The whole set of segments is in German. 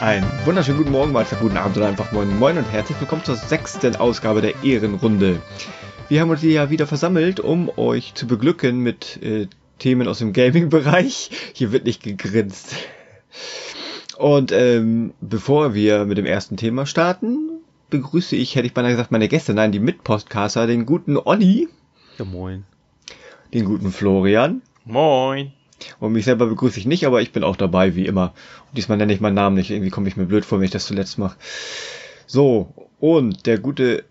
Einen wunderschönen guten Morgen, Mahlzeit, guten Abend oder einfach moin moin und herzlich willkommen zur sechsten Ausgabe der Ehrenrunde. Wir haben uns hier ja wieder versammelt, um euch zu beglücken mit äh, Themen aus dem Gaming-Bereich. Hier wird nicht gegrinst. Und ähm, bevor wir mit dem ersten Thema starten, begrüße ich, hätte ich beinahe gesagt, meine Gäste, nein, die Mitpostcaster, den guten Olli. Ja, moin. Den guten Florian. Moin. Und mich selber begrüße ich nicht, aber ich bin auch dabei, wie immer. Und diesmal nenne ich meinen Namen nicht. Irgendwie komme ich mir blöd vor, wenn ich das zuletzt mache. So, und der gute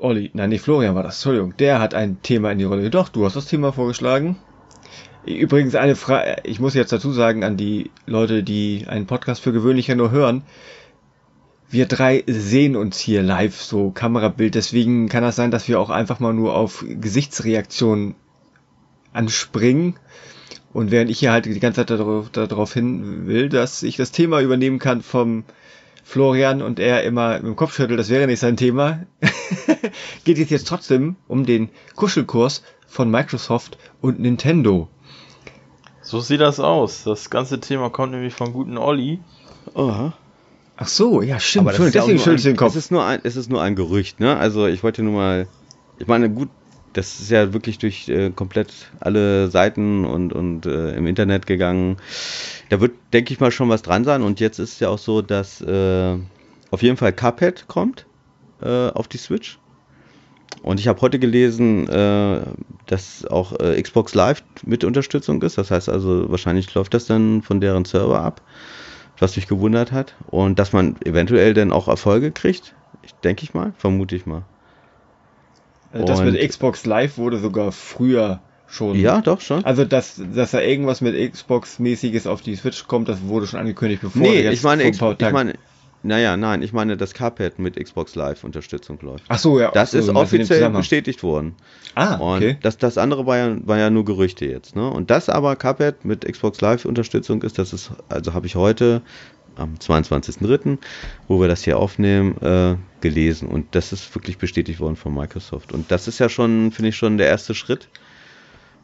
Olli, nein, nicht Florian war das, Entschuldigung, der hat ein Thema in die Rolle. Doch, du hast das Thema vorgeschlagen. Übrigens eine Frage, ich muss jetzt dazu sagen an die Leute, die einen Podcast für gewöhnlich ja nur hören. Wir drei sehen uns hier live, so Kamerabild, deswegen kann das sein, dass wir auch einfach mal nur auf Gesichtsreaktionen anspringen. Und während ich hier halt die ganze Zeit darauf, darauf hin will, dass ich das Thema übernehmen kann vom Florian und er immer im Kopf schüttelt, das wäre nicht sein Thema, geht es jetzt trotzdem um den Kuschelkurs von Microsoft und Nintendo. So sieht das aus. Das ganze Thema kommt nämlich vom guten Olli. Aha. Ach so, ja, stimmt. Aber das deswegen schüttelst du den Kopf. Es ist, nur ein, es ist nur ein Gerücht, ne? Also ich wollte nur mal. Ich meine, gut, das ist ja wirklich durch äh, komplett alle Seiten und, und äh, im Internet gegangen. Da wird, denke ich mal, schon was dran sein. Und jetzt ist es ja auch so, dass äh, auf jeden Fall Cuphead kommt äh, auf die Switch. Und ich habe heute gelesen, äh, dass auch äh, Xbox Live mit Unterstützung ist. Das heißt also, wahrscheinlich läuft das dann von deren Server ab, was mich gewundert hat. Und dass man eventuell dann auch Erfolge kriegt. Ich denke ich mal, vermute ich mal. Also das Und- mit Xbox Live wurde sogar früher schon. Ja, doch schon. Also, dass, dass da irgendwas mit Xbox-mäßiges auf die Switch kommt, das wurde schon angekündigt, bevor nee, ich meine, vor ein X- paar ich meine, naja, nein, ich meine, dass Cuphead mit Xbox Live Unterstützung läuft. Ach so, ja. Das so, ist offiziell bestätigt worden. Ah, Und okay. das, das andere war ja, war ja nur Gerüchte jetzt. Ne? Und das aber Cuphead mit Xbox Live Unterstützung ist, das ist, also habe ich heute am 22.03., wo wir das hier aufnehmen, äh, gelesen. Und das ist wirklich bestätigt worden von Microsoft. Und das ist ja schon, finde ich, schon der erste Schritt,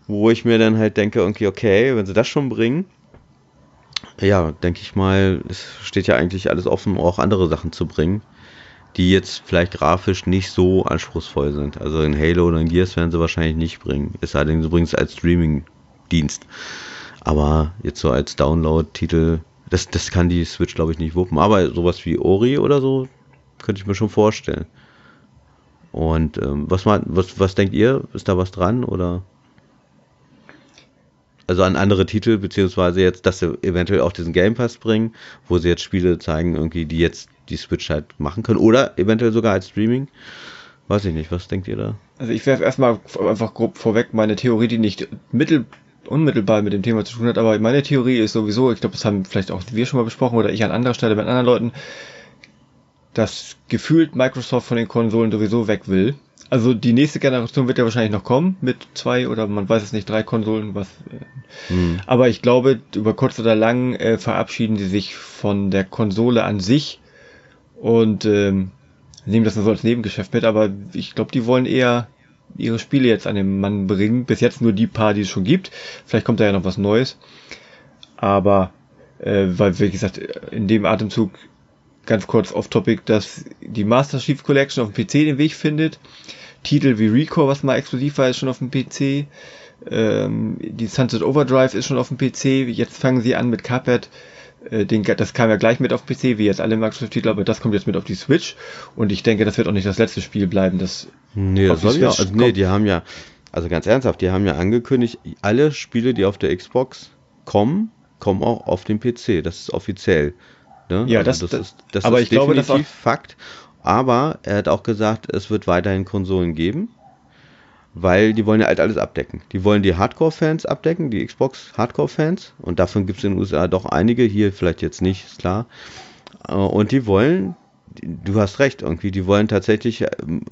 wo ich mir dann halt denke, okay, okay, wenn sie das schon bringen, ja, denke ich mal, es steht ja eigentlich alles offen, auch andere Sachen zu bringen, die jetzt vielleicht grafisch nicht so anspruchsvoll sind. Also in Halo oder in Gears werden sie wahrscheinlich nicht bringen. Sie bringen es als Streaming-Dienst. Aber jetzt so als Download-Titel, das, das kann die Switch, glaube ich, nicht wuppen. Aber sowas wie Ori oder so, könnte ich mir schon vorstellen. Und ähm, was, was, was denkt ihr? Ist da was dran? Oder? Also an andere Titel, beziehungsweise jetzt, dass sie eventuell auch diesen Game Pass bringen, wo sie jetzt Spiele zeigen, irgendwie, die jetzt die Switch halt machen können. Oder eventuell sogar als Streaming. Weiß ich nicht, was denkt ihr da? Also ich werfe erstmal einfach grob vorweg meine Theorie, die nicht mittel, unmittelbar mit dem Thema zu tun hat, aber meine Theorie ist sowieso, ich glaube, das haben vielleicht auch wir schon mal besprochen oder ich an anderer Stelle mit anderen Leuten, dass gefühlt Microsoft von den Konsolen sowieso weg will. Also die nächste Generation wird ja wahrscheinlich noch kommen mit zwei oder man weiß es nicht, drei Konsolen, was. Äh, Hm. aber ich glaube, über kurz oder lang äh, verabschieden sie sich von der Konsole an sich und ähm, nehmen das nur so als Nebengeschäft mit, aber ich glaube, die wollen eher ihre Spiele jetzt an den Mann bringen. Bis jetzt nur die paar, die es schon gibt. Vielleicht kommt da ja noch was Neues. Aber, äh, weil, wie gesagt, in dem Atemzug ganz kurz off-topic, dass die Master Chief Collection auf dem PC den Weg findet. Titel wie Recore, was mal exklusiv war, ist schon auf dem PC. Ähm, die Sunset Overdrive ist schon auf dem PC. Jetzt fangen sie an mit Cuphead. Äh, den, das kam ja gleich mit auf PC, wie jetzt alle Microsoft-Titel, aber das kommt jetzt mit auf die Switch. Und ich denke, das wird auch nicht das letzte Spiel bleiben, das Nee, das die soll ja, also, nee, die haben ja, also ganz ernsthaft, die haben ja angekündigt, alle Spiele, die auf der Xbox kommen, kommen auch auf den PC. Das ist offiziell. Ne? Ja, das- das- ist, das aber ist ich glaube, das definitiv Fakt. Aber er hat auch gesagt, es wird weiterhin Konsolen geben, weil die wollen ja halt alles abdecken. Die wollen die Hardcore-Fans abdecken, die Xbox-Hardcore-Fans. Und davon gibt es in den USA doch einige, hier vielleicht jetzt nicht, ist klar. Äh, Und die wollen, du hast recht, irgendwie, die wollen tatsächlich,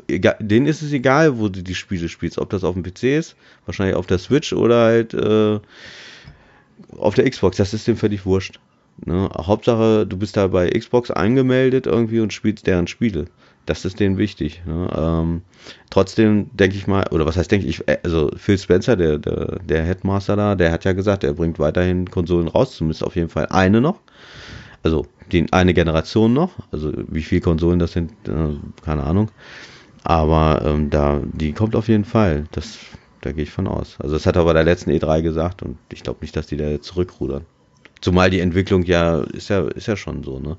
egal, denen ist es egal, wo du die Spiele spielst, ob das auf dem PC ist, wahrscheinlich auf der Switch oder halt äh, auf der Xbox, das ist dem völlig wurscht. Ne? Hauptsache, du bist da bei Xbox angemeldet irgendwie und spielst deren Spiele. Das ist denen wichtig. Ne? Ähm, trotzdem denke ich mal, oder was heißt denke ich, äh, also Phil Spencer, der, der, der Headmaster da, der hat ja gesagt, er bringt weiterhin Konsolen raus, zumindest auf jeden Fall eine noch. Also die, eine Generation noch. Also wie viele Konsolen das sind, äh, keine Ahnung. Aber ähm, da, die kommt auf jeden Fall. Das, da gehe ich von aus. Also das hat er bei der letzten E3 gesagt und ich glaube nicht, dass die da jetzt zurückrudern. Zumal die Entwicklung ja ist ja ist ja schon so, ne?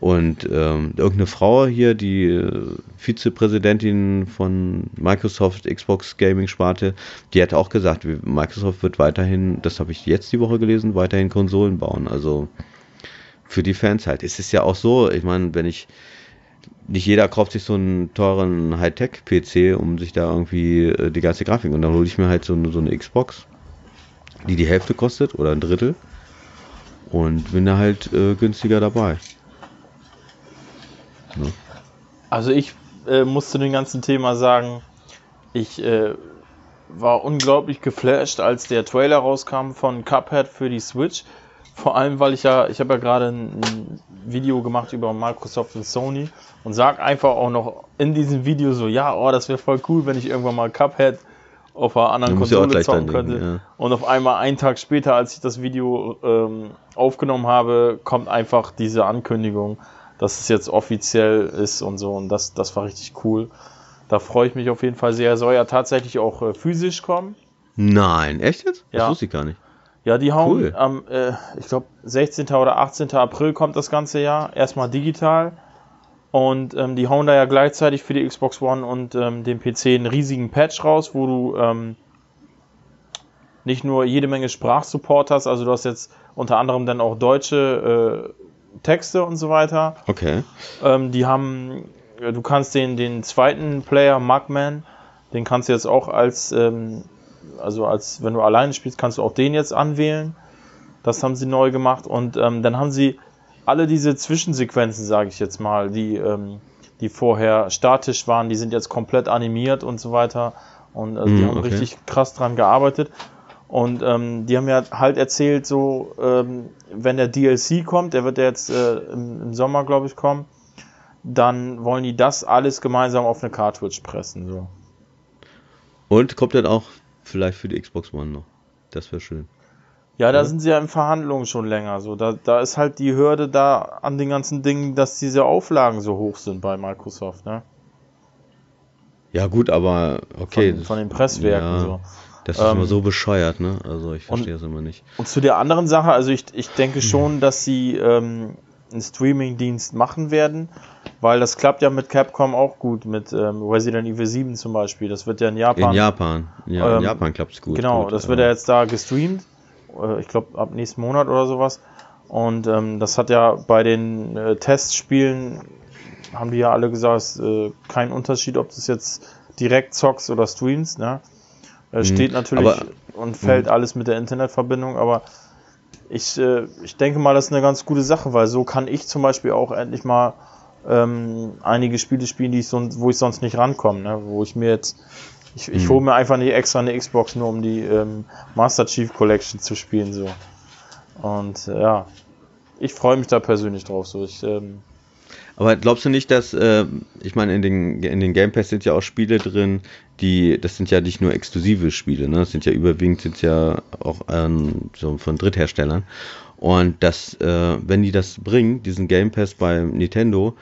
Und ähm, irgendeine Frau hier, die äh, Vizepräsidentin von Microsoft Xbox Gaming Sparte, die hat auch gesagt, Microsoft wird weiterhin, das habe ich jetzt die Woche gelesen, weiterhin Konsolen bauen. Also für die Fans halt. Es ist ja auch so, ich meine, wenn ich nicht jeder kauft sich so einen teuren Hightech-PC, um sich da irgendwie äh, die ganze Grafik und dann hole ich mir halt so, so eine Xbox, die die Hälfte kostet oder ein Drittel und bin da halt äh, günstiger dabei. Ne? Also ich äh, muss zu dem ganzen Thema sagen, ich äh, war unglaublich geflasht, als der Trailer rauskam von Cuphead für die Switch. Vor allem, weil ich ja, ich habe ja gerade ein, Video gemacht über Microsoft und Sony und sag einfach auch noch in diesem Video so, ja, oh, das wäre voll cool, wenn ich irgendwann mal Cuphead auf einer anderen Konsole zocken könnte. Ja. Und auf einmal einen Tag später, als ich das Video ähm, aufgenommen habe, kommt einfach diese Ankündigung, dass es jetzt offiziell ist und so. Und das, das war richtig cool. Da freue ich mich auf jeden Fall sehr. Soll ja tatsächlich auch äh, physisch kommen. Nein, echt jetzt? Das wusste ich gar nicht. Ja, die hauen cool. am, äh, ich glaube, 16. oder 18. April kommt das ganze Jahr. Erstmal digital. Und ähm, die hauen da ja gleichzeitig für die Xbox One und ähm, den PC einen riesigen Patch raus, wo du ähm, nicht nur jede Menge Sprachsupport hast, also du hast jetzt unter anderem dann auch deutsche äh, Texte und so weiter. Okay. Ähm, die haben, äh, du kannst den, den zweiten Player, Mugman, den kannst du jetzt auch als, ähm, also als, wenn du alleine spielst, kannst du auch den jetzt anwählen. Das haben sie neu gemacht und ähm, dann haben sie alle diese Zwischensequenzen, sage ich jetzt mal, die, ähm, die vorher statisch waren, die sind jetzt komplett animiert und so weiter. Und also, die mm, haben okay. richtig krass dran gearbeitet. Und ähm, die haben ja halt erzählt, so, ähm, wenn der DLC kommt, der wird ja jetzt äh, im, im, Sommer, glaube ich, kommen, dann wollen die das alles gemeinsam auf eine Cartridge pressen. So. Und kommt dann auch vielleicht für die Xbox One noch. Das wäre schön. Ja, da sind sie ja in Verhandlungen schon länger. So, da, da ist halt die Hürde da an den ganzen Dingen, dass diese Auflagen so hoch sind bei Microsoft, ne? Ja, gut, aber okay. Von, von den Presswerken ja, so. Das ist ähm, immer so bescheuert, ne? Also ich verstehe es immer nicht. Und zu der anderen Sache, also ich, ich denke schon, dass sie ähm, einen Streaming-Dienst machen werden, weil das klappt ja mit Capcom auch gut, mit ähm, Resident Evil 7 zum Beispiel. Das wird ja in Japan. In Japan, ja, in ähm, Japan klappt es gut. Genau, gut, das wird ja jetzt da gestreamt äh, ich glaube ab nächsten Monat oder sowas. Und ähm, das hat ja bei den äh, Testspielen, haben die ja alle gesagt, äh, kein Unterschied, ob du es jetzt direkt zockst oder streamst. Ne? Äh, steht natürlich aber, und fällt mh. alles mit der Internetverbindung, aber ich, äh, ich denke mal, das ist eine ganz gute Sache, weil so kann ich zum Beispiel auch endlich mal ähm, einige Spiele spielen, die ich sonst, wo ich sonst nicht rankomme, ne? wo ich mir jetzt ich, ich hm. hole mir einfach nicht extra eine Xbox, nur um die ähm, Master Chief Collection zu spielen. so. Und äh, ja, ich freue mich da persönlich drauf. So. Ich, ähm, aber glaubst du nicht, dass, äh, ich meine, in den, in den Game Pass sind ja auch Spiele drin, die, das sind ja nicht nur exklusive Spiele, ne? Das sind ja überwiegend sind ja auch ähm, so von Drittherstellern. Und dass, äh, wenn die das bringen, diesen Game Pass bei Nintendo,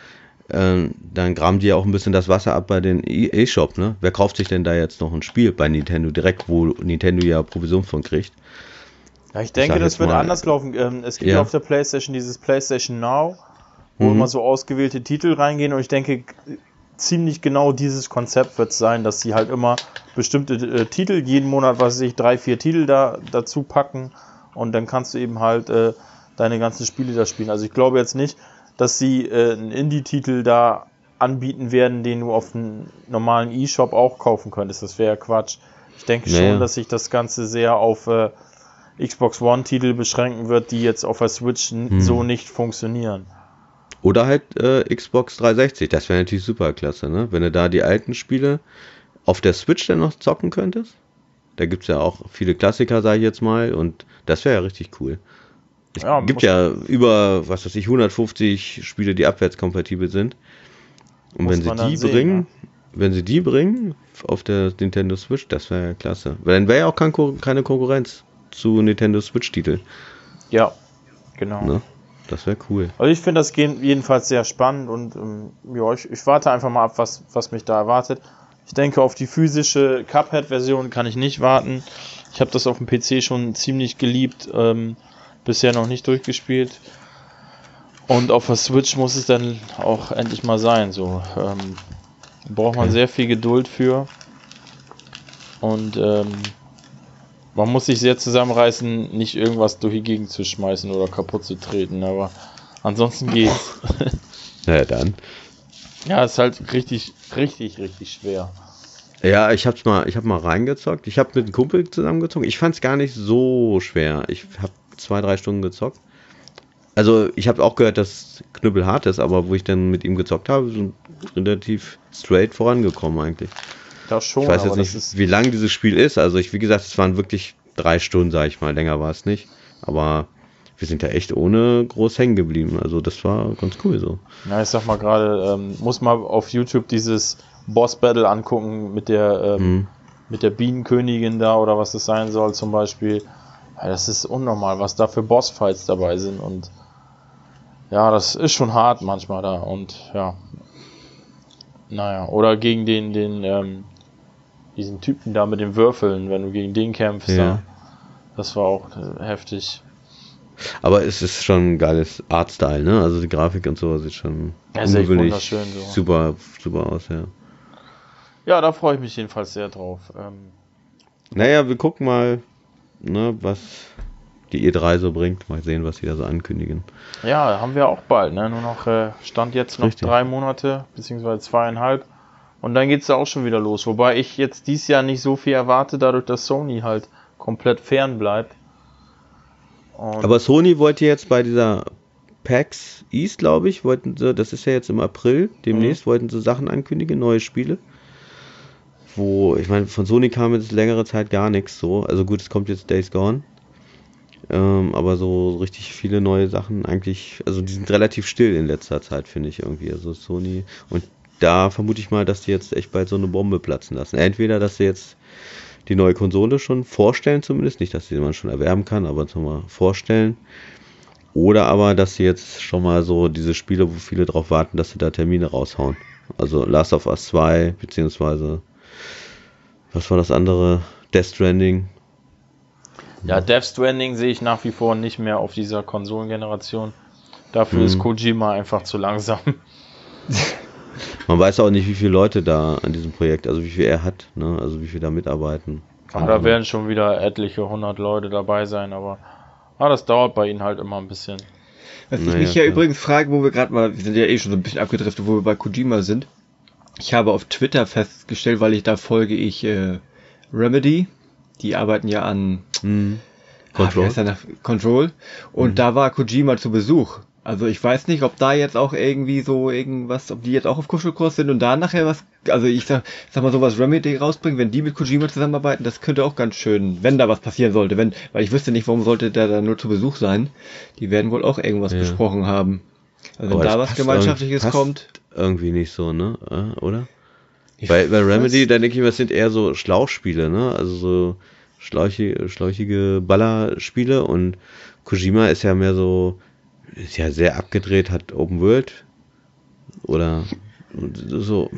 ähm, dann graben die ja auch ein bisschen das Wasser ab bei den E-Shop, ne? Wer kauft sich denn da jetzt noch ein Spiel bei Nintendo direkt, wo Nintendo ja Provision von kriegt? Ja, ich denke, das wird mal, anders laufen. Ähm, es gibt ja. auf der PlayStation dieses PlayStation Now, wo mhm. immer so ausgewählte Titel reingehen und ich denke, ziemlich genau dieses Konzept wird es sein, dass sie halt immer bestimmte äh, Titel jeden Monat, was weiß ich, drei, vier Titel da dazu packen und dann kannst du eben halt äh, deine ganzen Spiele da spielen. Also ich glaube jetzt nicht, dass sie äh, einen Indie-Titel da anbieten werden, den du auf einem normalen E-Shop auch kaufen könntest. Das wäre ja Quatsch. Ich denke naja. schon, dass sich das Ganze sehr auf äh, Xbox One-Titel beschränken wird, die jetzt auf der Switch hm. so nicht funktionieren. Oder halt äh, Xbox 360, das wäre natürlich super klasse, ne? Wenn du da die alten Spiele auf der Switch dann noch zocken könntest. Da gibt es ja auch viele Klassiker, sage ich jetzt mal, und das wäre ja richtig cool. Es Ja, gibt ja über, was weiß ich, 150 Spiele, die abwärtskompatibel sind. Und wenn sie die sehen, bringen, wenn sie die bringen auf der Nintendo Switch, das wäre ja klasse. Weil dann wäre ja auch kein, keine Konkurrenz zu Nintendo Switch-Titel. Ja, genau. Ne? Das wäre cool. Also ich finde das jedenfalls sehr spannend und ähm, ja, ich, ich warte einfach mal ab, was, was mich da erwartet. Ich denke, auf die physische Cuphead-Version kann ich nicht warten. Ich habe das auf dem PC schon ziemlich geliebt, ähm, bisher noch nicht durchgespielt. Und auf der Switch muss es dann auch endlich mal sein. So ähm, braucht man Okay. sehr viel Geduld für. Und ähm, man muss sich sehr zusammenreißen, nicht irgendwas durch die Gegend zu schmeißen oder kaputt zu treten, aber ansonsten geht's. Naja, dann. ja, ist halt richtig, richtig, richtig schwer. Ja, ich hab's mal, ich hab mal reingezockt. Ich habe mit einem Kumpel zusammengezogen. Ich fand's gar nicht so schwer. Ich habe zwei, drei Stunden gezockt. Also ich habe auch gehört, dass Knüppel hart ist, aber wo ich dann mit ihm gezockt habe, sind relativ straight vorangekommen eigentlich. Das schon, Ich weiß jetzt nicht, wie lang dieses Spiel ist. Also ich, wie gesagt, es waren wirklich drei Stunden, sage ich mal. Länger war es nicht. Aber wir sind da echt ohne groß hängen geblieben. Also das war ganz cool so. Ja, ich sag mal gerade, ähm, muss mal auf YouTube dieses Boss Battle angucken mit der ähm, Mhm. mit der Bienenkönigin da oder was das sein soll zum Beispiel. Das ist unnormal, was da für Bossfights dabei sind und ja, das ist schon hart manchmal da und ja. Naja, oder gegen den, den, ähm, diesen Typen da mit den Würfeln, wenn du gegen den kämpfst, Ja. da. Das war auch äh, heftig. Aber es ist schon ein geiles Artstyle, ne? Also die Grafik und so sieht schon Ja, ungewöhnlich so. super, super aus, ja. Ja, da freue ich mich jedenfalls sehr drauf. Ähm, Naja, wir gucken mal, ne, was die E3 so bringt. Mal sehen, was sie da so ankündigen. Ja, haben wir auch bald, ne? Nur noch, äh, stand jetzt noch Richtig. drei Monate, beziehungsweise zweieinhalb. Und dann geht's da auch schon wieder los. Wobei ich jetzt dieses Jahr nicht so viel erwarte, dadurch, dass Sony halt komplett fern bleibt. Und Aber Sony wollte jetzt bei dieser PAX East, glaube ich, wollten sie, das ist ja jetzt im April, demnächst wollten sie Sachen ankündigen, neue Spiele. Wo, ich meine, von Sony kam jetzt längere Zeit gar nichts so. Also gut, es kommt jetzt Days Gone. Ähm, aber so richtig viele neue Sachen eigentlich, also die sind relativ still in letzter Zeit, finde ich irgendwie. Also Sony. Und da vermute ich mal, dass die jetzt echt bald so eine Bombe platzen lassen. Entweder, dass sie jetzt die neue Konsole schon vorstellen, zumindest. Nicht, dass sie man schon erwerben kann, aber schon mal vorstellen. Oder aber, dass sie jetzt schon mal so diese Spiele, wo viele drauf warten, dass sie da Termine raushauen. Also Last of Us 2, beziehungsweise was war das andere? Death Stranding. ja, Death Stranding sehe ich nach wie vor nicht mehr auf dieser Konsolengeneration. Dafür Mhm. ist Kojima einfach zu langsam. Man weiß auch nicht, wie viele Leute da an diesem Projekt, also wie viel er hat, ne? also wie viele da mitarbeiten. Aber da werden schon wieder etliche hundert Leute dabei sein, aber ah, das dauert bei ihnen halt immer ein bisschen. Was ich Naja, mich ja klar. übrigens frage, wo wir gerade mal, wir sind ja eh schon so ein bisschen abgedriftet, wo wir bei Kojima sind. Ich habe auf Twitter festgestellt, weil ich da folge ich äh, Remedy, die arbeiten ja an Hm. Ah, wie Control. nach Control. Und da war Kojima zu Besuch. Also ich weiß nicht, ob da jetzt auch irgendwie so irgendwas, ob die jetzt auch auf Kuschelkurs sind und da nachher was, also ich sag, sag mal so was Remedy rausbringen, wenn die mit Kojima zusammenarbeiten, das könnte auch ganz schön, wenn da was passieren sollte, wenn, weil ich wüsste nicht, warum sollte der da nur zu Besuch sein. Die werden wohl auch irgendwas Ja. besprochen haben. Also wenn Aber da was Gemeinschaftliches kommt. Irgendwie nicht so, ne? Äh, Oder? Ich Bei, bei Remedy, da denke ich mir, das sind eher so Schlauchspiele, ne? Also so schläuchige, schläuchige Ballerspiele und Kojima ist ja mehr so, ist ja sehr abgedreht, hat Open World oder so.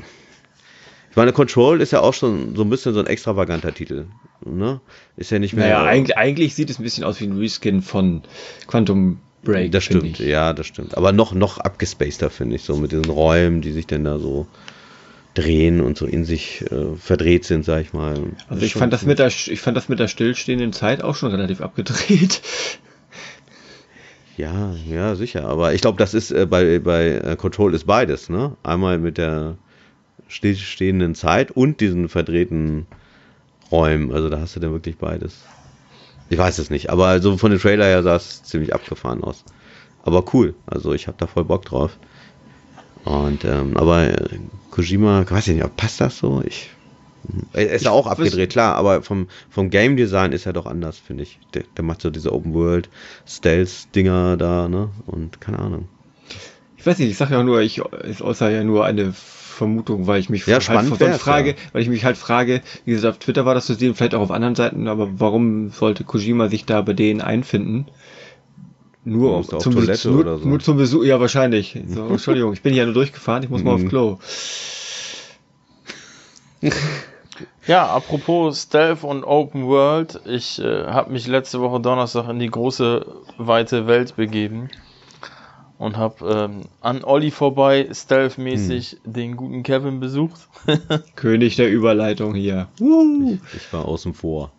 Ich meine, Control ist ja auch schon so ein bisschen so ein extravaganter Titel, ne? Ist ja nicht mehr. Naja, eigentlich, eigentlich sieht es ein bisschen aus wie ein Reskin von Quantum Break. das stimmt, ich. ja, das stimmt. Aber noch, noch abgespaceder, finde ich, so mit diesen Räumen, die sich dann da so drehen und so in sich äh, verdreht sind, sag ich mal. Also ich fand das mit der, ich fand das mit der stillstehenden Zeit auch schon relativ abgedreht. Ja, ja, sicher. Aber ich glaube, das ist äh, bei, bei äh, Control ist beides, ne? Einmal mit der stillstehenden Zeit und diesen verdrehten Räumen. Also da hast du dann wirklich beides. Ich weiß es nicht, aber also von dem Trailer her sah es ziemlich abgefahren aus. Aber cool, also ich habe da voll Bock drauf. Und ähm, aber äh, Kojima, weiß ich nicht, passt das so? Ich Er ist ja auch abgedreht, klar, aber vom, vom Game Design ist er doch anders, finde ich. Der, der macht so diese Open World Stealth-Dinger da, ne? Und keine Ahnung. Ich weiß nicht, ich sage ja nur, ich ist außer ja nur eine Vermutung, weil ich mich Ja, halt spannend wär's, frage, ja. weil ich mich halt frage, wie gesagt, auf Twitter war das zu sehen, vielleicht auch auf anderen Seiten, aber warum sollte Kojima sich da bei denen einfinden? Nur auf zum, Toilette nur, oder so. nur zum Besuch, ja wahrscheinlich. So, Entschuldigung, ich bin hier nur durchgefahren, ich muss mal aufs. Klo. Ja, apropos Stealth und Open World, ich äh, habe mich letzte Woche Donnerstag in die große, weite Welt begeben und habe ähm, an Olli vorbei Stealth-mäßig den guten Kevin besucht. König der Überleitung hier. Uh. Ich war außen vor.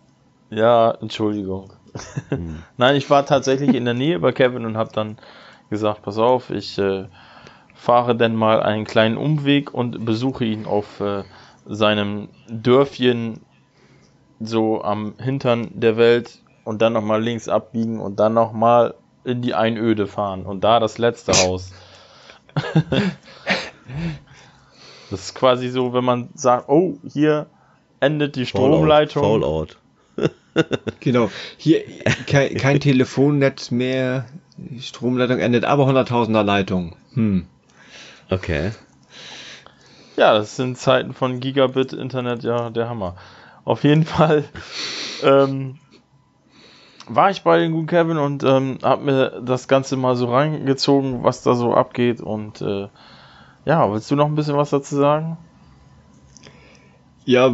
ja, Entschuldigung. Nein, ich war tatsächlich in der Nähe bei Kevin und habe dann gesagt, pass auf, ich äh, fahre denn mal einen kleinen Umweg und besuche ihn auf äh, seinem Dörfchen so am Hintern der Welt und dann nochmal links abbiegen und dann nochmal in die Einöde fahren und da das letzte Haus. das ist quasi so, wenn man sagt, oh, hier endet die Stromleitung. Fallout. Genau. Hier kein, kein Telefonnetz mehr. Die Stromleitung endet, aber 100.000er Leitung. Hm. Okay. Ja, das sind Zeiten von Gigabit Internet, ja, der Hammer. Auf jeden Fall ähm, war ich bei den guten Kevin und ähm, hab mir das Ganze mal so reingezogen, was da so abgeht. Und äh, ja, willst du noch ein bisschen was dazu sagen? Ja,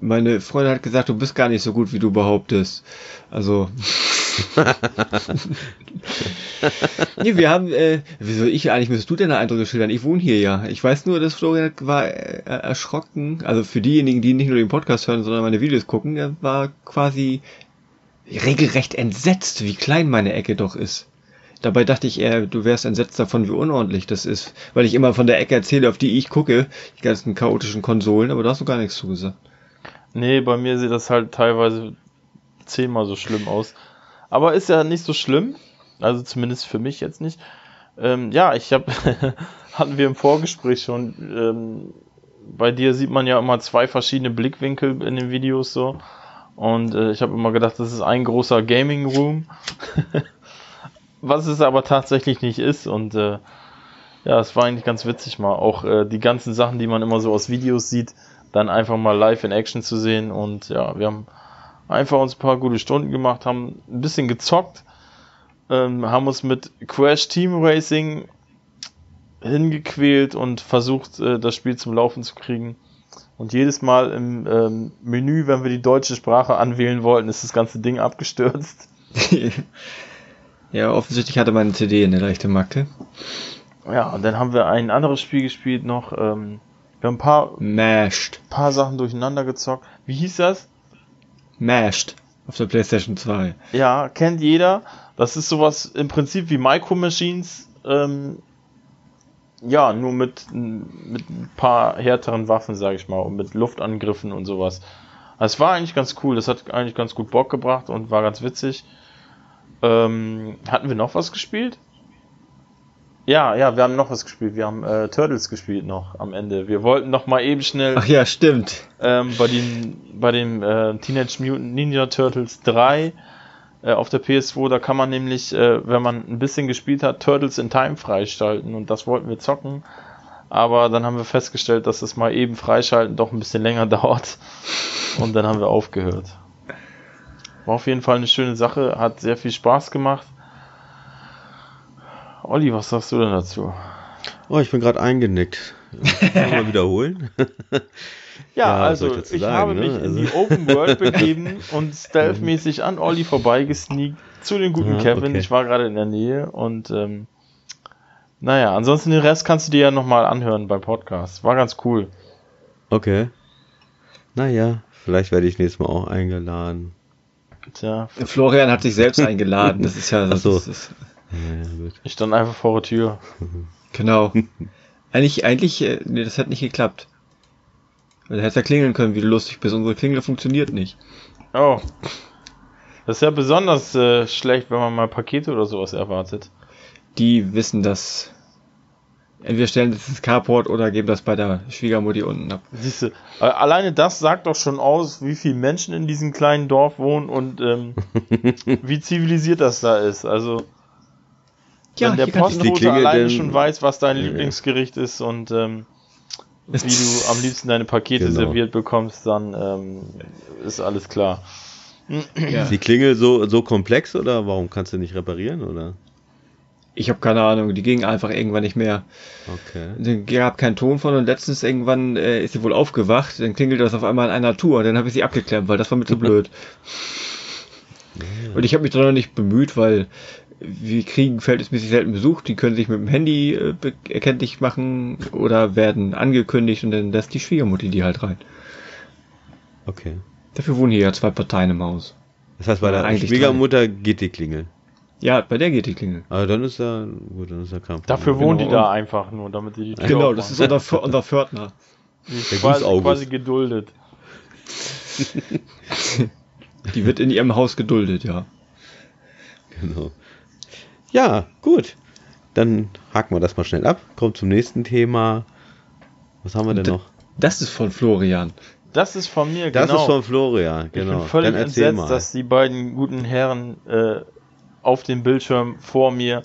meine Freundin hat gesagt, du bist gar nicht so gut, wie du behauptest. Also. nee, wir haben, äh, wieso ich eigentlich müsstest du deine Eindrücke schildern? Ich wohne hier ja. Ich weiß nur, dass Florian war äh, erschrocken. Also für diejenigen, die nicht nur den Podcast hören, sondern meine Videos gucken, er war quasi regelrecht entsetzt, wie klein meine Ecke doch ist. Dabei dachte ich eher, du wärst entsetzt davon, wie unordentlich das ist. Weil ich immer von der Ecke erzähle, auf die ich gucke, die ganzen chaotischen Konsolen, aber da hast du gar nichts zugesagt. Nee, bei mir sieht das halt teilweise zehnmal so schlimm aus. Aber ist ja nicht so schlimm. Also zumindest für mich jetzt nicht. Ähm, ja, ich habe, hatten wir im Vorgespräch schon, ähm, bei dir sieht man ja immer zwei verschiedene Blickwinkel in den Videos so. Und äh, ich habe immer gedacht, das ist ein großer Gaming Room. Was es aber tatsächlich nicht ist. Und äh, ja, es war eigentlich ganz witzig mal. Auch äh, die ganzen Sachen, die man immer so aus Videos sieht, dann einfach mal live in Action zu sehen. Und ja, wir haben einfach uns ein paar gute Stunden gemacht, haben ein bisschen gezockt, ähm, haben uns mit Crash Team Racing hingequält und versucht, äh, das Spiel zum Laufen zu kriegen. Und jedes Mal im ähm, Menü, wenn wir die deutsche Sprache anwählen wollten, ist das ganze Ding abgestürzt. ja, offensichtlich hatte meine CD eine leichte Macke. Ja, und dann haben wir ein anderes Spiel gespielt noch. Ähm, wir haben ein paar, Mashed. paar Sachen durcheinander gezockt. Wie hieß das? Mashed. Auf der PlayStation 2. Ja, kennt jeder. Das ist sowas im Prinzip wie Micro Machines. Ähm, ja, nur mit, mit ein paar härteren Waffen, sage ich mal, und mit Luftangriffen und sowas. Es war eigentlich ganz cool. Das hat eigentlich ganz gut Bock gebracht und war ganz witzig. Ähm, hatten wir noch was gespielt? Ja, ja, wir haben noch was gespielt. Wir haben äh, Turtles gespielt noch am Ende. Wir wollten noch mal eben schnell Ach ja, stimmt. ähm, bei den bei dem äh, Teenage Mutant Ninja Turtles 3 äh, auf der PS2, da kann man nämlich, äh, wenn man ein bisschen gespielt hat, Turtles in Time freischalten und das wollten wir zocken. Aber dann haben wir festgestellt, dass das mal eben freischalten doch ein bisschen länger dauert und dann haben wir aufgehört. War auf jeden Fall eine schöne Sache, hat sehr viel Spaß gemacht. Olli, was sagst du denn dazu? Oh, ich bin gerade eingenickt. Kann mal wiederholen? Ja, Ja, also ich ich sagen, habe ne? mich in Also- die Open World begeben und stealthmäßig an Olli vorbeigesneakt zu den guten Ja, Kevin. okay. Ich war gerade in der Nähe und ähm, naja, ansonsten den Rest kannst du dir ja nochmal anhören beim Podcast. War ganz cool. Okay. Naja, vielleicht werde ich nächstes Mal auch eingeladen. Tja, Florian hat sich selbst eingeladen. Das ist ja. Ach so. Das ist, Ja, ich stand einfach vor der Tür. genau. Eigentlich, eigentlich, äh, nee, das hat nicht geklappt. Du hättest ja klingeln können, wie du lustig bist. Unsere Klingel funktioniert nicht. Oh. Das ist ja besonders äh, schlecht, wenn man mal Pakete oder sowas erwartet. Die wissen das. Entweder stellen es ins Carport oder geben das bei der Schwiegermutti unten ab. Siehst du, äh, alleine das sagt doch schon aus, wie viele Menschen in diesem kleinen Dorf wohnen und ähm, wie zivilisiert das da ist. Also, Ja, wenn der Postbote alleine schon weiß, was dein Ja. Lieblingsgericht ist und ähm, wie du am liebsten deine Pakete Genau. serviert bekommst, dann ähm, ist alles klar. Ja. Ist die Klingel so, so komplex oder warum kannst du nicht reparieren oder? Ich habe keine Ahnung, die ging einfach irgendwann nicht mehr. Okay. Dann gab keinen Ton von und letztens irgendwann äh, ist sie wohl aufgewacht, dann klingelte das auf einmal in einer Tour, dann habe ich sie abgeklemmt, weil das war mir zu blöd. Und ich habe mich da noch nicht bemüht, weil wir kriegen verhältnismäßig selten Besuch, die können sich mit dem Handy äh, erkenntlich machen oder werden angekündigt und dann lässt die Schwiegermutti die halt rein. Okay. Dafür wohnen hier ja zwei Parteien im Haus. Das heißt, bei der Eigentlich Schwiegermutter geht die Klingel. Ja, bei der geht die Klingel. Aber dann ist da, gut, dann ist da kein Problem. Dafür wohnen die Genau. da einfach nur, damit die die Tür Genau, das ist unser, unser Pförtner. Die ist der quasi, quasi geduldet. Die wird in ihrem Haus geduldet, ja. Genau. Ja, gut. Dann haken wir das mal schnell ab. Kommt zum nächsten Thema. Was haben wir denn D- noch? Das ist von Florian. Das ist von mir, Das genau. ist von Florian, Ich genau. bin völlig Dann erzähl entsetzt, mal. dass die beiden guten Herren äh, auf dem Bildschirm vor mir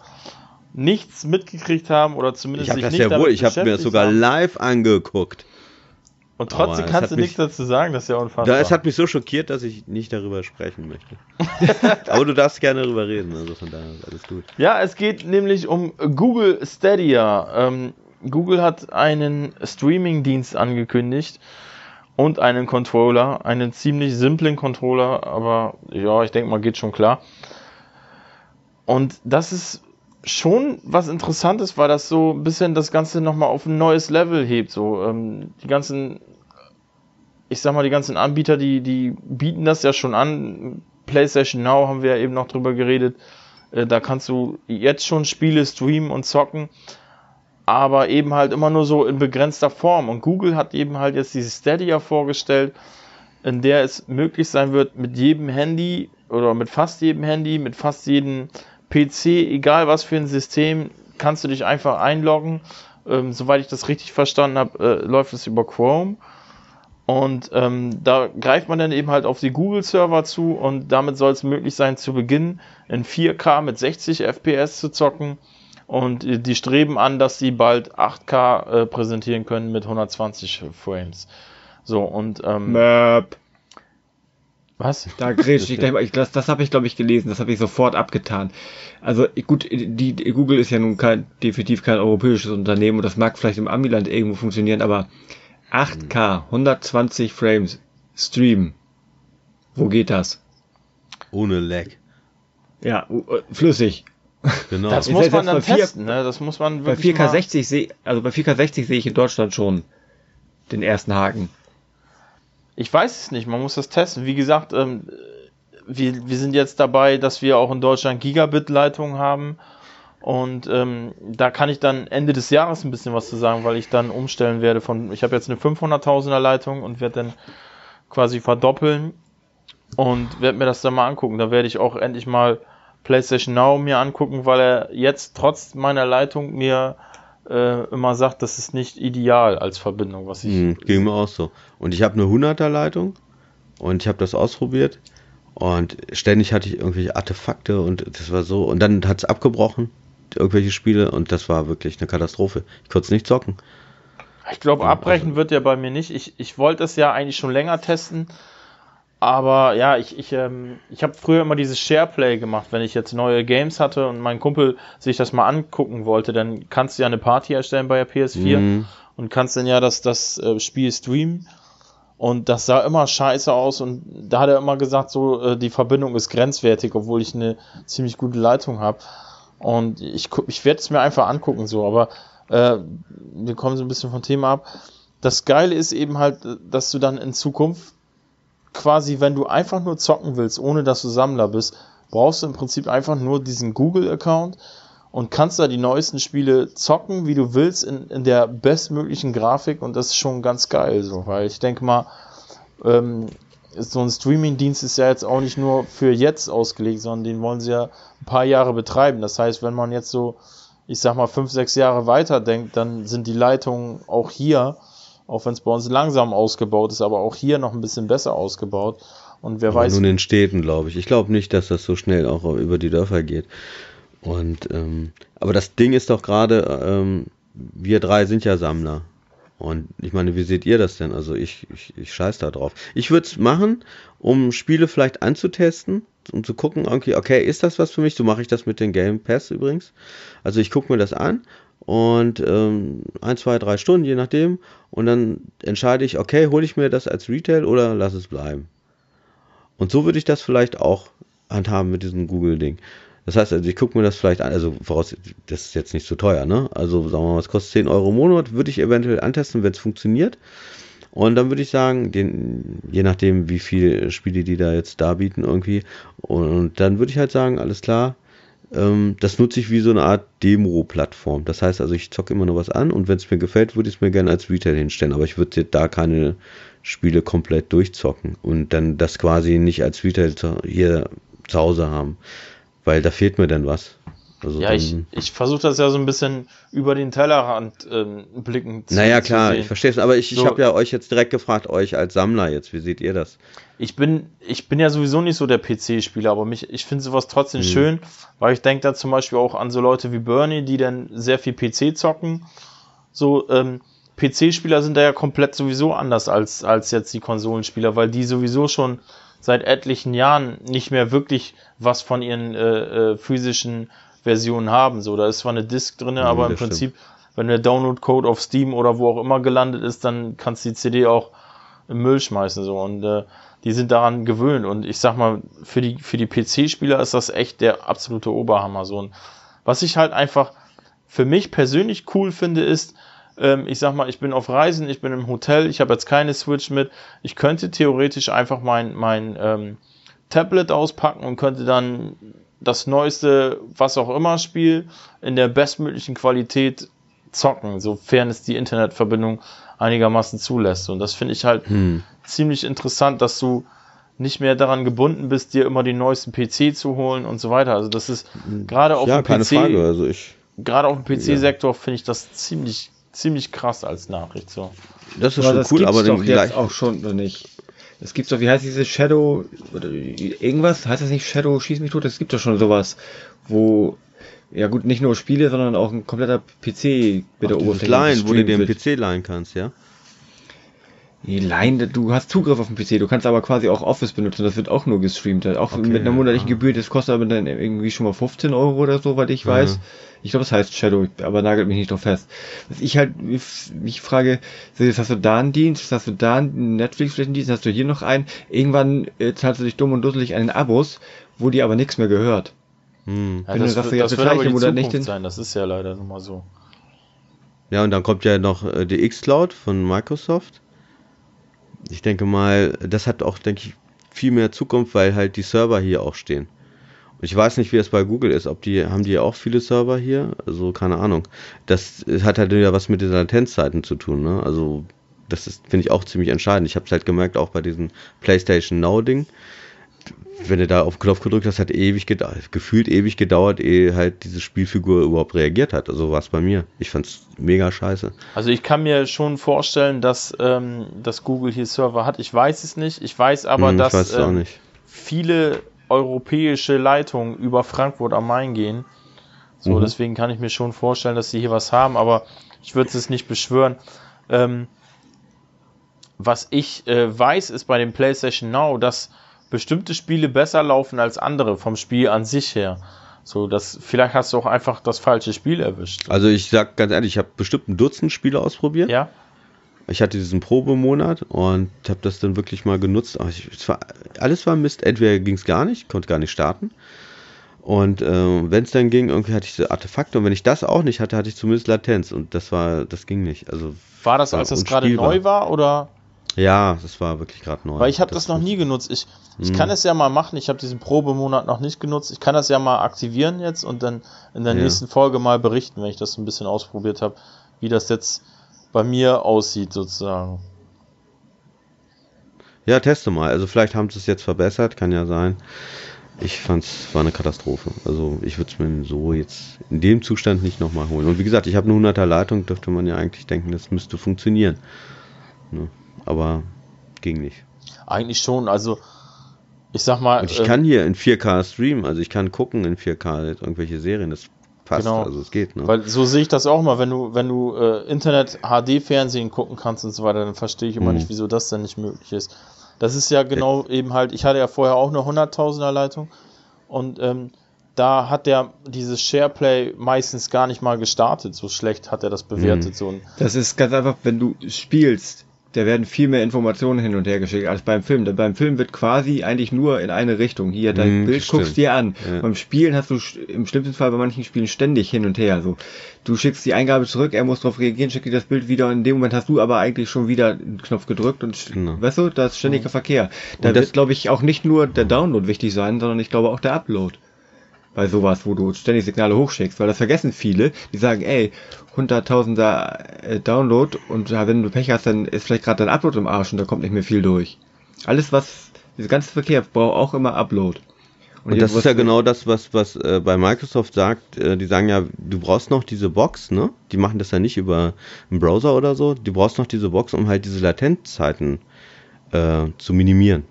nichts mitgekriegt haben oder zumindest ich habe sich das nicht ja damit wohl, ich habe mir das sogar haben. live angeguckt. Und trotzdem kannst du mich- nichts dazu sagen, das ist ja unfassbar. Es hat mich so schockiert, dass ich nicht darüber sprechen möchte. Aber du darfst gerne darüber reden, also von daher ist alles gut. Ja, es geht nämlich um Google Stadia. Ähm, Google hat einen Streaming-Dienst angekündigt und einen Controller, einen ziemlich simplen Controller, aber ja, ich denke mal, geht schon klar. Und das ist schon was Interessantes, weil das so ein bisschen das Ganze nochmal auf ein neues Level hebt. So, ähm, die ganzen, ich sag mal, die ganzen Anbieter, die, die bieten das ja schon an. PlayStation Now haben wir ja eben noch drüber geredet. Äh, Da kannst du jetzt schon Spiele streamen und zocken, aber eben halt immer nur so in begrenzter Form. Und Google hat eben halt jetzt diese Stadia vorgestellt, in der es möglich sein wird, mit jedem Handy oder mit fast jedem Handy, mit fast jedem PC, egal was für ein System, kannst du dich einfach einloggen. Ähm, soweit ich das richtig verstanden habe, äh, läuft es über Chrome. Und ähm, da greift man dann eben halt auf die Google-Server zu und damit soll es möglich sein, zu Beginn in 4K mit 60 FPS zu zocken. Und äh, die streben an, dass sie bald 8K äh, präsentieren können mit 120 Frames. So, und ähm, Möp. Was? Da grätsch ich gleich mal. Ich, das das habe ich, glaube ich, gelesen. Das habe ich sofort abgetan. Also gut, die, die Google ist ja nun kein, definitiv kein europäisches Unternehmen und das mag vielleicht im Amiland irgendwo funktionieren, aber 8K, 120 Frames, Stream. Wo geht das? Ohne Lag. Ja, uh, flüssig. Genau. Das muss man dann bei vier- testen, ne? Das muss man Bei wirklich mal- 4K60 sehe, also bei 4K60 sehe ich in Deutschland schon den ersten Haken. Ich weiß es nicht, man muss das testen. Wie gesagt, ähm, wir, wir sind jetzt dabei, dass wir auch in Deutschland Gigabit-Leitungen haben. Und ähm, da kann ich dann Ende des Jahres ein bisschen was zu sagen, weil ich dann umstellen werde von, ich habe jetzt eine 500.000er Leitung und werde dann quasi verdoppeln und werde mir das dann mal angucken. Da werde ich auch endlich mal PlayStation Now mir angucken, weil er jetzt trotz meiner Leitung mir äh, immer sagt, das ist nicht ideal als Verbindung, was ich Mhm, ging mir auch so. Und ich habe eine 100er Leitung und ich habe das ausprobiert und ständig hatte ich irgendwelche Artefakte und das war so und dann hat es abgebrochen, irgendwelche Spiele und das war wirklich eine Katastrophe. Ich konnte es nicht zocken. Ich glaube, Ja, abbrechen also- wird der bei mir nicht. Ich, ich wollte es ja eigentlich schon länger testen. Aber ja, ich, ich, ähm, ich habe früher immer dieses Shareplay gemacht, wenn ich jetzt neue Games hatte und mein Kumpel sich das mal angucken wollte, dann kannst du ja eine Party erstellen bei der PS4 Mhm. und kannst dann ja das, das äh, Spiel streamen. Und das sah immer scheiße aus und da hat er immer gesagt, so äh, die Verbindung ist grenzwertig, obwohl ich eine ziemlich gute Leitung habe. Und ich, ich werde es mir einfach angucken, so, aber äh, wir kommen so ein bisschen vom Thema ab. Das Geile ist eben halt, dass du dann in Zukunft quasi, wenn du einfach nur zocken willst, ohne dass du Sammler bist, brauchst du im Prinzip einfach nur diesen Google-Account und kannst da die neuesten Spiele zocken, wie du willst, in, in der bestmöglichen Grafik und das ist schon ganz geil, so, weil ich denke mal, ähm, so ein Streaming-Dienst ist ja jetzt auch nicht nur für jetzt ausgelegt, sondern den wollen sie ja ein paar Jahre betreiben. Das heißt, wenn man jetzt so ich sag mal, fünf, sechs Jahre weiter denkt, dann sind die Leitungen auch hier, auch wenn es bei uns langsam ausgebaut ist, aber auch hier noch ein bisschen besser ausgebaut. Und wer Aber weiß. Nur in den Städten, glaube ich. Ich glaube nicht, dass das so schnell auch über die Dörfer geht. Und ähm, aber das Ding ist doch gerade, ähm, wir drei sind ja Sammler. Und ich meine, wie seht ihr das denn? Also ich, ich, ich scheiß da drauf. Ich würde es machen, um Spiele vielleicht anzutesten, um zu gucken, okay, okay, ist das was für mich? So mache ich das mit den Game Pass übrigens. Also ich gucke mir das an und ähm, ein, zwei, drei Stunden, je nachdem. Und dann entscheide ich, okay, hole ich mir das als Retail oder lass es bleiben. Und so würde ich das vielleicht auch handhaben mit diesem Google-Ding. Das heißt, also ich gucke mir das vielleicht an, also voraus, das ist jetzt nicht so teuer, ne? Also sagen wir mal, es kostet 10 Euro im Monat, würde ich eventuell antesten, wenn es funktioniert. Und dann würde ich sagen, den, je nachdem, wie viele Spiele die da jetzt darbieten irgendwie, und dann würde ich halt sagen, alles klar, ähm, das nutze ich wie so eine Art Demo-Plattform. Das heißt also, ich zocke immer nur was an und wenn es mir gefällt, würde ich es mir gerne als Retail hinstellen, aber ich würde da keine Spiele komplett durchzocken und dann das quasi nicht als Retail zu, hier zu Hause haben, weil da fehlt mir dann was. Also ja, ich, ich versuche das ja so ein bisschen über den Tellerrand ähm, blicken zu Naja, zu klar, sehen. ich verstehe es, aber ich, ich So- habe ja euch jetzt direkt gefragt, euch als Sammler jetzt, wie seht ihr das? Ich bin, ich bin ja sowieso nicht so der PC-Spieler, aber mich, ich finde sowas trotzdem Mhm. schön, weil ich denke da zum Beispiel auch an so Leute wie Bernie, die dann sehr viel PC zocken. So, ähm, PC-Spieler sind da ja komplett sowieso anders als, als jetzt die Konsolenspieler, weil die sowieso schon seit etlichen Jahren nicht mehr wirklich was von ihren äh, äh, physischen Versionen haben. So, da ist zwar eine Disk drin, Ja, aber im das stimmt. Prinzip, wenn der Download-Code auf Steam oder wo auch immer gelandet ist, dann kannst du die CD auch im Müll schmeißen so und äh, die sind daran gewöhnt. Und ich sag mal für die für die PC-Spieler ist das echt der absolute Oberhammer so und was ich halt einfach für mich persönlich cool finde ist ähm, ich sag mal ich bin auf Reisen ich bin im Hotel ich habe jetzt keine Switch mit. Ich könnte theoretisch einfach mein mein ähm, Tablet auspacken und könnte dann das neueste was auch immer Spiel in der bestmöglichen Qualität zocken, sofern es die Internetverbindung einigermaßen zulässt. Und das finde ich halt Hm. ziemlich interessant, dass du nicht mehr daran gebunden bist, dir immer den neuesten PC zu holen und so weiter. Also das ist gerade auf Ja, dem keine PC, Frage. Also ich, gerade auf dem PC-Sektor finde ich das ziemlich, ziemlich krass als Nachricht so. das ist Aber schon das cool, gibt's aber doch jetzt auch schon, oder nicht? Es gibt doch, wie heißt diese Shadow, oder irgendwas, heißt das nicht Shadow, schieß mich tot? Es gibt doch schon sowas, wo, ja gut, nicht nur Spiele, sondern auch ein kompletter PC mit der Dieses Oberfläche Leihen, wo du dir einen. PC leihen kannst, ja? Nee, Line, du hast Zugriff auf den PC, du kannst aber quasi auch Office benutzen, das wird auch nur gestreamt, halt. auch Okay, mit einer monatlichen ah. Gebühr, das kostet aber dann irgendwie schon mal 15 Euro oder so, weil ich weiß. Ich glaube, das heißt Shadow, aber nagelt mich nicht drauf fest. Was ich halt mich frage, so, jetzt hast du da einen Dienst, hast du da einen Netflix-Dienst, hast du hier noch einen, irgendwann äh, zahlst du dich dumm und dusselig den Abos, wo dir aber nichts mehr gehört. Hm. Ja, Wenn du das das wir wird aber die Monat nicht sein, das ist ja leider nun mal so. Ja, und dann kommt ja noch äh, die X-Cloud von Microsoft. Ich denke mal, das hat auch, denke ich, viel mehr Zukunft, weil halt die Server hier auch stehen. Und ich weiß nicht, wie es bei Google ist, ob die, haben die auch viele Server hier? Also, keine Ahnung. Das hat halt wieder was mit den Latenzzeiten zu tun, ne? Also, das ist, finde ich, auch ziemlich entscheidend. Ich habe es halt gemerkt, auch bei diesem PlayStation Now-Ding. Wenn du da auf den Knopf gedrückt hast, hat ewig gedauert, gefühlt ewig gedauert, ehe halt diese Spielfigur überhaupt reagiert hat. Also war es bei mir. Ich fand's mega scheiße. Also ich kann mir schon vorstellen, dass, ähm, dass Google hier Server hat. Ich weiß es nicht. Ich weiß aber, Hm, dass ich weiß es auch ähm, viele europäische Leitungen über Frankfurt am Main gehen. So, Mhm. deswegen kann ich mir schon vorstellen, dass sie hier was haben, aber ich würde es nicht beschwören. Ähm, was ich äh, weiß, ist bei dem PlayStation Now, dass bestimmte Spiele besser laufen als andere vom Spiel an sich her. So, das, vielleicht hast du auch einfach das falsche Spiel erwischt. Also ich sag ganz ehrlich, ich habe bestimmt ein Dutzend Spiele ausprobiert. Ja? Ich hatte diesen Probemonat und habe das dann wirklich mal genutzt. Ich, war, alles war Mist. Entweder ging es gar nicht, konnte gar nicht starten. Und äh, wenn es dann ging, irgendwie hatte ich so Artefakte. Und wenn ich das auch nicht hatte, hatte ich zumindest Latenz. Und das war, das ging nicht. Also War das, War als das gerade neu war oder? Ja, das war wirklich gerade neu. Weil ich habe das, noch nie genutzt. Ich, ich Mhm. kann es ja mal machen. Ich habe diesen Probemonat noch nicht genutzt. Ich kann das ja mal aktivieren jetzt und dann in der Ja. nächsten Folge mal berichten, wenn ich das ein bisschen ausprobiert habe, wie das jetzt bei mir aussieht sozusagen. Ja, teste mal. Also vielleicht haben sie es jetzt verbessert, kann ja sein. ich fand es war eine Katastrophe. Also ich würde es mir so jetzt in dem Zustand nicht nochmal holen. Und wie gesagt, ich habe eine 100er Leitung, dürfte man ja eigentlich denken, das müsste funktionieren. Ne? Aber ging nicht. Eigentlich schon, also ich sag mal. Und ich äh, kann hier in 4K streamen, also ich kann gucken in 4K irgendwelche Serien, das passt, genau, also es geht. Ne? Weil so sehe ich das auch mal, wenn du, wenn du äh, Internet HD-Fernsehen gucken kannst und so weiter, dann verstehe ich immer hm. nicht, wieso das denn nicht möglich ist. Das ist ja genau ja. eben halt, ich hatte ja vorher auch eine 100.000er Leitung und ähm, da hat der dieses SharePlay meistens gar nicht mal gestartet. So schlecht hat er das bewertet. Mhm. So das ist ganz einfach, wenn du spielst, da werden viel mehr Informationen hin und her geschickt als beim Film. Denn beim Film wird quasi eigentlich nur in eine Richtung. Hier, dein mm, Bild stimmt. guckst dir an. Ja. Beim Spielen hast du im schlimmsten Fall bei manchen Spielen ständig hin und her. So, du schickst die Eingabe zurück, er muss darauf reagieren, schickt dir das Bild wieder. In dem Moment hast du aber eigentlich schon wieder einen Knopf gedrückt und genau. weißt du, das ist ständiger. Verkehr. Da wird, glaube ich, auch nicht nur der Download wichtig sein, sondern ich glaube auch der Upload bei sowas, wo du ständig Signale hochschickst, weil das vergessen viele, die sagen, ey, 100.000er äh, Download und ja, wenn du Pech hast, dann ist vielleicht gerade dein Upload im Arsch und da kommt nicht mehr viel durch. Alles, was, dieser ganze Verkehr braucht auch immer Upload. Und, und das ist ja genau das, was, was äh, bei Microsoft sagt. Äh, die sagen ja, du brauchst noch diese Box, ne? Die machen das ja nicht über einen Browser oder so. Du brauchst noch diese Box, um halt diese Latenzzeiten äh, zu minimieren.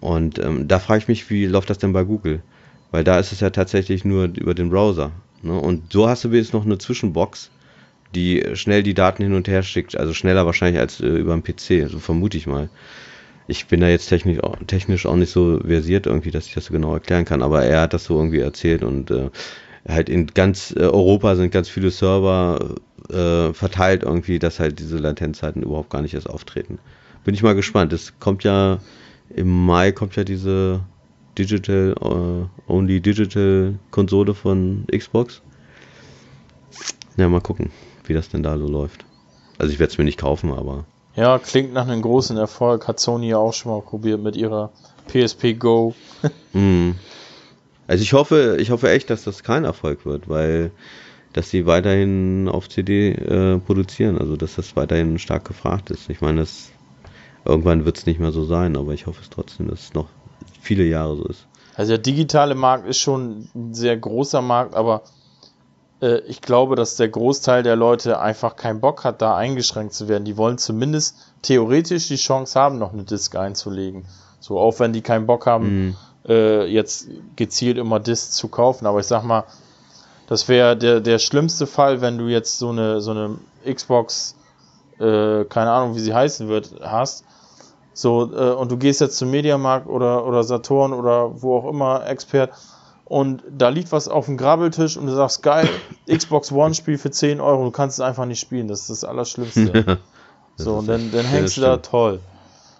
Und ähm, da frage ich mich, wie läuft das denn bei Google? Weil da ist es ja tatsächlich nur über den Browser. Ne? Und so hast du jetzt noch eine Zwischenbox, die schnell die Daten hin und her schickt. Also schneller wahrscheinlich als äh, über den PC, so vermute ich mal. Ich bin da jetzt technisch, technisch auch nicht so versiert irgendwie, dass ich das so genau erklären kann, aber er hat das so irgendwie erzählt und äh, halt in ganz äh, Europa sind ganz viele Server äh, verteilt irgendwie, dass halt diese Latenzzeiten überhaupt gar nicht erst auftreten. Bin ich mal gespannt. Es kommt ja im Mai kommt ja diese Digital, uh, Only Digital Konsole von Xbox. Ja, mal gucken, wie das denn da so läuft. Also ich werde es mir nicht kaufen, aber. Ja, klingt nach einem großen Erfolg. Hat Sony ja auch schon mal probiert mit ihrer PSP Go. mm. Also ich hoffe, ich hoffe echt, dass das kein Erfolg wird, weil dass sie weiterhin auf CD äh, produzieren, also dass das weiterhin stark gefragt ist. Ich meine, das, irgendwann wird es nicht mehr so sein, aber ich hoffe es trotzdem, dass es noch viele Jahre so ist. Also der digitale Markt ist schon ein sehr großer Markt, aber äh, ich glaube, dass der Großteil der Leute einfach keinen Bock hat, da eingeschränkt zu werden. Die wollen zumindest theoretisch die Chance haben, noch eine Disk einzulegen. So, auch wenn die keinen Bock haben, mhm. äh, jetzt gezielt immer Disk zu kaufen. Aber ich sag mal, das wäre der, der schlimmste Fall, wenn du jetzt so eine, so eine Xbox, äh, keine Ahnung, wie sie heißen wird, hast so, äh, und du gehst jetzt zum Mediamarkt oder, oder Saturn oder wo auch immer, Expert, und da liegt was auf dem Grabbeltisch und du sagst, geil, Xbox One Spiel für 10 Euro, du kannst es einfach nicht spielen, das ist das Allerschlimmste. das so, und dann, dann hängst du da toll.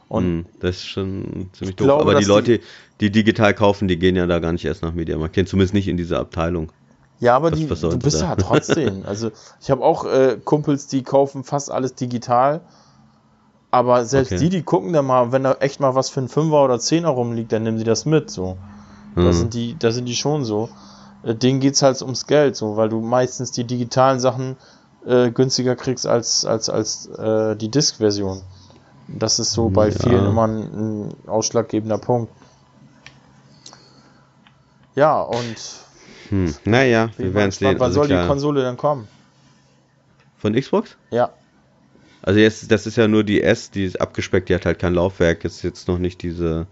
Und hm, das ist schon ziemlich doof. Glaube, Aber die Leute, die digital kaufen, die gehen ja da gar nicht erst nach Mediamarkt, gehen zumindest nicht in diese Abteilung. Ja, aber was, die, was du bist da? ja trotzdem. Also ich habe auch äh, Kumpels, die kaufen fast alles digital aber selbst okay. die, die gucken da mal, wenn da echt mal was für ein Fünfer oder Zehner rumliegt, dann nehmen sie das mit, so. Mhm. Da sind die, da sind die schon so. Äh, denen geht's halt ums Geld, so, weil du meistens die digitalen Sachen äh, günstiger kriegst als, als, als äh, die Disk-Version. Das ist so bei ja. vielen immer ein, ein, ausschlaggebender Punkt. Ja, und. Hm. Naja, wir werden sehen. Wann also soll klar. die Konsole dann kommen? Von Xbox? Ja. Also jetzt, das ist ja nur die S, die ist abgespeckt, die hat halt kein Laufwerk, ist jetzt noch nicht diese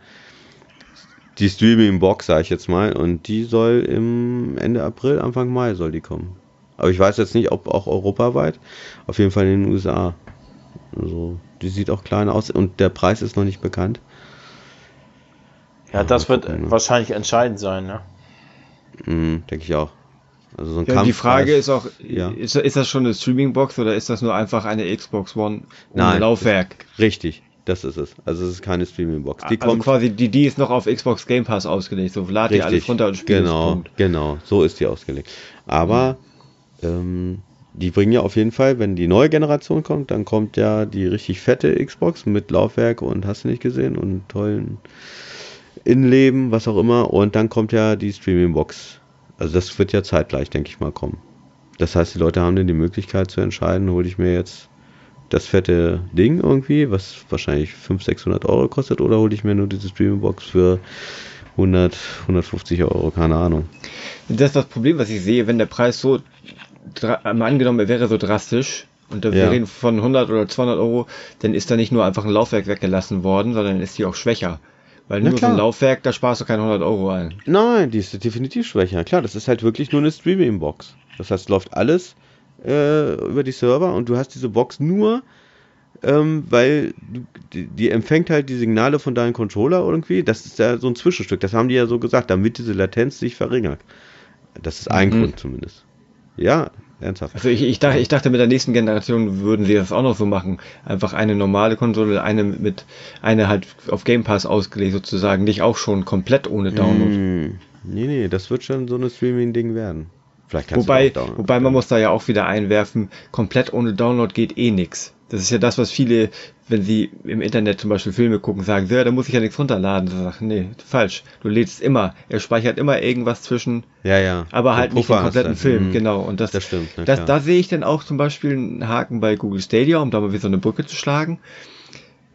die Streaming-Box, sag ich jetzt mal, und die soll im Ende April, Anfang Mai soll die kommen. Aber ich weiß jetzt nicht, ob auch europaweit, auf jeden Fall in den USA. Also, die sieht auch klein aus und der Preis ist noch nicht bekannt. Ja, das wird gucken, ne? wahrscheinlich entscheidend sein, ne? Mm, Denke ich auch. Also so ein ja, die Frage ist auch, ja. ist, ist das schon eine Streaming-Box oder ist das nur einfach eine Xbox One ohne Nein, Laufwerk? Richtig, das ist es. Also es ist keine Streaming-Box. Die also kommt quasi, die, die ist noch auf Xbox Game Pass ausgelegt. So lad die alles runter und spiel Genau, genau, so ist die ausgelegt. Aber mhm. ähm, die bringen ja auf jeden Fall, wenn die neue Generation kommt, dann kommt ja die richtig fette Xbox mit Laufwerk und hast du nicht gesehen und tollen Innenleben, was auch immer. Und dann kommt ja die Streaming-Box also das wird ja zeitgleich, denke ich mal, kommen. Das heißt, die Leute haben dann die Möglichkeit zu entscheiden, hole ich mir jetzt das fette Ding irgendwie, was wahrscheinlich 500, 600 Euro kostet, oder hole ich mir nur diese Streaming-Box für 100, 150 Euro, keine Ahnung. Das ist das Problem, was ich sehe, wenn der Preis so, ähm, angenommen, er wäre so drastisch, und da wir Ja. reden von 100 oder 200 Euro, dann ist da nicht nur einfach ein Laufwerk weggelassen worden, sondern ist die auch schwächer. Weil Na nur so ein klar. Laufwerk, da sparst du keine 100 Euro ein. Nein, die ist definitiv schwächer. Klar, das ist halt wirklich nur eine Streaming-Box. Das heißt, läuft alles äh, über die Server und du hast diese Box nur, ähm, weil du, die, die empfängt halt die Signale von deinem Controller irgendwie. Das ist ja so ein Zwischenstück. Das haben die ja so gesagt, damit diese Latenz sich verringert. Das ist ein Mhm. Grund zumindest. Ja, ernsthaft. Also ich, ich, dachte, ich dachte, mit der nächsten Generation würden sie das auch noch so machen. Einfach eine normale Konsole, eine mit, eine halt auf Game Pass ausgelegt sozusagen, nicht auch schon komplett ohne Download. Hm, nee, nee, das wird schon so ein Streaming-Ding werden. Vielleicht kannst Wobei, du auch wobei man muss da ja auch wieder einwerfen, komplett ohne Download geht eh nix. Das ist ja das, was viele, wenn sie im Internet zum Beispiel Filme gucken, sagen, ja, da muss ich ja nichts runterladen. Da sag ich, nee, falsch. Du lädst immer. Er speichert immer irgendwas zwischen, Ja, ja. aber halt nicht den Puffer kompletten. Film, Hm. genau. Und das, Das stimmt, na das, da sehe ich dann auch zum Beispiel einen Haken bei Google Stadia, um da mal wieder so eine Brücke zu schlagen.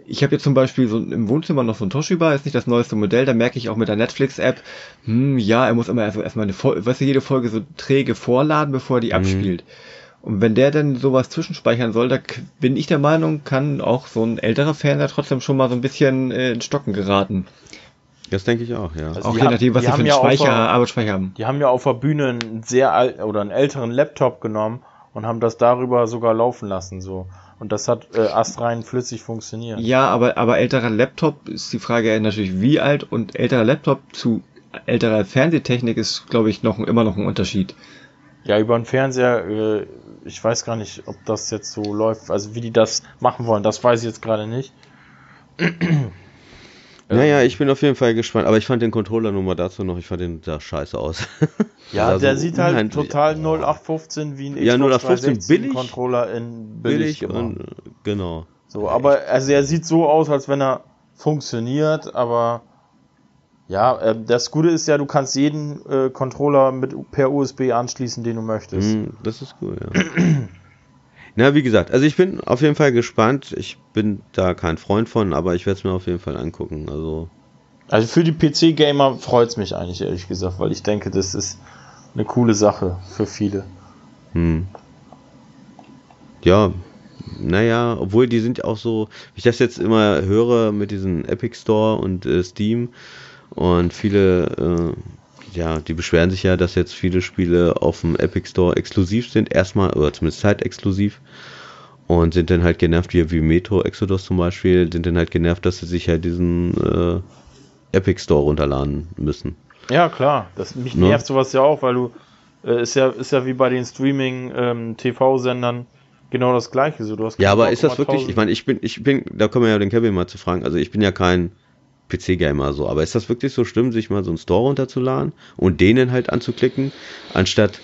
Ich habe jetzt zum Beispiel so im Wohnzimmer noch so ein Toshiba, ist nicht das neueste Modell, da merke ich auch mit der Netflix-App, hm, ja, er muss immer erst- erstmal eine Folge, weißt du, jede Folge so träge vorladen, bevor er die abspielt. Und wenn der dann sowas zwischenspeichern soll, da bin ich der Meinung, kann auch so ein älterer Fernseher trotzdem schon mal so ein bisschen äh, in Stocken geraten. Das denke ich auch, ja. Also auch die je nachdem, was die sie für haben einen ja auch Speicher, so- Arbeitsspeicher haben. Die haben ja auf der Bühne einen sehr alt oder einen älteren Laptop genommen und haben das darüber sogar laufen lassen so. Und das hat äh, astrein flüssig funktioniert. Ja, aber, aber älterer Laptop ist die Frage natürlich wie alt und älterer Laptop zu älterer Fernsehtechnik ist, glaube ich, noch immer noch ein Unterschied. Ja, über den Fernseher, äh, ich weiß gar nicht, ob das jetzt so läuft, also wie die das machen wollen, das weiß ich jetzt gerade nicht. Naja, ich bin auf jeden Fall gespannt, aber ich fand den Controller nur mal dazu noch, ich fand den sah scheiße aus. Ja, Sah der so sieht halt total 0815 wie ein Ja, 0815 billig. Controller in billig, billig und äh, genau. So, aber also er sieht so aus, als wenn er funktioniert, aber ja, ähm, das Gute ist ja, du kannst jeden äh, Controller mit per USB anschließen, den du möchtest. Hm, das ist cool, ja. Na, wie gesagt, also ich bin auf jeden Fall gespannt. Ich bin da kein Freund von, aber ich werde es mir auf jeden Fall angucken. Also, Also für die PC-Gamer freut's mich eigentlich, ehrlich gesagt, weil ich denke, das ist eine coole Sache für viele. hm. Ja, naja, obwohl die sind ja auch so, wie ich das jetzt immer höre mit diesem Epic Store und äh, Steam und viele, äh, ja, die beschweren sich ja, dass jetzt viele Spiele auf dem Epic Store exklusiv sind, erstmal, oder zumindest zeitexklusiv und sind dann halt genervt, wie, wie Metro Exodus zum Beispiel, sind dann halt genervt, dass sie sich halt diesen äh, Epic Store runterladen müssen. Ja, klar. Das, mich Ne? nervt sowas ja auch, weil du, äh, ist ja, ist ja wie bei den Streaming-TV-Sendern genau das Gleiche. So, du hast Ja, aber Bock, ist das wirklich, ich meine, ich bin, ich bin, da können wir ja den Kevin mal zu fragen, also ich bin ja kein PC-Gamer so, aber ist das wirklich so schlimm, sich mal so einen Store runterzuladen und denen halt anzuklicken, anstatt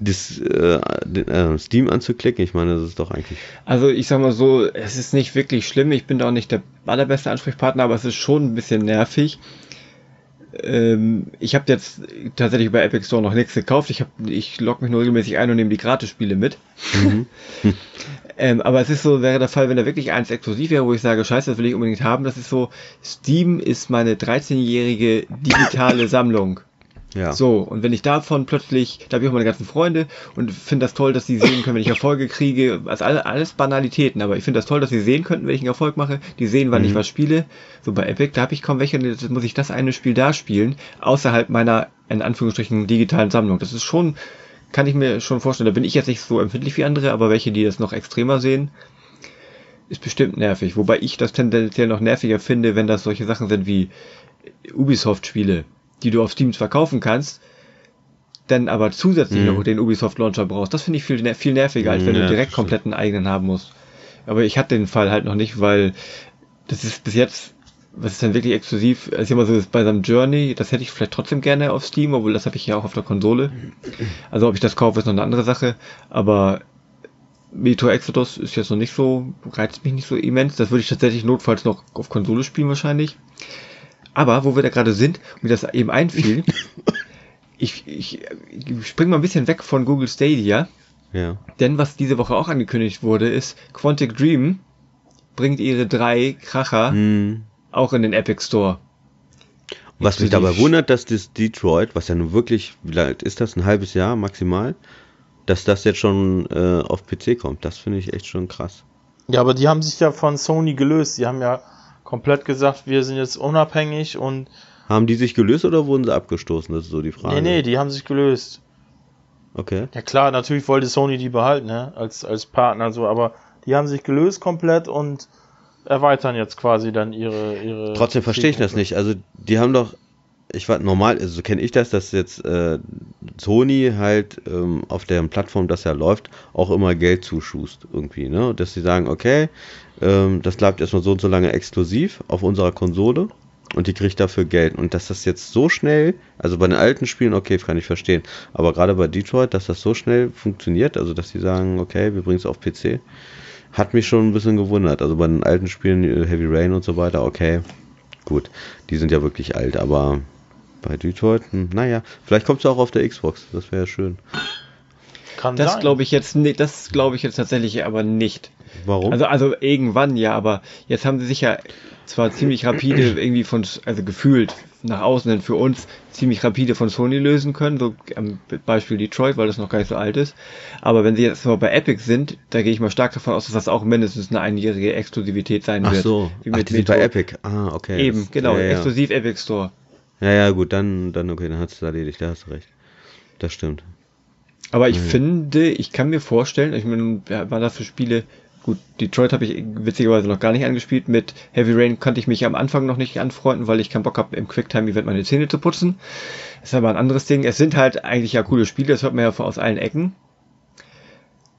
das äh, äh, Steam anzuklicken? Ich meine, das ist doch eigentlich. Also ich sag mal so, es ist nicht wirklich schlimm, ich bin da auch nicht der allerbeste Ansprechpartner, aber es ist schon ein bisschen nervig. Ähm, ich habe jetzt tatsächlich bei Epic Store noch nichts gekauft. Ich, hab, ich logge mich nur regelmäßig ein und nehme die Gratisspiele mit. ähm, aber es ist so, wäre der Fall, wenn da wirklich eins exklusiv wäre, wo ich sage, scheiße, das will ich unbedingt haben. Das ist so, Steam ist meine 13-jährige digitale Sammlung. Ja. So, und wenn ich davon plötzlich, da habe ich auch meine ganzen Freunde und finde das toll, dass sie sehen können, wenn ich Erfolge kriege, also alle, alles Banalitäten, aber ich finde das toll, dass sie sehen könnten, wenn ich einen Erfolg mache, die sehen, wann ich was spiele. So bei Epic, da habe ich kaum welche, jetzt muss ich das eine Spiel da spielen, außerhalb meiner, in Anführungsstrichen, digitalen Sammlung. Das ist schon, kann ich mir schon vorstellen, da bin ich jetzt nicht so empfindlich wie andere, aber welche, die das noch extremer sehen, ist bestimmt nervig. Wobei ich das tendenziell noch nerviger finde, wenn das solche Sachen sind wie Ubisoft-Spiele, die du auf Steam zwar kaufen kannst, dann aber zusätzlich Mhm. noch den Ubisoft Launcher brauchst. Das finde ich viel, viel nerviger, als wenn Ja, du direkt komplett einen eigenen haben musst. Aber ich hatte den Fall halt noch nicht, weil das ist bis jetzt, was ist denn wirklich exklusiv, also immer so ist bei seinem Journey, das hätte ich vielleicht trotzdem gerne auf Steam, obwohl das habe ich ja auch auf der Konsole. Also ob ich das kaufe, ist noch eine andere Sache, aber Metro Exodus ist jetzt noch nicht so, reizt mich nicht so immens. Das würde ich tatsächlich notfalls noch auf Konsole spielen wahrscheinlich. Aber wo wir da gerade sind, und mir das eben einfiel, ich, ich, ich spring mal ein bisschen weg von Google Stadia, Ja. denn was diese Woche auch angekündigt wurde, ist Quantic Dream bringt ihre drei Kracher Hm. Auch in den Epic Store. Was mich dabei wundert, dass das Detroit, was ja nun wirklich, wie alt ist das, ein halbes Jahr maximal, dass das jetzt schon äh, auf PC kommt. Das finde ich echt schon krass. Ja, aber die haben sich ja von Sony gelöst. Die haben ja komplett gesagt, wir sind jetzt unabhängig und. Haben die sich gelöst oder wurden sie abgestoßen? Das ist so die Frage. Nee, nee, die haben sich gelöst. Okay. Ja klar, natürlich wollte Sony die behalten, ne? Als, als Partner so, aber die haben sich gelöst komplett und erweitern jetzt quasi dann ihre. ihre Trotzdem verstehe ich das nicht. Also die haben doch, ich war normal, also so kenne ich das, dass jetzt äh, Sony halt ähm, auf deren Plattform, das ja läuft, auch immer Geld zuschust irgendwie, ne? Dass sie sagen, okay, ähm, das bleibt erstmal so und so lange exklusiv auf unserer Konsole und die kriegt dafür Geld. Und dass das jetzt so schnell, also bei den alten Spielen, okay, kann ich verstehen, aber gerade bei Detroit, dass das so schnell funktioniert, also dass sie sagen, okay, wir bringen es auf PC, hat mich schon ein bisschen gewundert. Also bei den alten Spielen, äh, Heavy Rain und so weiter, okay, gut, die sind ja wirklich alt, aber bei Detroit, hm, naja, vielleicht kommt es auch auf der Xbox, das wäre schön. Kann das glaube ich jetzt nicht, das glaube ich jetzt tatsächlich aber nicht. Warum? Also, also irgendwann ja, aber jetzt haben sie sich ja zwar ziemlich rapide irgendwie von, also gefühlt nach außen hin für uns ziemlich rapide von Sony lösen können, so am Beispiel Detroit, weil das noch gar nicht so alt ist. Aber wenn sie jetzt mal bei Epic sind, da gehe ich mal stark davon aus, dass das auch mindestens eine einjährige Exklusivität sein Ach wird. so, wie Ach, mit die sind bei Epic. Ah, okay. Eben, genau, ja, ja. exklusiv Epic Store. Ja, ja, gut, dann, dann okay, dann hat es erledigt, da hast du recht. Das stimmt. Aber ich Ja. finde, ich kann mir vorstellen, ich meine, waren das für Spiele, gut, Detroit habe ich witzigerweise noch gar nicht angespielt, mit Heavy Rain konnte ich mich am Anfang noch nicht anfreunden, weil ich keinen Bock habe, im Quicktime-Event meine Zähne zu putzen. Das ist aber ein anderes Ding. Es sind halt eigentlich ja coole Spiele, das hört man ja aus allen Ecken.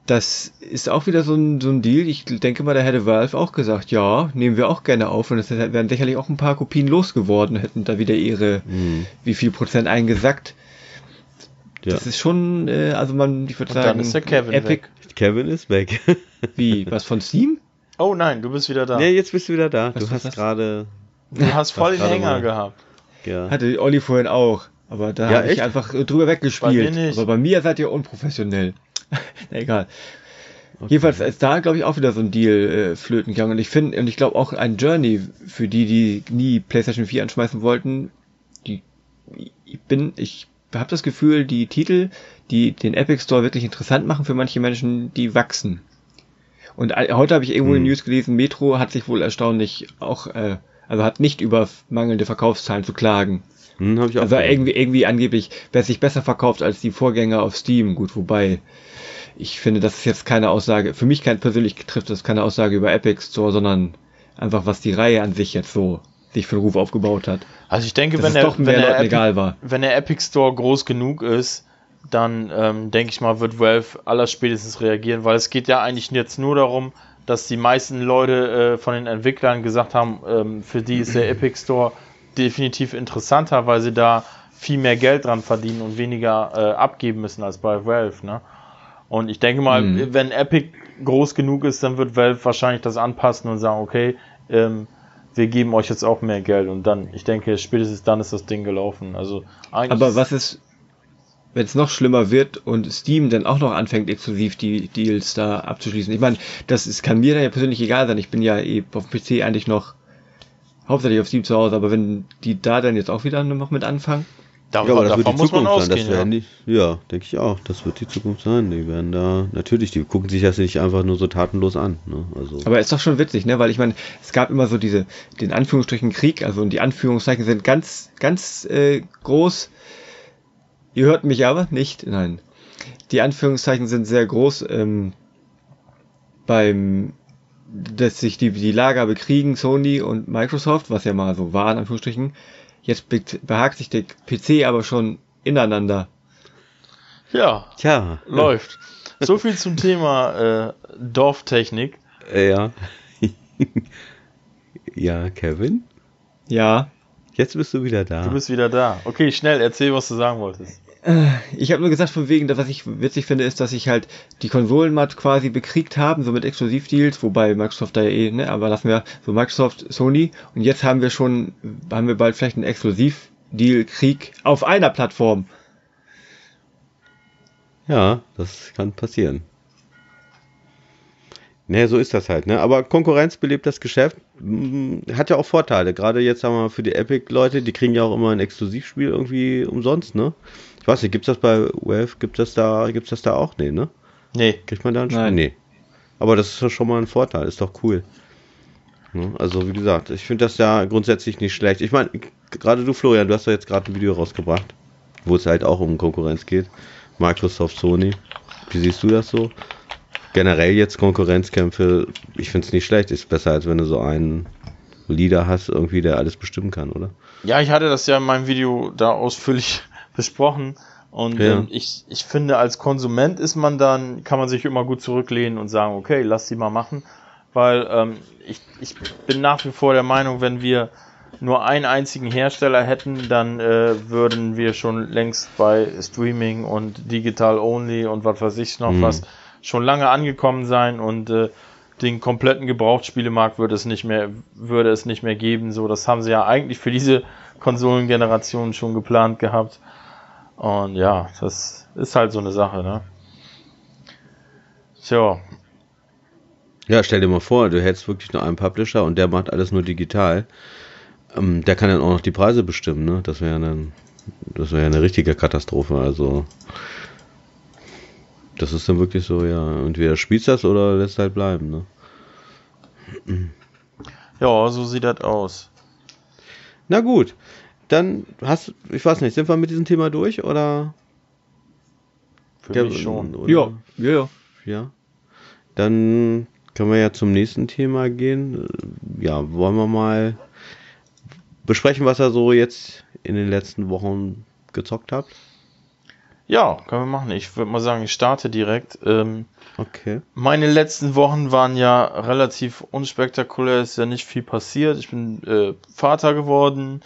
Das ist auch wieder so ein, so ein Deal. Ich denke mal, da hätte Valve auch gesagt, ja, nehmen wir auch gerne auf. Und es wären sicherlich auch ein paar Kopien losgeworden, hätten da wieder ihre, Hm. wie viel Prozent eingesackt. Ja. Das ist schon, äh, also man, ich würde sagen, ist der Kevin Epic, weg. Kevin ist weg. wie, was von Steam? Oh nein, du bist wieder da. nee, jetzt bist du wieder da. Was, du was, hast was? gerade, du hast voll den Hänger mal. gehabt. ja. Hatte Olli vorhin auch. Aber da Ja, habe ich einfach drüber weggespielt. Bei. Aber bei mir seid ihr unprofessionell. Na, egal. Jedenfalls ist da, glaube ich, auch wieder so ein Deal äh, flöten gegangen. Und ich finde, und ich glaube auch ein Journey für die, die nie PlayStation 4 anschmeißen wollten, die, ich bin, ich habe das Gefühl, die Titel, die den Epic Store wirklich interessant machen für manche Menschen, die wachsen. Und heute habe ich irgendwo in Hm. News gelesen, Metro hat sich wohl erstaunlich auch, äh, also hat nicht über mangelnde Verkaufszahlen zu klagen. Hm, hab ich auch Also gehört. irgendwie, irgendwie angeblich, wer sich besser verkauft als die Vorgänger auf Steam. Gut, wobei ich finde, das ist jetzt keine Aussage, für mich kein persönlich trifft das keine Aussage über Epic Store, sondern einfach, was die Reihe an sich jetzt so sich für den Ruf aufgebaut hat. Also ich denke, Dass wenn der, wenn, der Leuten Epic, egal war. wenn der Epic Store groß genug ist, dann ähm, denke ich mal, wird Valve allerspätestens reagieren, weil es geht ja eigentlich jetzt nur darum, dass die meisten Leute äh, von den Entwicklern gesagt haben, ähm, für die ist der Epic Store definitiv interessanter, weil sie da viel mehr Geld dran verdienen und weniger äh, abgeben müssen als bei Valve. Ne? Und ich denke mal, Mhm. wenn Epic groß genug ist, dann wird Valve wahrscheinlich das anpassen und sagen, okay, ähm, wir geben euch jetzt auch mehr Geld und dann, ich denke, spätestens dann ist das Ding gelaufen. Also eigentlich Aber was ist, wenn es noch schlimmer wird und Steam dann auch noch anfängt, exklusiv die Deals da abzuschließen? Ich meine, das ist, kann mir da ja persönlich egal sein. Ich bin ja eh auf dem PC eigentlich noch hauptsächlich auf Steam zu Hause, aber wenn die da dann jetzt auch wieder noch mit anfangen, da, Ja, aber das wird davon die muss man Zukunft sein. Das Ja. die, ja, denke ich auch. Das wird die Zukunft sein. Die werden da, natürlich, die gucken sich das nicht einfach nur so tatenlos an. Ne? Also, Aber ist doch schon witzig, ne? Weil ich meine, es gab immer so diese, den Anführungsstrichen Krieg, also und die Anführungszeichen sind ganz, ganz äh, groß. Ihr hört mich aber nicht, nein. Die Anführungszeichen sind sehr groß ähm, beim, dass sich die, die Lager bekriegen, Sony und Microsoft, was ja mal so war, in Anführungsstrichen. Jetzt be behagt sich der PC aber schon ineinander. ja, tja, läuft. So viel zum Thema äh, Dorftechnik. äh, ja. ja, Kevin, Ja, jetzt bist du wieder da. Du bist wieder da. Okay, schnell, erzähl, was du sagen wolltest. Ich habe nur gesagt, von wegen, dass was ich witzig finde, ist, dass sich halt die Konsolen mal quasi bekriegt haben, so mit Exklusivdeals, wobei Microsoft da ja eh, ne, aber lassen wir so Microsoft, Sony und jetzt haben wir schon, haben wir bald vielleicht einen Exklusivdeal-Krieg auf einer Plattform. Ja, das kann passieren. Nee, so ist das halt, ne? Aber Konkurrenz belebt das Geschäft. Mm, Hat ja auch Vorteile. Gerade jetzt haben wir für die Epic-Leute, die kriegen ja auch immer ein Exklusivspiel irgendwie umsonst, ne? Ich weiß nicht, gibt's das bei Valve? Gibt das da, gibt's das da auch? Nee, ne? Nee. Kriegt man da ein Spiel? Nein. Nee. Aber das ist ja schon mal ein Vorteil, ist doch cool. Ne? Also, wie gesagt, ich finde das ja grundsätzlich nicht schlecht. Ich meine, gerade du, Florian, du hast ja jetzt gerade ein Video rausgebracht, wo es halt auch um Konkurrenz geht. Microsoft, Sony. Wie siehst du das so? Generell jetzt Konkurrenzkämpfe, ich finde es nicht schlecht. Ist besser, als wenn du so einen Leader hast, irgendwie, der alles bestimmen kann, oder? Ja, ich hatte das ja in meinem Video da ausführlich besprochen. Und Ja. ähm, ich, ich finde, als Konsument ist man dann, kann man sich immer gut zurücklehnen und sagen, okay, lass sie mal machen. Weil ähm, ich, ich bin nach wie vor der Meinung, wenn wir nur einen einzigen Hersteller hätten, dann äh, würden wir schon längst bei Streaming und Digital Only und was weiß ich noch Mhm. was schon lange angekommen sein und äh, den kompletten Gebrauchtspielemarkt würde es nicht mehr würde es nicht mehr geben. So, das haben sie ja eigentlich für diese Konsolengeneration schon geplant gehabt. Und ja, das ist halt so eine Sache, ne? Tja, Ja, stell dir mal vor, du hättest wirklich nur einen Publisher und der macht alles nur digital. Ähm, der kann dann auch noch die Preise bestimmen, ne? Das wäre dann, eine richtige Katastrophe. Also, das ist dann wirklich so, ja, entweder spielst das oder lässt halt bleiben, ne? ja, so sieht das aus. Na gut, dann hast, ich weiß nicht, sind wir mit diesem Thema durch oder? Für Ja, mich schon. Oder? Ja, ja, ja. Ja. Dann können wir ja zum nächsten Thema gehen. Ja, wollen wir mal besprechen, was ihr so jetzt in den letzten Wochen gezockt habt? Ja, können wir machen. Ich würde mal sagen, ich starte direkt. Ähm, Okay. Meine letzten Wochen waren ja relativ unspektakulär, ist ja nicht viel passiert. Ich bin äh, Vater geworden,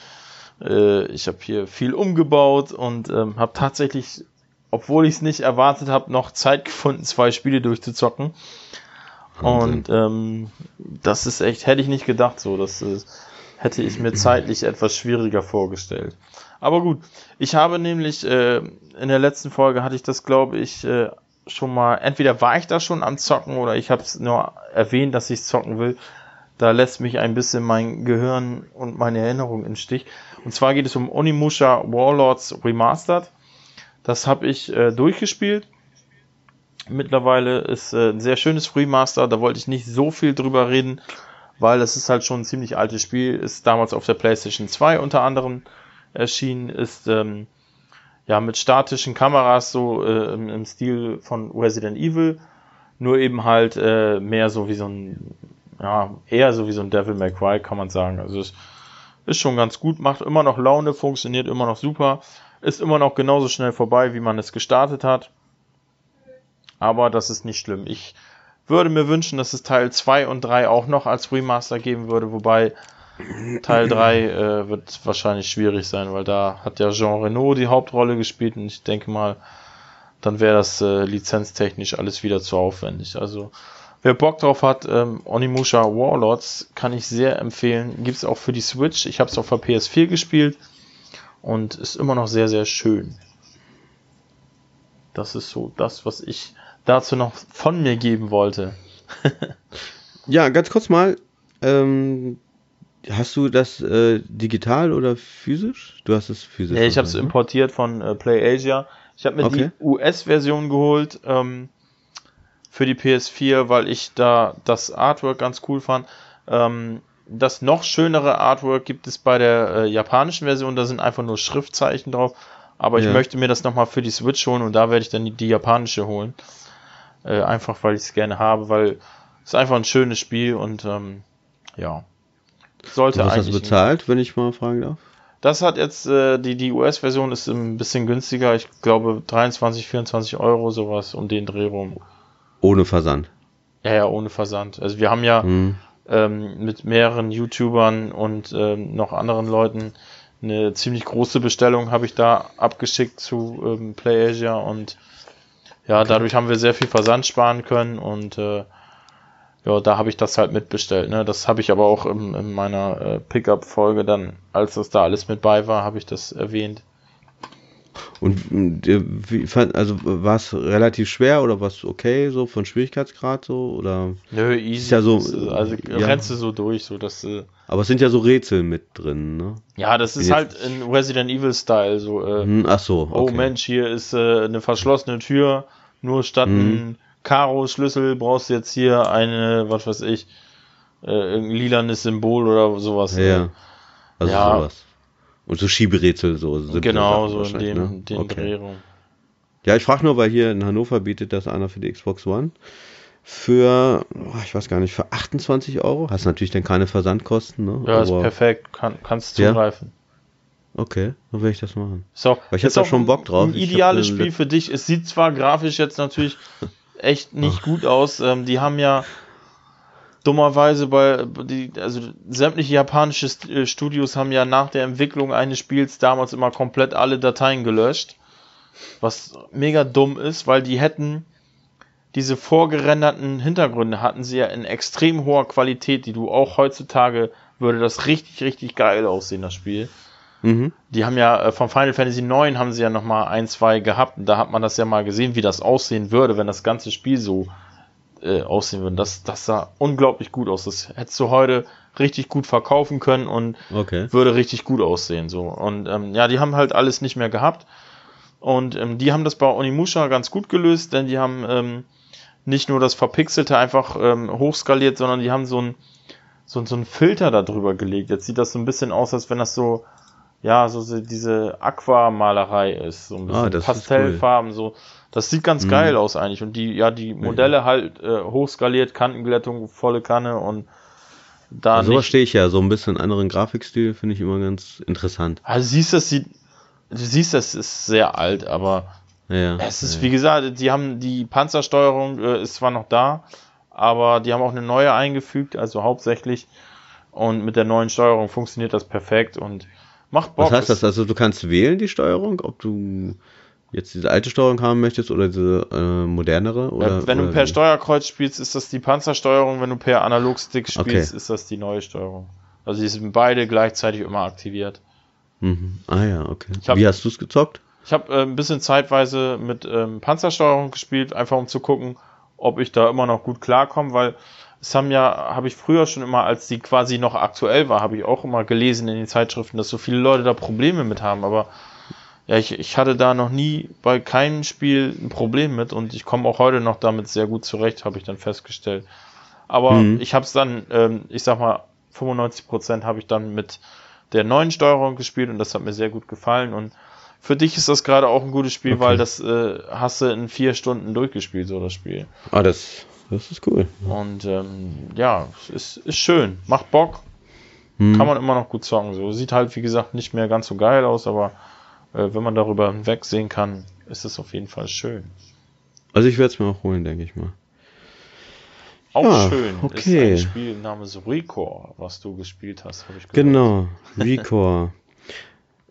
äh, ich habe hier viel umgebaut und ähm, habe tatsächlich, obwohl ich es nicht erwartet habe, noch Zeit gefunden, zwei Spiele durchzuzocken. Wahnsinn. Und ähm, das ist echt, hätte ich nicht gedacht so. Das äh, hätte ich mir zeitlich etwas schwieriger vorgestellt. Aber gut, ich habe nämlich äh, in der letzten Folge hatte ich das, glaube ich, äh, schon mal, entweder war ich da schon am Zocken oder ich habe es nur erwähnt, dass ich zocken will. Da lässt mich ein bisschen mein Gehirn und meine Erinnerung im Stich. Und zwar geht es um Onimusha Warlords Remastered. Das habe ich äh, durchgespielt. Mittlerweile ist äh, ein sehr schönes Remaster. Da wollte ich nicht so viel drüber reden, weil es ist halt schon ein ziemlich altes Spiel. Ist damals auf der PlayStation 2 unter anderem erschienen. Ist ähm, ja mit statischen Kameras so äh, im, im Stil von Resident Evil. Nur eben halt äh, mehr so wie so ein, ja, eher so wie so ein Devil May Cry, kann man sagen. Also es ist schon ganz gut, macht immer noch Laune, funktioniert immer noch super, ist immer noch genauso schnell vorbei, wie man es gestartet hat. Aber das ist nicht schlimm. Ich würde mir wünschen, dass es Teil 2 und 3 auch noch als Remaster geben würde, wobei Teil 3 äh, wird wahrscheinlich schwierig sein, weil da hat ja Jean Renault die Hauptrolle gespielt und ich denke mal, dann wäre das äh, lizenztechnisch alles wieder zu aufwendig. Also wer Bock drauf hat, ähm, Onimusha Warlords kann ich sehr empfehlen. Gibt es auch für die Switch. Ich habe es auf der PS4 gespielt und ist immer noch sehr, sehr schön. Das ist so das, was ich dazu noch von mir geben wollte. Ja, ganz kurz mal. Ähm, hast du das äh, digital oder physisch? Du hast es physisch. Nee, ich habe es wahrscheinlich, importiert von äh, PlayAsia. Ich habe mir Okay. die US-Version geholt ähm, für die PS4, weil ich da das Artwork ganz cool fand. Ähm, das noch schönere Artwork gibt es bei der äh, japanischen Version. Da sind einfach nur Schriftzeichen drauf. Aber ich Ja. möchte mir das nochmal für die Switch holen und da werde ich dann die, die japanische holen. Äh, einfach weil ich es gerne habe, weil es ist einfach ein schönes Spiel und ähm, ja. Sollte Was hast eigentlich du bezahlt, wenn ich mal fragen darf? das hat jetzt, äh, die, die US-Version ist ein bisschen günstiger. Ich glaube 23, 24 Euro, sowas um den Dreh rum. Ohne Versand. Ja, ja, ohne Versand. Also wir haben ja Hm. ähm, mit mehreren YouTubern und ähm, noch anderen Leuten eine ziemlich große Bestellung habe ich da abgeschickt zu ähm, PlayAsia und ja, dadurch haben wir sehr viel Versand sparen können und äh, ja, da habe ich das halt mitbestellt. Ne? Das habe ich aber auch in, in meiner äh, Pickup-Folge dann, als das da alles mit bei war, habe ich das erwähnt. Und äh, wie also war es relativ schwer oder war es okay, so von Schwierigkeitsgrad so? Oder Nö, easy. Ist ja so, äh, also ja. rennst du so durch, so dass äh, aber es sind ja so Rätsel mit drin, ne? Ja, das ist Jetzt- halt in Resident Evil Style so. Äh, Hm, ach so, okay. Oh Mensch, hier ist äh, eine verschlossene Tür. Nur statt Mhm. Einem Karo-Schlüssel brauchst du jetzt hier eine, was weiß ich, äh, irgendein lilanes Symbol oder sowas. Ja. Also Ja. sowas. Und so Schieberätsel so. Genau, so in dem, ne? den Okay. Dreh rum. Ja, ich frage nur, weil hier in Hannover bietet das einer für die Xbox One. Für, oh, ich weiß gar nicht, für 28 Euro. Hast natürlich dann keine Versandkosten, ne? Ja, ist Aber- perfekt, kann, kannst Ja. zugreifen. Okay, dann werde ich das machen. Ist Weil ich ist da auch schon Bock drauf. Ein ideales Spiel für dich. Es sieht zwar grafisch jetzt natürlich echt nicht gut aus. Ähm, die haben ja dummerweise bei die, also sämtliche japanische äh, Studios haben ja nach der Entwicklung eines Spiels damals immer komplett alle Dateien gelöscht. Was mega dumm ist, weil die hätten diese vorgerenderten Hintergründe hatten sie ja in extrem hoher Qualität, die du auch heutzutage würde das richtig, richtig geil aussehen, das Spiel. Mhm. Die haben ja äh, von Final Fantasy 9 haben sie ja noch mal ein, zwei gehabt. Und da hat man das ja mal gesehen, wie das aussehen würde, wenn das ganze Spiel so äh, aussehen würde. Das, das sah unglaublich gut aus. Das hättest du heute richtig gut verkaufen können und Okay. würde richtig gut aussehen. So. Und ähm, ja, die haben halt alles nicht mehr gehabt. Und ähm, die haben das bei Onimusha ganz gut gelöst, denn die haben ähm, nicht nur das Verpixelte einfach ähm, hochskaliert, sondern die haben so ein so, so einen Filter da drüber gelegt. Jetzt sieht das so ein bisschen aus, als wenn das so, ja, so, diese Aquamalerei ist. So ein bisschen Ah, das ist Pastellfarben, so. Das sieht ganz Mhm. geil aus eigentlich. Und die, ja, die Modelle halt äh, hochskaliert, Kantenglättung, volle Kanne und da Also sowas stehe ich ja. So ein bisschen anderen Grafikstil finde ich immer ganz interessant. Also siehst das sieht, du siehst, das ist sehr alt, aber Ja. es ist ja. wie gesagt, die haben die Panzersteuerung äh, ist zwar noch da, aber die haben auch eine neue eingefügt, also hauptsächlich und mit der neuen Steuerung funktioniert das perfekt und macht Bock. Was heißt das? Also du kannst wählen die Steuerung, ob du jetzt diese alte Steuerung haben möchtest oder diese äh, modernere? Oder, wenn du per? Steuerkreuz spielst, ist das die Panzersteuerung, wenn du per Analogstick Okay. spielst, ist das die neue Steuerung. Also die sind beide gleichzeitig immer aktiviert. Mhm. Ah ja, okay. Hab- Wie hast du es gezockt? Ich habe äh, ein bisschen zeitweise mit ähm, Panzersteuerung gespielt, einfach um zu gucken, ob ich da immer noch gut klarkomme, weil es haben ja, habe ich früher schon immer, als die quasi noch aktuell war, habe ich auch immer gelesen in den Zeitschriften, dass so viele Leute da Probleme mit haben, aber ja, ich, ich hatte da noch nie bei keinem Spiel ein Problem mit und ich komme auch heute noch damit sehr gut zurecht, habe ich dann festgestellt. Aber Mhm. ich habe es dann, ähm, ich sag mal, 95% habe ich dann mit der neuen Steuerung gespielt und das hat mir sehr gut gefallen und für dich ist das gerade auch ein gutes Spiel, Okay. weil das äh, hast du in vier Stunden durchgespielt, so das Spiel. Ah, das, das ist cool. Und ähm, ja, es ist, ist schön, macht Bock, Hm. kann man immer noch gut zocken. So sieht halt wie gesagt nicht mehr ganz so geil aus, aber äh, wenn man darüber hinwegsehen kann, ist es auf jeden Fall schön. Also ich werde es mir auch holen, denke ich mal. Auch Ja, schön okay. ist ein Spiel namens Recore, was du gespielt hast, habe ich gehört. Genau, Recore.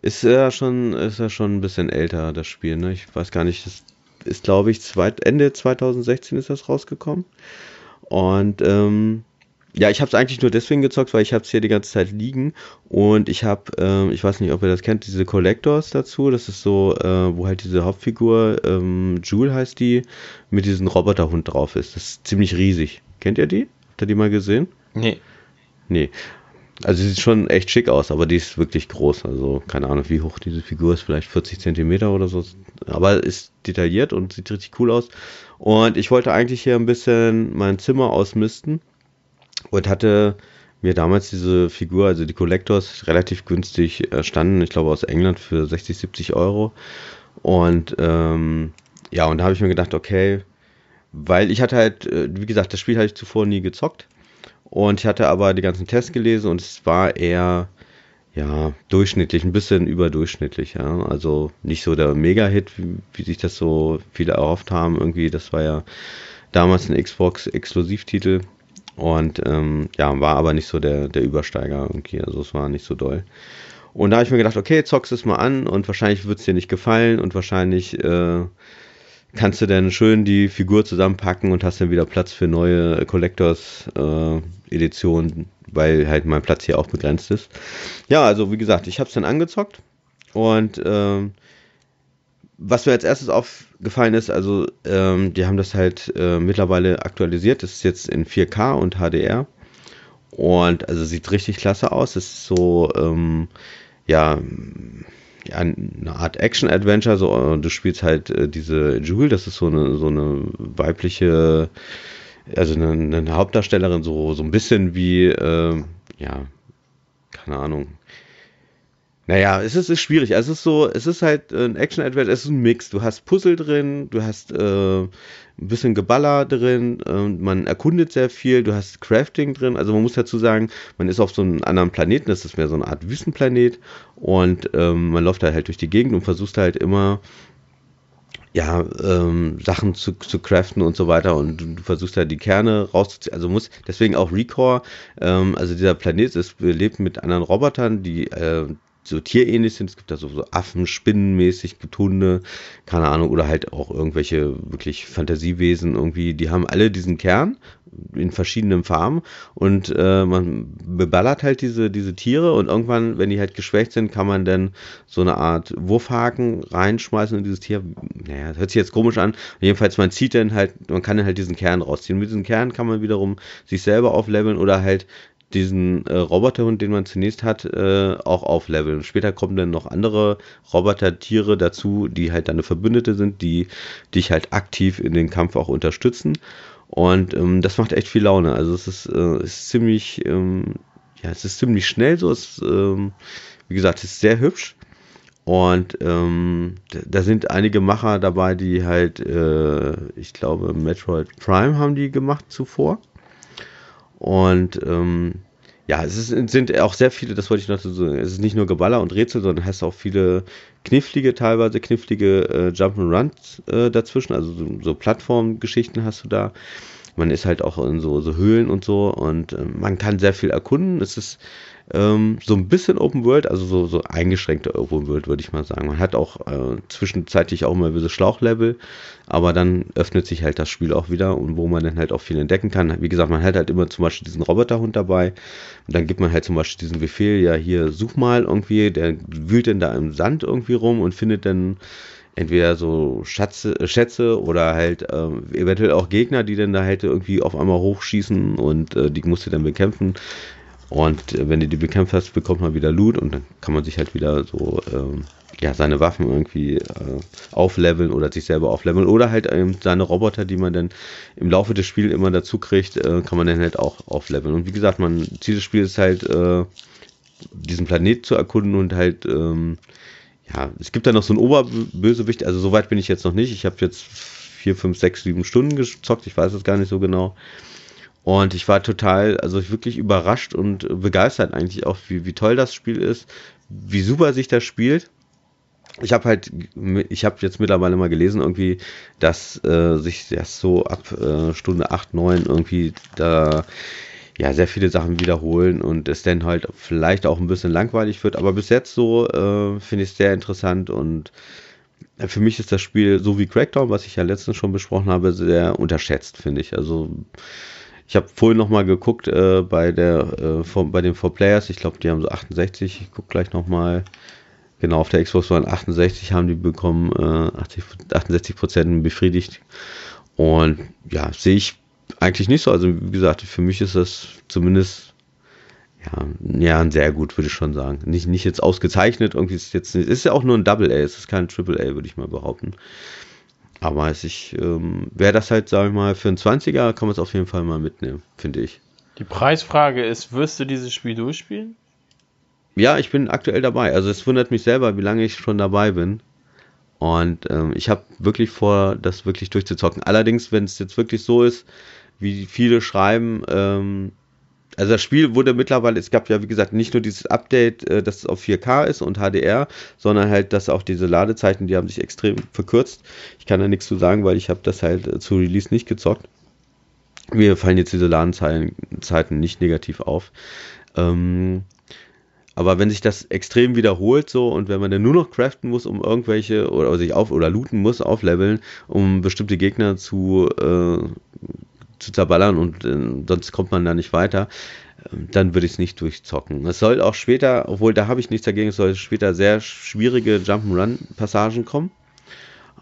ist ja schon, ist ja schon ein bisschen älter, das Spiel, ne? Ich weiß gar nicht, das ist, glaube ich, zweit, Ende 2016 ist das rausgekommen. Und ähm, ja, ich habe es eigentlich nur deswegen gezockt, weil ich habe es hier die ganze Zeit liegen und ich habe, ähm, ich weiß nicht, ob ihr das kennt, diese Collectors dazu. Das ist so, äh, wo halt diese Hauptfigur, ähm, Jewel heißt die, mit diesem Roboterhund drauf ist. Das ist ziemlich riesig. Kennt ihr die? Habt ihr die mal gesehen? Nee, Nee. Also sie sieht schon echt schick aus, aber die ist wirklich groß. Also keine Ahnung, wie hoch diese Figur ist, vielleicht 40 Zentimeter oder so. Aber ist detailliert und sieht richtig cool aus. Und ich wollte eigentlich hier ein bisschen mein Zimmer ausmisten und hatte mir damals diese Figur, also die Collectors, relativ günstig erstanden. Ich glaube aus England für 60, 70 Euro. Und ähm, ja, und da habe ich mir gedacht, okay, weil ich hatte halt, äh, wie gesagt, das Spiel hatte ich zuvor nie gezockt. Und ich hatte aber die ganzen Tests gelesen und es war eher, ja, durchschnittlich, ein bisschen überdurchschnittlich, ja. Also nicht so der Mega-Hit, wie, wie sich das so viele erhofft haben. Irgendwie, das war ja damals ein Xbox-Exklusivtitel. Und ähm, ja, war aber nicht so der, der Übersteiger irgendwie. Also es war nicht so doll. Und da habe ich mir gedacht, okay, zockst es mal an und wahrscheinlich wird es dir nicht gefallen und wahrscheinlich äh, kannst du dann schön die Figur zusammenpacken und hast dann wieder Platz für neue Collectors äh, Editionen, weil halt mein Platz hier auch begrenzt ist. Ja, also wie gesagt, ich habe es dann angezockt und ähm, was mir als erstes aufgefallen ist, also ähm, die haben das halt äh, mittlerweile aktualisiert. Das ist jetzt in 4K und HDR. Und also sieht richtig klasse aus. Es ist so, ähm, ja, ja, eine Art Action-Adventure. So, du spielst halt äh, diese Jewel, das ist so eine, so eine weibliche, also eine, eine Hauptdarstellerin, so, so ein bisschen wie, äh, ja, keine Ahnung, naja, es ist, ist schwierig. Also es ist so, es ist halt ein Action-Adventure, es ist ein Mix. Du hast Puzzle drin, du hast äh, ein bisschen Geballer drin, äh, man erkundet sehr viel, du hast Crafting drin. Also man muss dazu sagen, man ist auf so einem anderen Planeten, das ist mehr so eine Art Wüstenplanet und ähm, man läuft da halt durch die Gegend und versucht halt immer ja, ähm, Sachen zu, zu craften und so weiter und du, du versuchst halt die Kerne rauszuziehen. Also muss deswegen auch Recore, ähm, also dieser Planet ist lebt mit anderen Robotern, die äh, so tierähnlich sind. Es gibt da so, so Affen, Spinnenmäßig, gibt Hunde, keine Ahnung, oder halt auch irgendwelche wirklich Fantasiewesen irgendwie. Die haben alle diesen Kern in verschiedenen Farben und äh, man beballert halt diese, diese Tiere und irgendwann, wenn die halt geschwächt sind, kann man dann so eine Art Wurfhaken reinschmeißen in dieses Tier. Naja, hört sich jetzt komisch an. Jedenfalls, man zieht dann halt, man kann dann halt diesen Kern rausziehen. Mit diesem Kern kann man wiederum sich selber aufleveln oder halt diesen äh, Roboterhund, den man zunächst hat, äh, auch aufleveln. Später kommen dann noch andere Robotertiere dazu, die halt deine Verbündete sind, die dich halt aktiv in den Kampf auch unterstützen. Und ähm, das macht echt viel Laune. Also es ist, äh, ist ziemlich, ähm, ja, es ist ziemlich schnell so. Es, ähm, wie gesagt, es ist sehr hübsch. Und ähm, da sind einige Macher dabei, die halt, äh, ich glaube, Metroid Prime haben die gemacht zuvor. Und ähm, ja, es ist, sind auch sehr viele, das wollte ich noch so sagen, es ist nicht nur Geballer und Rätsel, sondern hast auch viele knifflige, teilweise knifflige äh, Jump'n'Runs äh, dazwischen, also so, so Plattformgeschichten hast du da. Man ist halt auch in so, so Höhlen und so und äh, man kann sehr viel erkunden. Es ist ähm, so ein bisschen Open World, also so, so eingeschränkte Open World, würde ich mal sagen. Man hat auch äh, zwischenzeitlich auch mal diese Schlauchlevel, aber dann öffnet sich halt das Spiel auch wieder und wo man dann halt auch viel entdecken kann. Wie gesagt, man hat halt immer zum Beispiel diesen Roboterhund dabei und dann gibt man halt zum Beispiel diesen Befehl, ja hier such mal irgendwie, der wühlt dann da im Sand irgendwie rum und findet dann entweder so Schatze, äh, Schätze oder halt äh, eventuell auch Gegner, die dann da halt irgendwie auf einmal hochschießen und äh, die musst du dann bekämpfen. Und äh, wenn du die bekämpft hast, bekommt man wieder Loot und dann kann man sich halt wieder so ähm, ja, seine Waffen irgendwie äh, aufleveln oder sich selber aufleveln. Oder halt ähm, seine Roboter, die man dann im Laufe des Spiels immer dazu kriegt, äh, kann man dann halt auch aufleveln. Und wie gesagt, man, Ziel des Spiels ist halt, äh, diesen Planet zu erkunden und halt, ähm, ja, es gibt da noch so einen Oberbösewicht, also soweit bin ich jetzt noch nicht. Ich habe jetzt vier, fünf, sechs, sieben Stunden gezockt, ich weiß es gar nicht so genau. Und ich war total, also wirklich überrascht und begeistert eigentlich auch, wie, wie toll das Spiel ist, wie super sich das spielt. Ich habe halt, ich habe jetzt mittlerweile mal gelesen, irgendwie, dass äh, sich das so ab äh, Stunde 8, 9 irgendwie da ja sehr viele Sachen wiederholen und es dann halt vielleicht auch ein bisschen langweilig wird. Aber bis jetzt so äh, finde ich es sehr interessant und für mich ist das Spiel so wie Crackdown, was ich ja letztens schon besprochen habe, sehr unterschätzt, finde ich. Also ich habe vorhin noch mal geguckt äh, bei der äh, vor, bei den 4 Players. Ich glaube, die haben so 68. Ich gucke gleich noch mal. Genau, auf der Xbox One 68 haben die bekommen, äh, 80, 68 Prozent befriedigt. Und ja, sehe ich eigentlich nicht so. Also wie gesagt, für mich ist das zumindest ja, ja, sehr gut, würde ich schon sagen. Nicht, nicht jetzt ausgezeichnet, irgendwie ist jetzt, ist ja auch nur ein Double A, es ist kein Triple A, würde ich mal behaupten. Aber ich, ähm, wäre das halt, sage ich mal, für einen 20er, kann man es auf jeden Fall mal mitnehmen, finde ich. Die Preisfrage ist, wirst du dieses Spiel durchspielen? Ja, ich bin aktuell dabei. Also es wundert mich selber, wie lange ich schon dabei bin. Und ähm, ich habe wirklich vor, das wirklich durchzuzocken. Allerdings, wenn es jetzt wirklich so ist, wie viele schreiben, ähm, also das Spiel wurde mittlerweile, es gab ja wie gesagt nicht nur dieses Update, äh, dass es auf 4K ist und HDR, sondern halt, dass auch diese Ladezeiten, die haben sich extrem verkürzt. Ich kann da nichts zu sagen, weil ich habe das halt äh, zu Release nicht gezockt. Mir fallen jetzt diese Ladezeiten nicht negativ auf. Ähm, aber wenn sich das extrem wiederholt so und wenn man dann nur noch craften muss, um irgendwelche oder sich auf oder looten muss, aufleveln, um bestimmte Gegner zu äh, zu zerballern und äh, sonst kommt man da nicht weiter, ähm, dann würde ich es nicht durchzocken. Es soll auch später, obwohl da habe ich nichts dagegen, es soll später sehr schwierige Jump'n'Run-Passagen kommen.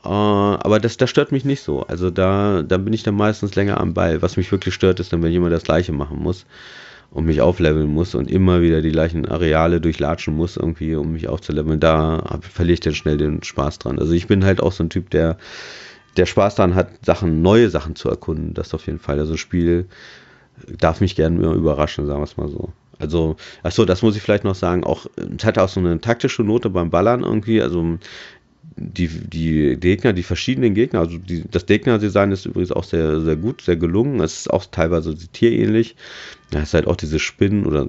Äh, aber das, das stört mich nicht so. Also da, da bin ich dann meistens länger am Ball. Was mich wirklich stört, ist dann, wenn jemand das Gleiche machen muss und mich aufleveln muss und immer wieder die gleichen Areale durchlatschen muss, irgendwie, um mich aufzuleveln. Da hab, verliere ich dann schnell den Spaß dran. Also ich bin halt auch so ein Typ, der, der Spaß daran hat, Sachen, neue Sachen zu erkunden. Das auf jeden Fall. Also Spiel darf mich gerne überraschen, sagen wir es mal so. Also, achso, das muss ich vielleicht noch sagen, auch, es hatte auch so eine taktische Note beim Ballern irgendwie, also die, die Gegner, die verschiedenen Gegner, also die, das Gegnerdesign ist übrigens auch sehr, sehr gut, sehr gelungen. Es ist auch teilweise tierähnlich. Da ist halt auch diese Spinnen oder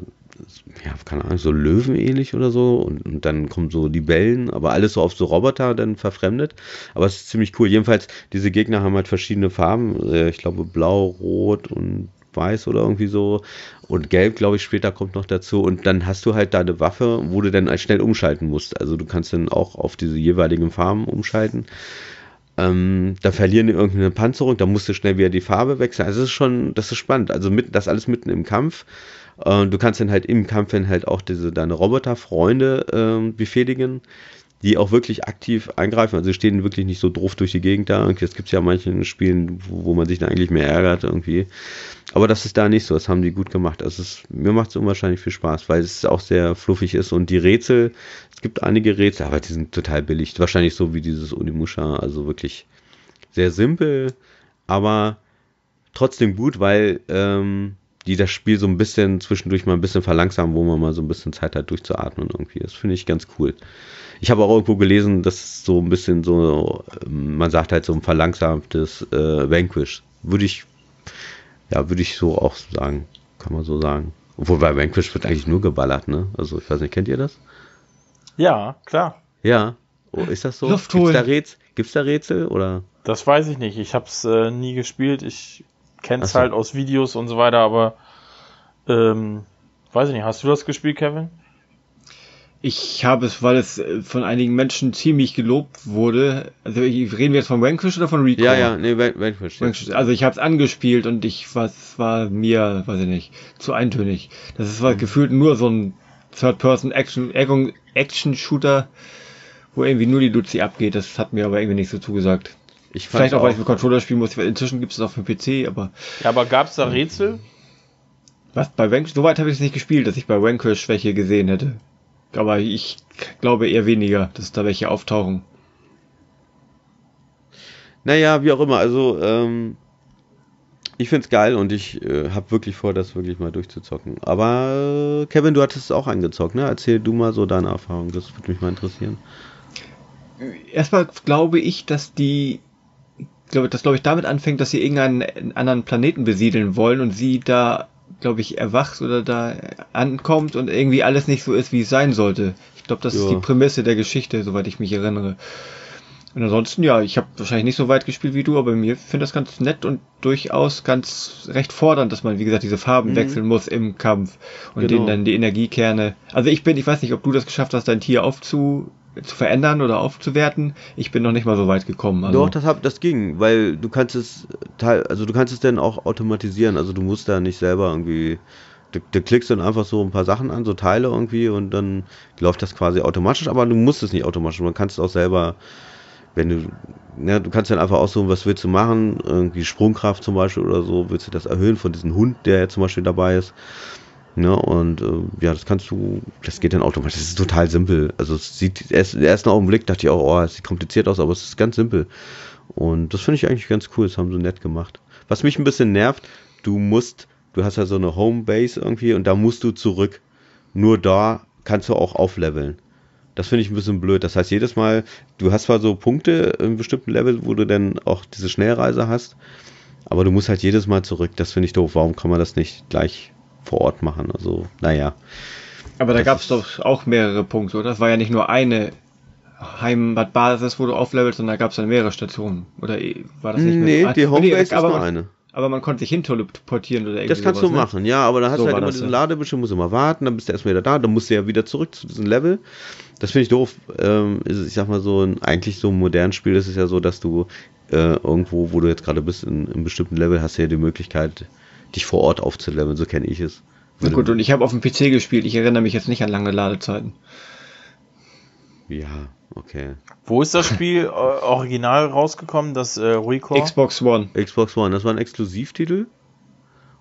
ja, keine Ahnung, so Löwenähnlich oder so und, und, dann kommen so Libellen, aber alles so auf so Roboter dann verfremdet. Aber es ist ziemlich cool. Jedenfalls, diese Gegner haben halt verschiedene Farben. Äh, ich glaube blau, rot und weiß oder irgendwie so. Und gelb, glaube ich, später kommt noch dazu. Und dann hast du halt deine Waffe, wo du dann schnell umschalten musst. Also du kannst dann auch auf diese jeweiligen Farben umschalten. Ähm, da verlieren die irgendeine Panzerung, da musst du schnell wieder die Farbe wechseln. Also das ist schon, das ist spannend. Also mit, das alles mitten im Kampf. Äh, du kannst dann halt im Kampf dann halt auch diese deine Roboterfreunde äh, befehligen die auch wirklich aktiv eingreifen. Also stehen wirklich nicht so doof durch die Gegend da. Das gibt es ja in manchen Spielen, wo, wo, man sich dann eigentlich mehr ärgert irgendwie. Aber das ist da nicht so. Das haben die gut gemacht. Also es, mir macht es unwahrscheinlich viel Spaß, weil es auch sehr fluffig ist. Und die Rätsel, es gibt einige Rätsel, aber die sind total billig. Wahrscheinlich so wie dieses Unimusha. Also wirklich sehr simpel, aber trotzdem gut, weil ähm, die das Spiel so ein bisschen zwischendurch mal ein bisschen verlangsamen, wo man mal so ein bisschen Zeit hat durchzuatmen irgendwie. Das finde ich ganz cool. Ich habe auch irgendwo gelesen, dass so ein bisschen so, ähm, man sagt halt so ein verlangsamtes äh, Vanquish. Würde ich, ja, würde ich so auch sagen. Kann man so sagen. Obwohl bei Vanquish wird eigentlich nur geballert, ne? Also ich weiß nicht, kennt ihr das? Ja, klar. Ja. Oh, ist das so? Luft Gibt's da, Rätsel, gibt's da Rätsel oder? Das weiß ich nicht. Ich habe es äh, nie gespielt. Ich kenne es so. halt aus Videos und so weiter, aber ähm, weiß ich nicht. Hast du das gespielt, Kevin? Ich habe es, weil es äh, von einigen Menschen ziemlich gelobt wurde. Also reden wir jetzt von Vanquish oder von Recall? Ja, ja, nee, Vanquish. Vanquish. Also ich habe es angespielt und ich was war mir, weiß ich nicht, zu eintönig. Das ist war mhm. gefühlt nur so ein Third-Person-Action Action-Shooter, wo irgendwie nur die Luzi abgeht. Das hat mir aber irgendwie nicht so zugesagt. Ich Vielleicht auch, weil ich mit Controller spielen muss. Inzwischen gibt es es auch für PC, aber. Ja, aber gab es da Rätsel? Was bei Vanquish? Soweit habe ich es nicht gespielt, dass ich bei Vanquish welche gesehen hätte. Aber ich glaube eher weniger, dass da welche auftauchen. Naja, wie auch immer, also ähm, ich find's geil und ich äh, habe wirklich vor, das wirklich mal durchzuzocken. Aber äh, Kevin, du hattest es auch angezockt, ne? Erzähl du mal so deine Erfahrung, das würde mich mal interessieren. Erstmal glaube ich, dass die glaube, das glaube ich damit anfängt, dass sie irgendeinen anderen Planeten besiedeln wollen und sie da glaube ich, erwacht oder da ankommt und irgendwie alles nicht so ist, wie es sein sollte. Ich glaube, das ja. ist die Prämisse der Geschichte, soweit ich mich erinnere. Und ansonsten, ja, ich habe wahrscheinlich nicht so weit gespielt wie du, aber mir finde das ganz nett und durchaus ganz recht fordernd, dass man, wie gesagt, diese Farben mhm. wechseln muss im Kampf und genau. denen dann die Energiekerne. Also ich bin, ich weiß nicht, ob du das geschafft hast, dein Tier aufzu zu verändern oder aufzuwerten. Ich bin noch nicht mal so weit gekommen. Also. Doch, das, hab, das ging, weil du kannst es also du kannst es dann auch automatisieren. Also du musst da nicht selber irgendwie. Du, du klickst dann einfach so ein paar Sachen an, so Teile irgendwie und dann läuft das quasi automatisch, aber du musst es nicht automatisch. Man kannst es auch selber, wenn du, ja, du kannst dann einfach aussuchen, was willst du machen, irgendwie Sprungkraft zum Beispiel oder so, willst du das erhöhen von diesem Hund, der jetzt zum Beispiel dabei ist. Ne, und äh, ja, das kannst du, das geht dann automatisch. Das ist total simpel. Also es sieht erst im ersten Augenblick dachte ich auch, oh, es sieht kompliziert aus, aber es ist ganz simpel. Und das finde ich eigentlich ganz cool, das haben sie nett gemacht. Was mich ein bisschen nervt, du musst, du hast ja so eine Homebase irgendwie und da musst du zurück. Nur da kannst du auch aufleveln. Das finde ich ein bisschen blöd. Das heißt, jedes Mal, du hast zwar so Punkte in bestimmten Level, wo du dann auch diese Schnellreise hast, aber du musst halt jedes Mal zurück. Das finde ich doof. Warum kann man das nicht gleich vor Ort machen. Also, naja. Aber da gab es doch auch mehrere Punkte, oder? Das war ja nicht nur eine Heimatbasis, wo du auflevelst, sondern da gab es dann mehrere Stationen. Oder war das nicht Nee, die Homebase nee, ist nur eine. Aber man konnte sich hin teleportieren oder irgendwas. Das kannst sowas, du ne? machen, ja, aber da hast so du halt immer diesen ja. Ladebildschirm, musst du immer warten, dann bist du erstmal wieder da, dann musst du ja wieder zurück zu diesem Level. Das finde ich doof. Ähm, ich sag mal so, ein, eigentlich so ein modernes Spiel ist es ja so, dass du äh, irgendwo, wo du jetzt gerade bist, in, in einem bestimmten Level, hast du ja die Möglichkeit, dich vor Ort aufzuleveln, so kenne ich es. Na gut, und ich habe auf dem PC gespielt, ich erinnere mich jetzt nicht an lange Ladezeiten. Ja, okay. Wo ist das Spiel äh, original rausgekommen, das äh, Recore? Xbox One. Xbox One, das war ein Exklusivtitel.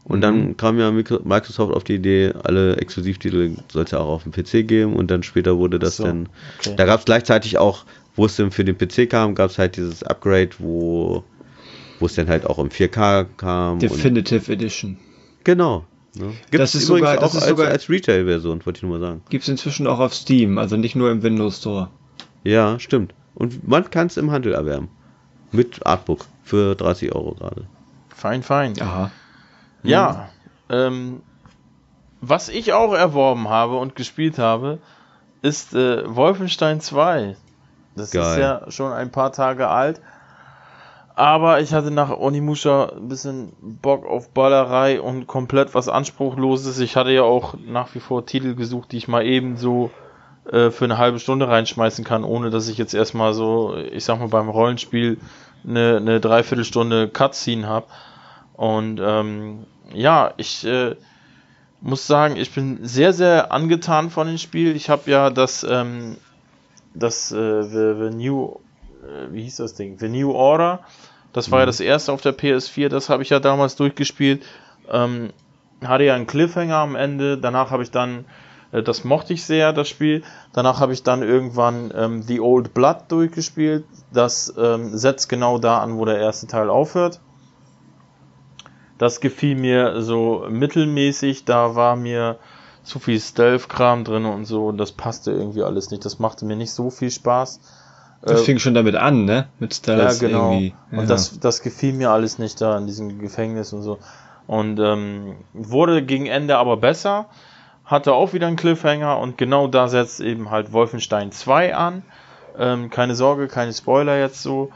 Und dann kam ja Micro- Microsoft auf die Idee, alle Exklusivtitel soll es ja auch auf dem PC geben und dann später wurde das so, dann. okay. Da gab es gleichzeitig auch, wo es dann für den PC kam, gab es halt dieses Upgrade, wo wo es dann halt auch im 4K kam. Und, Definitive Edition. genau. Ne? Das ist übrigens sogar- das auch ist als, sogar- als Retail-Version, wollte ich nur mal sagen. Gibt's inzwischen auch auf Steam, also nicht nur im Windows Store. Ja, stimmt. Und man kann es im Handel erwerben. Mit Artbook für 30 Euro gerade. Fein, fein. Aha. Ja, ähm, was ich auch erworben habe und gespielt habe, ist äh, Wolfenstein 2. Das ist Geil. ja schon ein paar Tage alt. Aber ich hatte nach Onimusha ein bisschen Bock auf Ballerei und komplett was Anspruchloses. Ich hatte ja auch nach wie vor Titel gesucht, die ich mal eben so äh, für eine halbe Stunde reinschmeißen kann, ohne dass ich jetzt erstmal so, ich sag mal, beim Rollenspiel eine, eine Dreiviertelstunde Cutscene habe. Und ähm, ja, ich äh, muss sagen, ich bin sehr, sehr angetan von dem Spiel. Ich habe ja das, ähm, das äh, the, the New, wie hieß das Ding? The New Order. Das war ja das erste auf der PS4, das habe ich ja damals durchgespielt. Ähm, hatte ja einen Cliffhanger am Ende. Danach habe ich dann, äh, das mochte ich sehr, das Spiel. Danach habe ich dann irgendwann ähm, The Old Blood durchgespielt. Das ähm, setzt genau da an, wo der erste Teil aufhört. Das gefiel mir so mittelmäßig. Da war mir zu viel Stealth-Kram drin und so. Und das passte irgendwie alles nicht. Das machte mir nicht so viel Spaß. Das Äh, fing schon damit an, ne? Mit Stealth ja, genau. irgendwie. Ja. Und das, das gefiel mir alles nicht da in diesem Gefängnis und so. Und ähm, wurde gegen Ende aber besser. Hatte auch wieder einen Cliffhanger und genau da setzt eben halt Wolfenstein 2 an. Ähm, keine Sorge, keine Spoiler jetzt so.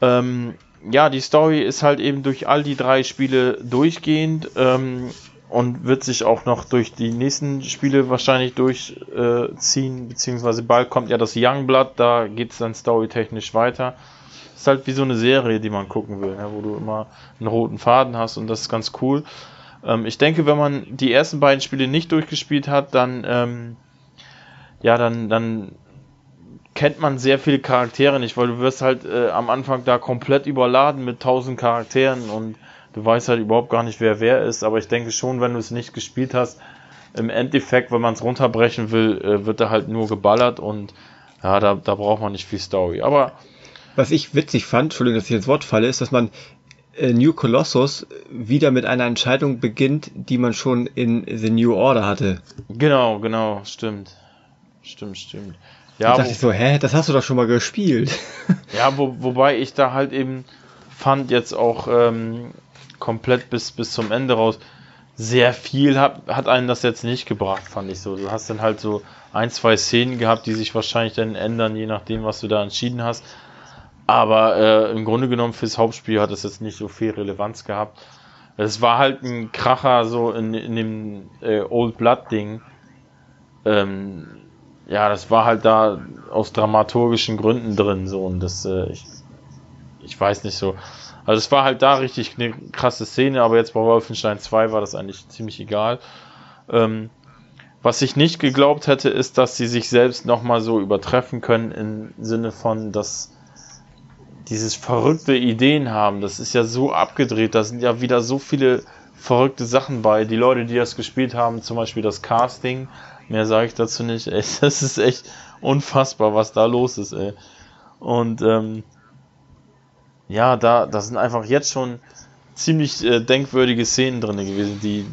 Ähm, ja, die Story ist halt eben durch all die drei Spiele durchgehend ähm, und wird sich auch noch durch die nächsten Spiele wahrscheinlich durchziehen, äh, beziehungsweise bald kommt ja das Youngblood, da geht es dann storytechnisch weiter. Ist halt wie so eine Serie, die man gucken will, ne, wo du immer einen roten Faden hast und das ist ganz cool. Ähm, ich denke, wenn man die ersten beiden Spiele nicht durchgespielt hat, dann ähm, ja, dann, dann kennt man sehr viele Charaktere nicht, weil du wirst halt äh, am Anfang da komplett überladen mit tausend Charakteren und du weißt halt überhaupt gar nicht, wer wer ist. Aber ich denke schon, wenn du es nicht gespielt hast, im Endeffekt, wenn man es runterbrechen will, äh, wird da halt nur geballert und ja, da, da braucht man nicht viel Story. Aber Was ich witzig fand, Entschuldigung, dass ich ins Wort falle, ist, dass man äh, New Colossus wieder mit einer Entscheidung beginnt, die man schon in The New Order hatte. genau, genau, stimmt. Stimmt, stimmt. Da Ja, dachte wo, ich so, hä, das hast du doch schon mal gespielt. Ja, wo, wobei ich da halt eben fand jetzt auch ähm, komplett bis, bis zum Ende raus sehr viel hat, hat einen das jetzt nicht gebracht, fand ich so. Du hast dann halt so ein, zwei Szenen gehabt, die sich wahrscheinlich dann ändern, je nachdem, was du da entschieden hast. Aber äh, im Grunde genommen fürs Hauptspiel hat es jetzt nicht so viel Relevanz gehabt. Es war halt ein Kracher so in, in dem äh, Old Blood Ding. Ähm, ja, das war halt da aus dramaturgischen Gründen drin so und das äh, ich, ich weiß nicht so. Also es war halt da richtig eine krasse Szene, aber jetzt bei Wolfenstein 2 war das eigentlich ziemlich egal. Ähm, was ich nicht geglaubt hätte, ist, dass sie sich selbst nochmal so übertreffen können im Sinne von, dass dieses verrückte Ideen haben. Das ist ja so abgedreht, da sind ja wieder so viele verrückte Sachen bei. Die Leute, die das gespielt haben, zum Beispiel das Casting, mehr sage ich dazu nicht. Ey, das ist echt unfassbar, was da los ist. Ey. Und ähm, ja, da, da sind einfach jetzt schon ziemlich äh, denkwürdige Szenen drin gewesen, die,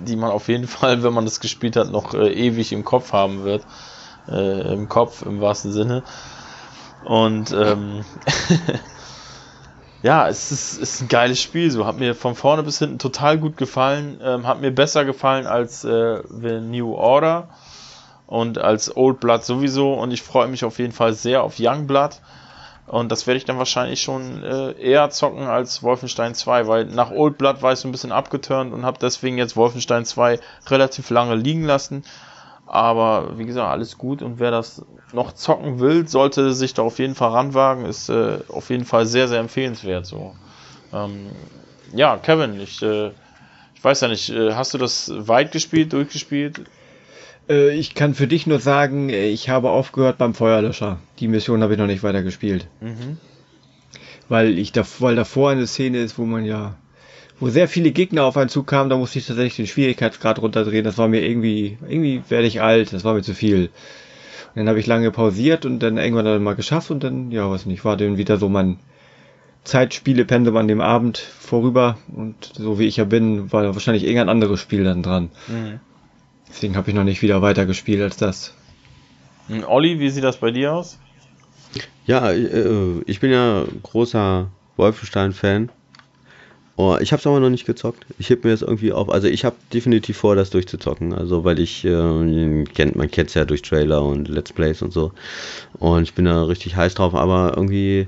die man auf jeden Fall, wenn man das gespielt hat, noch äh, ewig im Kopf haben wird. Äh, Im Kopf im wahrsten Sinne. Und ähm, ja, es ist, ist ein geiles Spiel. So hat mir von vorne bis hinten total gut gefallen. Ähm, hat mir besser gefallen als äh, The New Order und als Old Blood sowieso. Und ich freue mich auf jeden Fall sehr auf Young Blood. Und das werde ich dann wahrscheinlich schon äh, eher zocken als Wolfenstein 2, weil nach Old Blood war ich so ein bisschen abgeturnt und habe deswegen jetzt Wolfenstein 2 relativ lange liegen lassen. Aber wie gesagt, alles gut und wer das noch zocken will, sollte sich da auf jeden Fall ranwagen. Ist äh, auf jeden Fall sehr, sehr empfehlenswert. So. Ähm, ja, Kevin, ich, äh, ich weiß ja nicht, äh, hast du das weit gespielt, durchgespielt? Äh, ich kann für dich nur sagen, äh, ich habe aufgehört beim Feuerlöscher. Die Mission habe ich noch nicht weiter gespielt. Mhm. Weil ich da, weil davor eine Szene ist, wo man ja, wo sehr viele Gegner auf einen Zug kamen, da musste ich tatsächlich den Schwierigkeitsgrad runterdrehen. Das war mir irgendwie, irgendwie werde ich alt, das war mir zu viel. Und dann habe ich lange pausiert und dann irgendwann dann mal geschafft und dann, ja, was nicht, war dann wieder so mein Zeitspielepensum an dem Abend vorüber und so wie ich ja bin, war wahrscheinlich irgendein anderes Spiel dann dran. Mhm. Deswegen habe ich noch nicht wieder weitergespielt als das. Olli, wie sieht das bei dir aus? Ja, äh, ich bin ja großer Wolfenstein-Fan. Oh, ich habe es aber noch nicht gezockt. Ich heb mir das irgendwie auf. Also ich habe definitiv vor, das durchzuzocken. Also weil ich äh, kennt, man kennt es ja durch Trailer und Let's Plays und so. Und ich bin da richtig heiß drauf. Aber irgendwie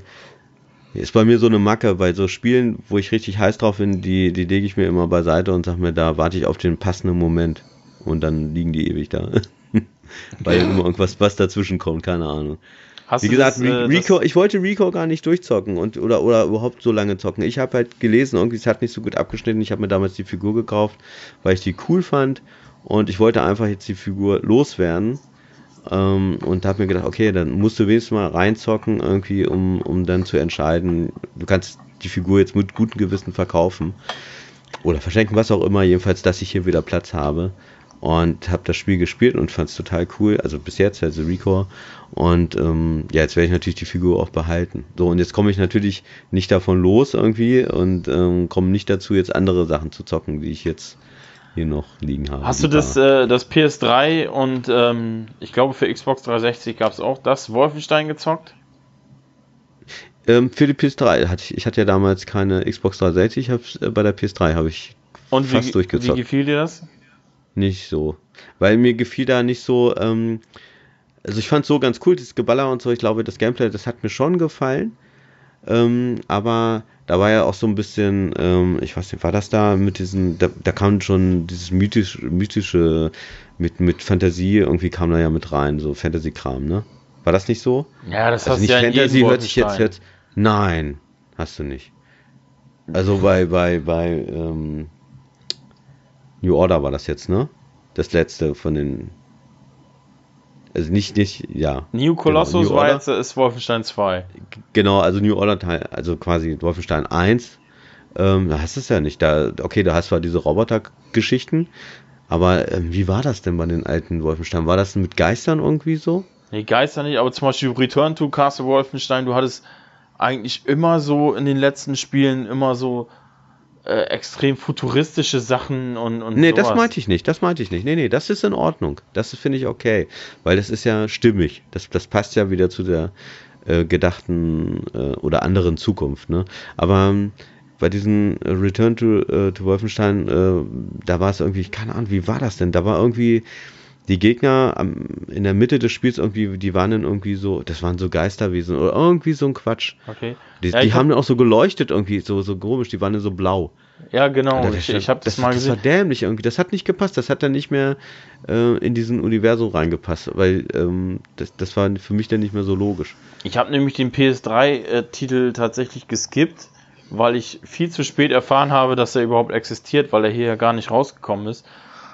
ist bei mir so eine Macke bei so Spielen, wo ich richtig heiß drauf bin. Die die lege ich mir immer beiseite und sag mir, da warte ich auf den passenden Moment und dann liegen die ewig da. Weil ja. immer irgendwas was dazwischen kommt, keine Ahnung. Hast Wie gesagt, das, äh, Rico, ich wollte Rico gar nicht durchzocken und oder oder überhaupt so lange zocken. Ich habe halt gelesen, irgendwie es hat nicht so gut abgeschnitten. Ich habe mir damals die Figur gekauft, weil ich die cool fand und ich wollte einfach jetzt die Figur loswerden. Ähm, und habe mir gedacht, okay, dann musst du wenigstens mal reinzocken, irgendwie, um, um dann zu entscheiden, du kannst die Figur jetzt mit gutem Gewissen verkaufen oder verschenken, was auch immer, jedenfalls, dass ich hier wieder Platz habe und habe das Spiel gespielt und fand es total cool. Also bis jetzt, also Recore. Und ähm, ja, jetzt werde ich natürlich die Figur auch behalten. So, und jetzt komme ich natürlich nicht davon los irgendwie und ähm, komme nicht dazu, jetzt andere Sachen zu zocken, die ich jetzt hier noch liegen habe. Hast du das, äh, das PS3 und ähm, ich glaube für Xbox 360 gab es auch das Wolfenstein gezockt? Ähm, für die PS3 hatte ich, ich hatte ja damals keine Xbox 360, hab's, äh, bei der PS3 habe ich und fast wie, durchgezockt. Wie gefiel dir das? Nicht so. Weil mir gefiel da nicht so, ähm, also ich fand so ganz cool, das Geballer und so, ich glaube, das Gameplay, das hat mir schon gefallen. Ähm, aber da war ja auch so ein bisschen, ähm, ich weiß nicht, war das da mit diesen, da, da kam schon dieses mythisch, mythische, mit, mit Fantasie, irgendwie kam da ja mit rein, so Fantasy-Kram, ne? War das nicht so? Ja, das also hast nicht ja Fantasy hört sich jetzt, jetzt, nein, hast du nicht. Also bei, bei, bei, ähm, New Order war das jetzt, ne? Das letzte von den. Also nicht, nicht, ja. New Colossus genau, New war jetzt ist Wolfenstein 2. Genau, also New Order Teil, also quasi Wolfenstein 1. Ähm, da hast du es ja nicht. Da, okay, da hast du zwar diese Roboter-Geschichten, aber ähm, wie war das denn bei den alten Wolfenstein? War das mit Geistern irgendwie so? Nee, Geister nicht, aber zum Beispiel Return to Castle Wolfenstein, du hattest eigentlich immer so in den letzten Spielen immer so äh, extrem futuristische Sachen und, und Nee, sowas. das meinte ich nicht, das meinte ich nicht. Nee, nee, das ist in Ordnung. Das finde ich okay, weil das ist ja stimmig. Das, das passt ja wieder zu der äh, gedachten äh, oder anderen Zukunft, ne? Aber ähm, bei diesem Return to, äh, to Wolfenstein, äh, da war es irgendwie, keine Ahnung, wie war das denn? Da war irgendwie die Gegner am, in der Mitte des Spiels irgendwie, die waren dann irgendwie so, das waren so Geisterwesen oder irgendwie so ein Quatsch. Okay. Die, ja, die haben dann auch so geleuchtet irgendwie, so, so komisch, die waren dann so blau. Ja, genau. Alter, ich, ich habe das, das, mal gesehen. Das war dämlich irgendwie. Das hat nicht gepasst. Das hat dann nicht mehr äh, in diesen Universum reingepasst, weil ähm, das, das war für mich dann nicht mehr so logisch. Ich habe nämlich den PS3-Titel äh, tatsächlich geskippt, weil ich viel zu spät erfahren habe, dass er überhaupt existiert, weil er hier ja gar nicht rausgekommen ist.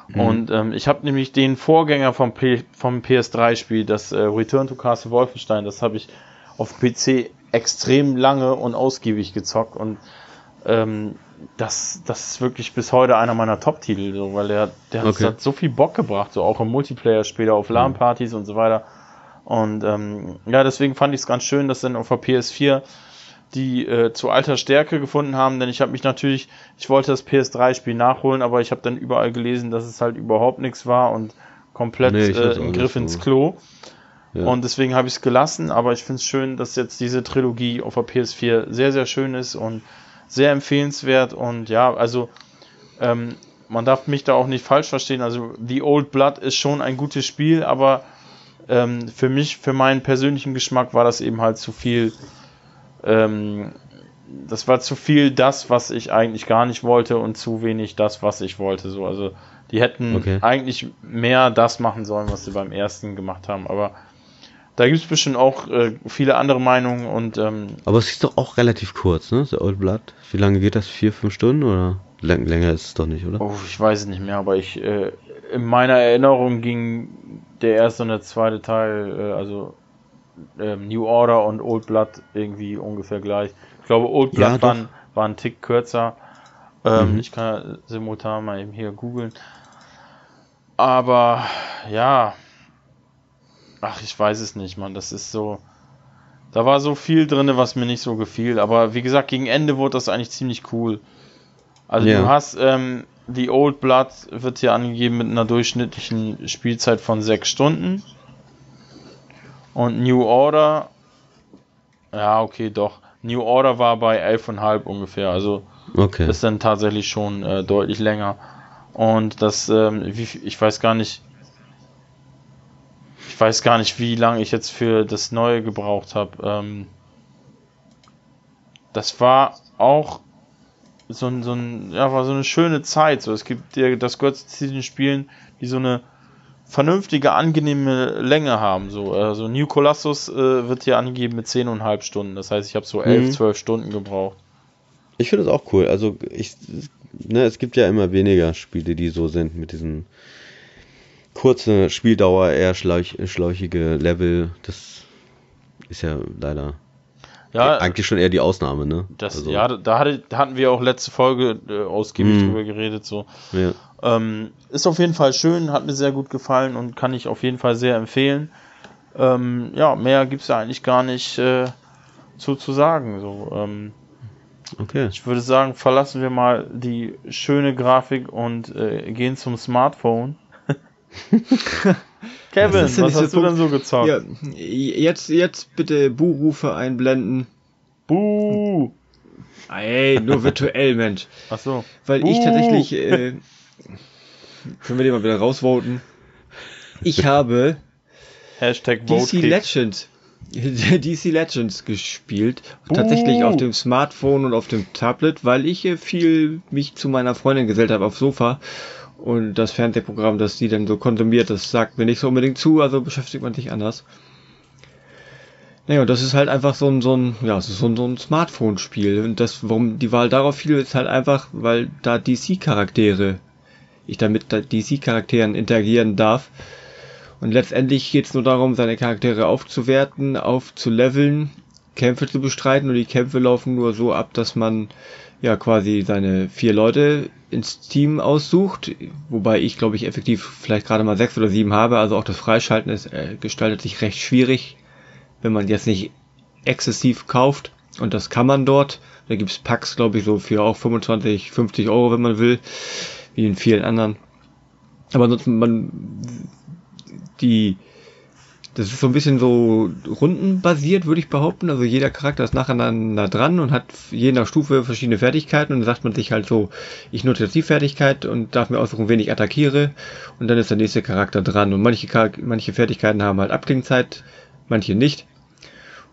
Mhm. Und ähm, ich habe nämlich den Vorgänger vom, P vom PS3-Spiel, das äh, Return to Castle Wolfenstein, das habe ich auf PC extrem lange und ausgiebig gezockt und ähm, das, das ist wirklich bis heute einer meiner Top-Titel, so, weil der, der okay. hat, so viel Bock gebracht, so auch im Multiplayer später auf LAN-Partys mhm. und so weiter. Und ähm, ja, deswegen fand ich es ganz schön, dass dann auf der PS4 die äh, zu alter Stärke gefunden haben, denn ich habe mich natürlich, ich wollte das PS3-Spiel nachholen, aber ich habe dann überall gelesen, dass es halt überhaupt nichts war und komplett nee, äh, ein Griff ins Klo. Ja. Und deswegen habe ich es gelassen, aber ich finde es schön, dass jetzt diese Trilogie auf der PS4 sehr, sehr schön ist und sehr empfehlenswert. Und ja, also ähm, man darf mich da auch nicht falsch verstehen. Also The Old Blood ist schon ein gutes Spiel, aber ähm, für mich, für meinen persönlichen Geschmack war das eben halt zu viel ähm, das war zu viel das, was ich eigentlich gar nicht wollte und zu wenig das, was ich wollte. So, also die hätten okay. eigentlich mehr das machen sollen, was sie beim ersten gemacht haben. Aber Da gibt es bestimmt auch äh, viele andere Meinungen und ähm, Aber es ist doch auch relativ kurz, ne? The Old Blood. Wie lange geht das? Vier, fünf Stunden oder? Läng länger ist es doch nicht, oder? oh, ich weiß es nicht mehr, aber ich äh, in meiner Erinnerung ging der erste und der zweite Teil, äh, also ähm, New Order und Old Blood irgendwie ungefähr gleich. Ich glaube, Old Blood Ja, war, war ein Tick kürzer. Ähm, Mhm. Ich kann ja simultan mal eben hier googeln. Aber ja, ach, ich weiß es nicht, man. Das ist so. Da war so viel drin, was mir nicht so gefiel. Aber wie gesagt, gegen Ende wurde das eigentlich ziemlich cool. Also Ja. du hast ähm, die Old Blood wird hier angegeben mit einer durchschnittlichen Spielzeit von sechs Stunden. Und New Order, ja, okay, doch. New Order war bei 11,5 ungefähr. Also Okay. ist dann tatsächlich schon äh, deutlich länger. Und das, ähm, wie, ich weiß gar nicht, ich weiß gar nicht, wie lange ich jetzt für das Neue gebraucht habe. Ähm, das war auch so, ein, so, ein, ja, war so eine schöne Zeit. So, es gibt ja, das gehört zu diesen Spielen, die so eine vernünftige, angenehme Länge haben. So, also New Colossus äh, wird hier angegeben mit 10,5 Stunden. Das heißt, ich habe so 11, Mhm. 12 Stunden gebraucht. Ich finde das auch cool. Also ich, ne, es gibt ja immer weniger Spiele, die so sind mit diesen kurze Spieldauer, eher schläuch, schläuchige Level. Das ist ja leider Ja, eigentlich schon eher die Ausnahme, ne? Das, Also, ja, da, hatte, da hatten wir auch letzte Folge äh, ausgiebig Mhm. drüber geredet. So. ja. Ähm, ist auf jeden Fall schön, hat mir sehr gut gefallen und kann ich auf jeden Fall sehr empfehlen. Ähm, ja, mehr gibt es ja eigentlich gar nicht äh, zu, zu sagen. So. Ähm, Okay. ich würde sagen, verlassen wir mal die schöne Grafik und äh, gehen zum Smartphone. Kevin, was hast du so denn so gezockt? Ja, jetzt, jetzt bitte Buhrufe einblenden. Buh! Ey, nur virtuell, Mensch. Achso. Weil ich Buh. tatsächlich, äh, können wir den mal wieder rausvoten. Ich habe Hashtag DC. Legends, DC Legends gespielt. Tatsächlich auf dem Smartphone und auf dem Tablet, weil ich äh, viel mich zu meiner Freundin gesellt habe aufs Sofa. Und das Fernsehprogramm, das die dann so konsumiert, das sagt mir nicht so unbedingt zu, also beschäftigt man sich anders. Naja, und das ist halt einfach so ein, so ein, ja, so ein, so ein Smartphone-Spiel. Und das, warum die Wahl darauf fiel, ist halt einfach, weil da DC-Charaktere, ich da mit DC-Charakteren interagieren darf. Und letztendlich geht es nur darum, seine Charaktere aufzuwerten, aufzuleveln, Kämpfe zu bestreiten. Und die Kämpfe laufen nur so ab, dass man ja quasi seine vier Leute ins Team aussucht. Wobei ich, glaube ich, effektiv vielleicht gerade mal sechs oder sieben habe. Also auch das Freischalten ist, äh, gestaltet sich recht schwierig, wenn man jetzt nicht exzessiv kauft. Und das kann man dort. Da gibt's Packs, glaube ich, so für auch 25, 50 Euro, wenn man will. Wie in vielen anderen. Aber ansonsten, man die das ist so ein bisschen so rundenbasiert, würde ich behaupten. Also jeder Charakter ist nacheinander dran und hat je nach Stufe verschiedene Fertigkeiten und dann sagt man sich halt so, ich nutze jetzt die Fertigkeit und darf mir aussuchen, wen ich attackiere und dann ist der nächste Charakter dran und manche, Charak- manche Fertigkeiten haben halt Abklingzeit, manche nicht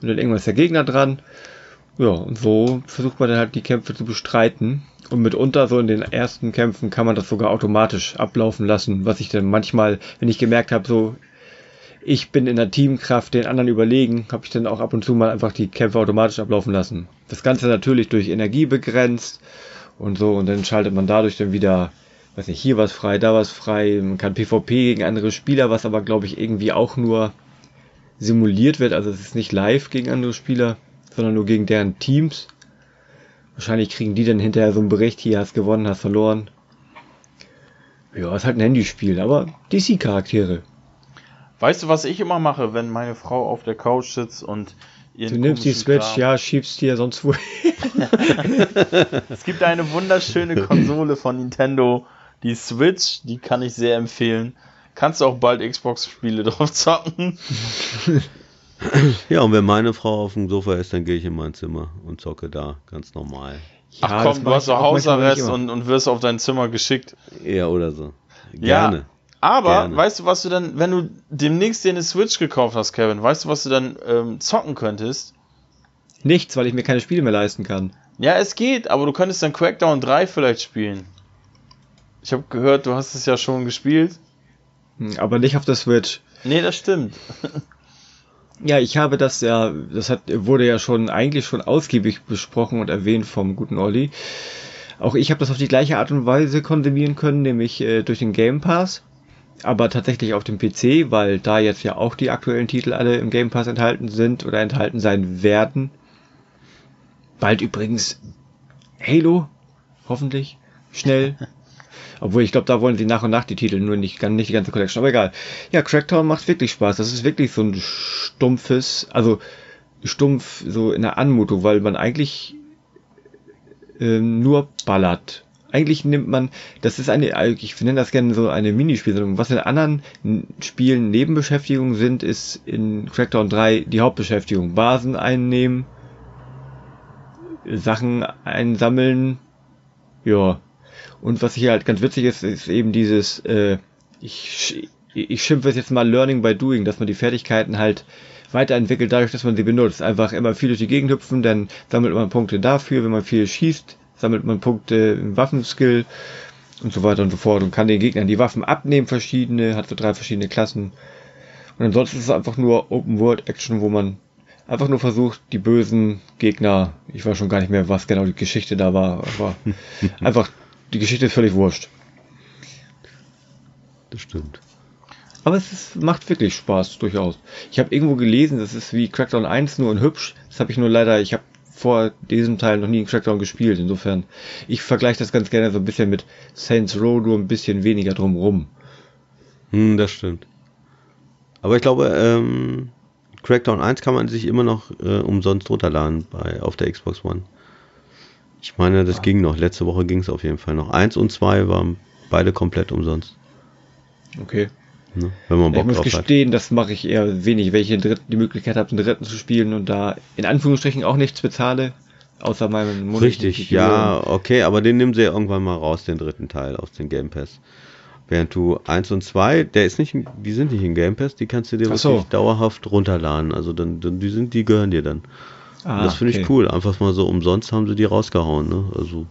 und dann irgendwann ist der Gegner dran. Ja, und so versucht man dann halt die Kämpfe zu bestreiten. Und mitunter so in den ersten Kämpfen kann man das sogar automatisch ablaufen lassen, was ich dann manchmal, wenn ich gemerkt habe, so ich bin in der Teamkraft den anderen überlegen, habe ich dann auch ab und zu mal einfach die Kämpfe automatisch ablaufen lassen. Das Ganze natürlich durch Energie begrenzt und so und dann schaltet man dadurch dann wieder, weiß nicht, hier was frei, da was frei, man kann PvP gegen andere Spieler, was aber glaube ich irgendwie auch nur simuliert wird, also es ist nicht live gegen andere Spieler, sondern nur gegen deren Teams. Wahrscheinlich kriegen die dann hinterher so einen Bericht, hier hast gewonnen, hast verloren. Ja, ist halt ein Handyspiel, aber DC-Charaktere. Weißt du, was ich immer mache, wenn meine Frau auf der Couch sitzt und ihren Du nimmst die Switch, Kram- ja, schiebst dir sonst wo. Es gibt eine wunderschöne Konsole von Nintendo, die Switch, die kann ich sehr empfehlen. Kannst du auch bald Xbox-Spiele drauf zocken. Ja, und wenn meine Frau auf dem Sofa ist, dann gehe ich in mein Zimmer und zocke da, ganz normal. Ach Ja, komm, du hast manchmal Hausarrest und, und wirst auf dein Zimmer geschickt. Ja, oder so. Ja. Aber Gerne. weißt du, was du dann, wenn du demnächst dir eine Switch gekauft hast, Kevin, weißt du, was du dann ähm, zocken könntest? Nichts, weil ich mir keine Spiele mehr leisten kann. Ja, es geht, aber du könntest dann Crackdown 3 vielleicht spielen. Ich habe gehört, du hast es ja schon gespielt. Hm, Aber nicht auf der Switch. Nee, das stimmt. Ja, ich habe das ja, das hat, wurde ja schon eigentlich schon ausgiebig besprochen und erwähnt vom guten Olli. Auch ich habe das auf die gleiche Art und Weise konsumieren können, nämlich äh, durch den Game Pass. Aber tatsächlich auf dem PC, weil da jetzt ja auch die aktuellen Titel alle im Game Pass enthalten sind oder enthalten sein werden. Bald übrigens Halo, hoffentlich, schnell. Obwohl, ich glaube, da wollen sie nach und nach die Titel, nur nicht, nicht die ganze Collection. Aber egal. Ja, Crackdown macht wirklich Spaß. Das ist wirklich so ein stumpfes, also stumpf so in der Anmutung, weil man eigentlich ähm, nur ballert. Eigentlich nimmt man, das ist eine, ich nenne das gerne so eine Minispielung. Was in anderen Spielen Nebenbeschäftigungen sind, ist in Crackdown 3 die Hauptbeschäftigung. Basen einnehmen, Sachen einsammeln, ja. Und was hier halt ganz witzig ist, ist eben dieses, äh, ich, ich schimpfe es jetzt mal Learning by Doing, dass man die Fertigkeiten halt weiterentwickelt dadurch, dass man sie benutzt. Einfach immer viel durch die Gegend hüpfen, dann sammelt man Punkte dafür, wenn man viel schießt, sammelt man Punkte im Waffenskill und so weiter und so fort und kann den Gegnern die Waffen abnehmen, verschiedene, hat so drei verschiedene Klassen. Und ansonsten ist es einfach nur Open World Action, wo man einfach nur versucht, die bösen Gegner, ich weiß schon gar nicht mehr, was genau die Geschichte da war, aber einfach, die Geschichte ist völlig wurscht. Das stimmt. Aber es ist, macht wirklich Spaß, durchaus. Ich habe irgendwo gelesen, das ist wie Crackdown 1, nur in hübsch. Das habe ich nur leider, ich habe vor diesem Teil noch nie in Crackdown gespielt. Insofern, ich vergleiche das ganz gerne so ein bisschen mit Saints Row, nur ein bisschen weniger drumrum. Hm, das stimmt. Aber ich glaube, ähm, Crackdown 1 kann man sich immer noch äh, umsonst runterladen bei, auf der Xbox One. Ich meine, das ging noch. Letzte Woche ging es auf jeden Fall noch. 1 und 2 waren beide komplett umsonst. Okay. Ne? Wenn man Bock ich muss gestehen, hat. das mache ich eher wenig, welche die Möglichkeit habe, einen dritten zu spielen und da in Anführungsstrichen auch nichts bezahle, außer meinem Monat. Richtig, ja, okay, aber den nehmen sie ja irgendwann mal raus, den dritten Teil aus dem Game Pass. Während du 1 und 2, der ist nicht, die sind nicht in Game Pass, die kannst du dir wirklich so. dauerhaft runterladen. Also dann, dann, die sind, die gehören dir dann. Ah, das finde okay. ich cool. Einfach mal so umsonst haben sie die rausgehauen, ne? Also,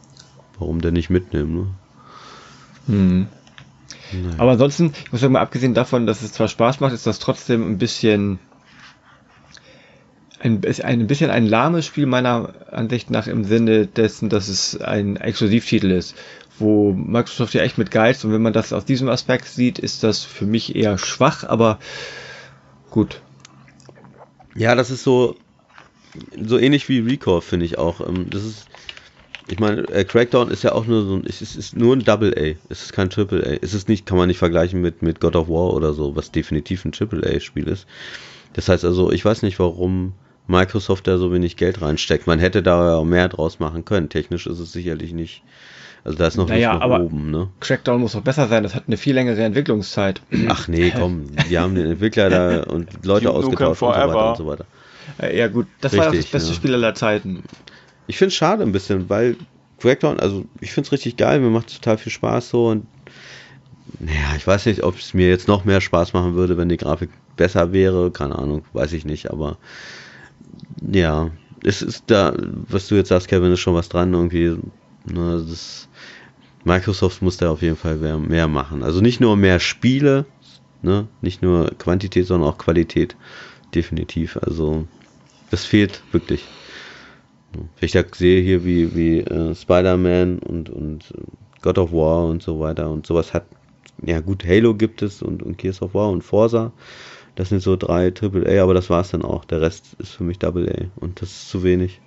warum denn nicht mitnehmen, ne? Hm. Nein. Aber ansonsten, ich muss sagen, mal abgesehen davon, dass es zwar Spaß macht, ist das trotzdem ein bisschen ein, ein bisschen ein lahmes Spiel meiner Ansicht nach im Sinne dessen, dass es ein Exklusivtitel ist, wo Microsoft ja echt mit Geiz und wenn man das aus diesem Aspekt sieht, ist das für mich eher schwach, aber gut. Ja, das ist so so ähnlich wie Recore finde ich auch. Ähm, das ist ich meine, äh, Crackdown ist ja auch nur so ein, es ist, ist nur ein Double A. Es ist kein Triple A. Es ist nicht, kann man nicht vergleichen mit, mit God of War oder so, was definitiv ein Triple A Spiel ist. Das heißt also, ich weiß nicht, warum Microsoft da so wenig Geld reinsteckt. Man hätte da mehr draus machen können. Technisch ist es sicherlich nicht. Also da ist noch naja, aber oben, ne? Crackdown muss doch besser sein, das hat eine viel längere Entwicklungszeit. Ach nee, komm, die haben den Entwickler da und Leute ausgetauscht und so weiter und so weiter. Ja gut, das Richtig, war auch das beste ja. Spiel aller Zeiten ich finde es schade ein bisschen, weil Crackdown, also ich finde es richtig geil, mir macht total viel Spaß so und naja, ich weiß nicht, ob es mir jetzt noch mehr Spaß machen würde, wenn die Grafik besser wäre, keine Ahnung, weiß ich nicht, aber ja, es ist da, was du jetzt sagst, Kevin, ist schon was dran irgendwie, ne, das, Microsoft muss da auf jeden Fall mehr, mehr machen. Also nicht nur mehr Spiele, ne, nicht nur Quantität, sondern auch Qualität, definitiv, also das fehlt wirklich. Wenn ich da sehe hier wie, wie äh, Spider-Man und, und God of War und so weiter und sowas hat, ja gut, Halo gibt es und, und Gears of War und Forza. Das sind so drei AAA, aber das war es dann auch. Der Rest ist für mich Double und das ist zu wenig.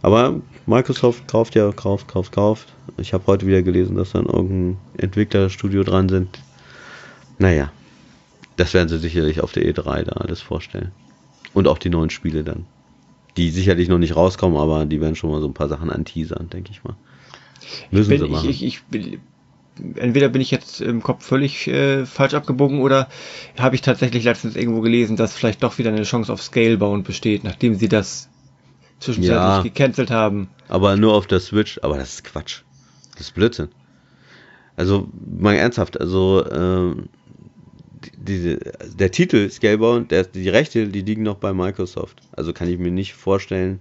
Aber Microsoft kauft ja, kauft, kauft, kauft. Ich habe heute wieder gelesen, dass dann irgendein Entwicklerstudio dran sind. Naja, das werden sie sicherlich auf der E3 da alles vorstellen. Und auch die neuen Spiele dann die sicherlich noch nicht rauskommen, aber die werden schon mal so ein paar Sachen anteasern, denke ich mal. Müssen ich bin, sie machen. Ich, ich, ich, entweder bin ich jetzt im Kopf völlig äh, falsch abgebogen oder habe ich tatsächlich letztens irgendwo gelesen, dass vielleicht doch wieder eine Chance auf Scalebound besteht, nachdem sie das zwischenzeitlich ja, gecancelt haben. Aber nur auf der Switch, aber das ist Quatsch. Das ist Blödsinn. Also, mal ernsthaft, also ähm, diese, der Titel Scalebound, der, die Rechte, die liegen noch bei Microsoft. Also kann ich mir nicht vorstellen.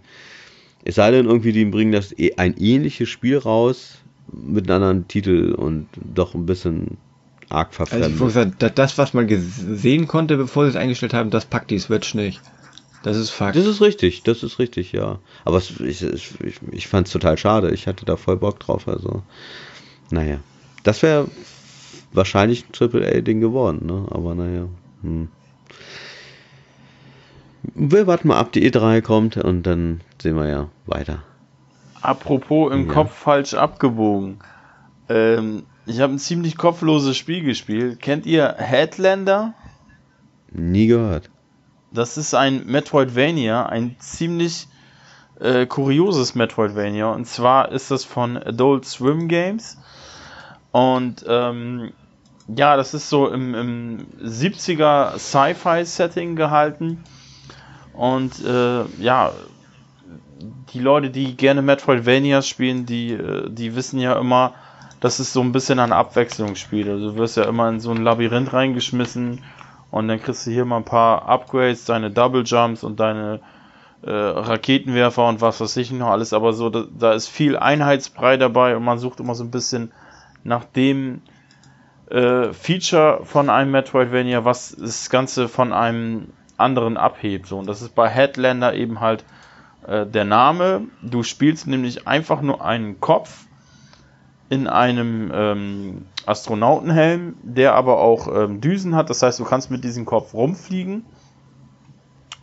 Es sei denn, irgendwie, die bringen das ein ähnliches Spiel raus mit einem anderen Titel und doch ein bisschen arg verfremdet. Also sagen, das, was man sehen konnte, bevor sie es eingestellt haben, das packt die Switch nicht. Das ist Fakt. Das ist richtig, das ist richtig, ja. Aber es, ich, ich, ich fand es total schade. Ich hatte da voll Bock drauf. Also, naja. Das wäre wahrscheinlich ein Triple-A-Ding geworden, ne? Aber naja. Hm. Wir warten mal ab, die E3 kommt und dann sehen wir ja weiter. Apropos im Ja. Kopf falsch abgewogen. Ähm, ich habe ein ziemlich kopfloses Spiel gespielt. Kennt ihr Headlander? Nie gehört. Das ist ein Metroidvania, ein ziemlich äh, kurioses Metroidvania. Und zwar ist das von Adult Swim Games. Und ähm, ja, das ist so im, im 70er Sci-Fi-Setting gehalten. Und äh, ja, die Leute, die gerne Metroidvanias spielen, die, äh, die wissen ja immer, dass es so ein bisschen ein Abwechslungsspiel. Also du wirst ja immer in so ein Labyrinth reingeschmissen und dann kriegst du hier mal ein paar Upgrades, deine Double Jumps und deine äh, Raketenwerfer und was weiß ich noch alles. Aber so, da, da ist viel Einheitsbrei dabei und man sucht immer so ein bisschen nach dem äh, Feature von einem Metroidvania, was das Ganze von einem anderen abhebt. So. Und das ist bei Headlander eben halt äh, der Name. Du spielst nämlich einfach nur einen Kopf in einem ähm, Astronautenhelm, der aber auch ähm, Düsen hat. Das heißt, du kannst mit diesem Kopf rumfliegen.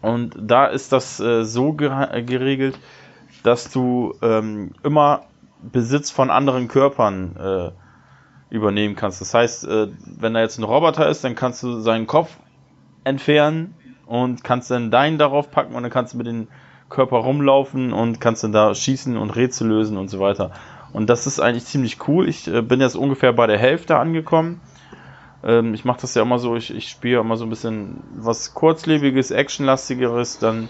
Und da ist das äh, so gere- geregelt, dass du ähm, immer Besitz von anderen Körpern äh, übernehmen kannst. Das heißt, äh, wenn da jetzt ein Roboter ist, dann kannst du seinen Kopf entfernen und kannst dann deinen darauf packen und dann kannst du mit dem Körper rumlaufen und kannst dann da schießen und Rätsel lösen und so weiter. Und das ist eigentlich ziemlich cool. Ich äh, bin jetzt ungefähr bei der Hälfte angekommen. Ähm, ich mache das ja immer so, ich, ich spiele immer so ein bisschen was kurzlebiges, actionlastigeres, dann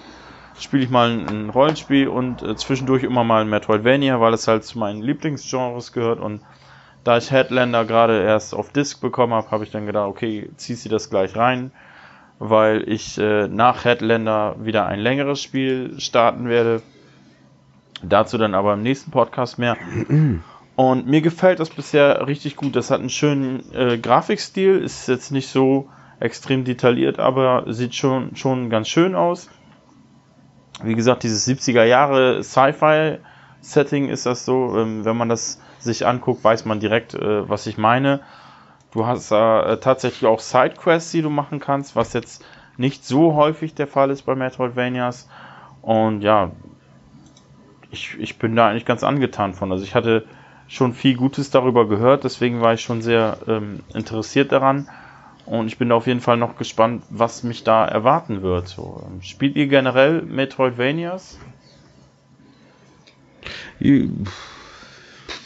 spiele ich mal ein, Rollenspiel und äh, zwischendurch immer mal ein Metroidvania, weil es halt zu meinen Lieblingsgenres gehört und da ich Headlander gerade erst auf Disc bekommen habe, habe ich dann gedacht, okay, ziehst du das gleich rein, weil ich äh, nach Headlander wieder ein längeres Spiel starten werde. Dazu dann aber im nächsten Podcast mehr. Und mir gefällt das bisher richtig gut. Das hat einen schönen äh, Grafikstil, ist jetzt nicht so extrem detailliert, aber sieht schon, schon ganz schön aus. Wie gesagt, dieses 70er Jahre Sci-Fi-Setting ist das so. Ähm, wenn man das sich anguckt, weiß man direkt, äh, was ich meine. Du hast äh, tatsächlich auch Sidequests, die du machen kannst, was jetzt nicht so häufig der Fall ist bei Metroidvanias. Und ja, ich, ich bin da eigentlich ganz angetan von. Also ich hatte schon viel Gutes darüber gehört, deswegen war ich schon sehr ähm, interessiert daran. Und ich bin auf jeden Fall noch gespannt, was mich da erwarten wird. So, ähm, spielt ihr generell Metroidvanias?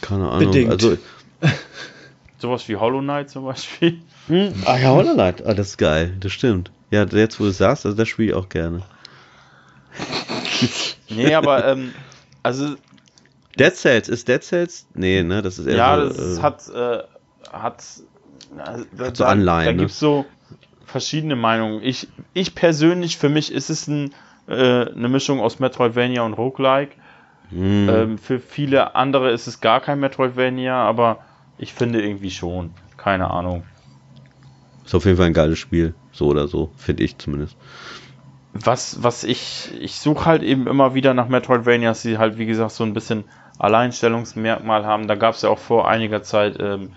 Keine Ahnung. Bedingt. Also, Sowas wie Hollow Knight zum Beispiel? hm, ah ja, Hollow Knight. Ah, das ist geil. Das stimmt. Ja, jetzt wo du es sagst, also das spiele ich auch gerne. Nee, aber ähm, also Dead Cells, ist Dead Cells? Nee, ne, das ist eher ja, so, das äh, hat äh, hat, äh, da, Hat so Anleihen, Da ne? gibt's so verschiedene Meinungen. Ich ich persönlich für mich ist es ein, äh, eine Mischung aus Metroidvania und Roguelike. Hm, Ähm, für viele andere ist es gar kein Metroidvania, aber ich finde irgendwie schon. Keine Ahnung. ist auf jeden Fall ein geiles Spiel. So oder so, finde ich zumindest. Was, was ich, ich suche halt eben immer wieder nach Metroidvanias, die halt, wie gesagt, so ein bisschen Alleinstellungsmerkmal haben. Da gab es ja auch vor einiger Zeit ähm,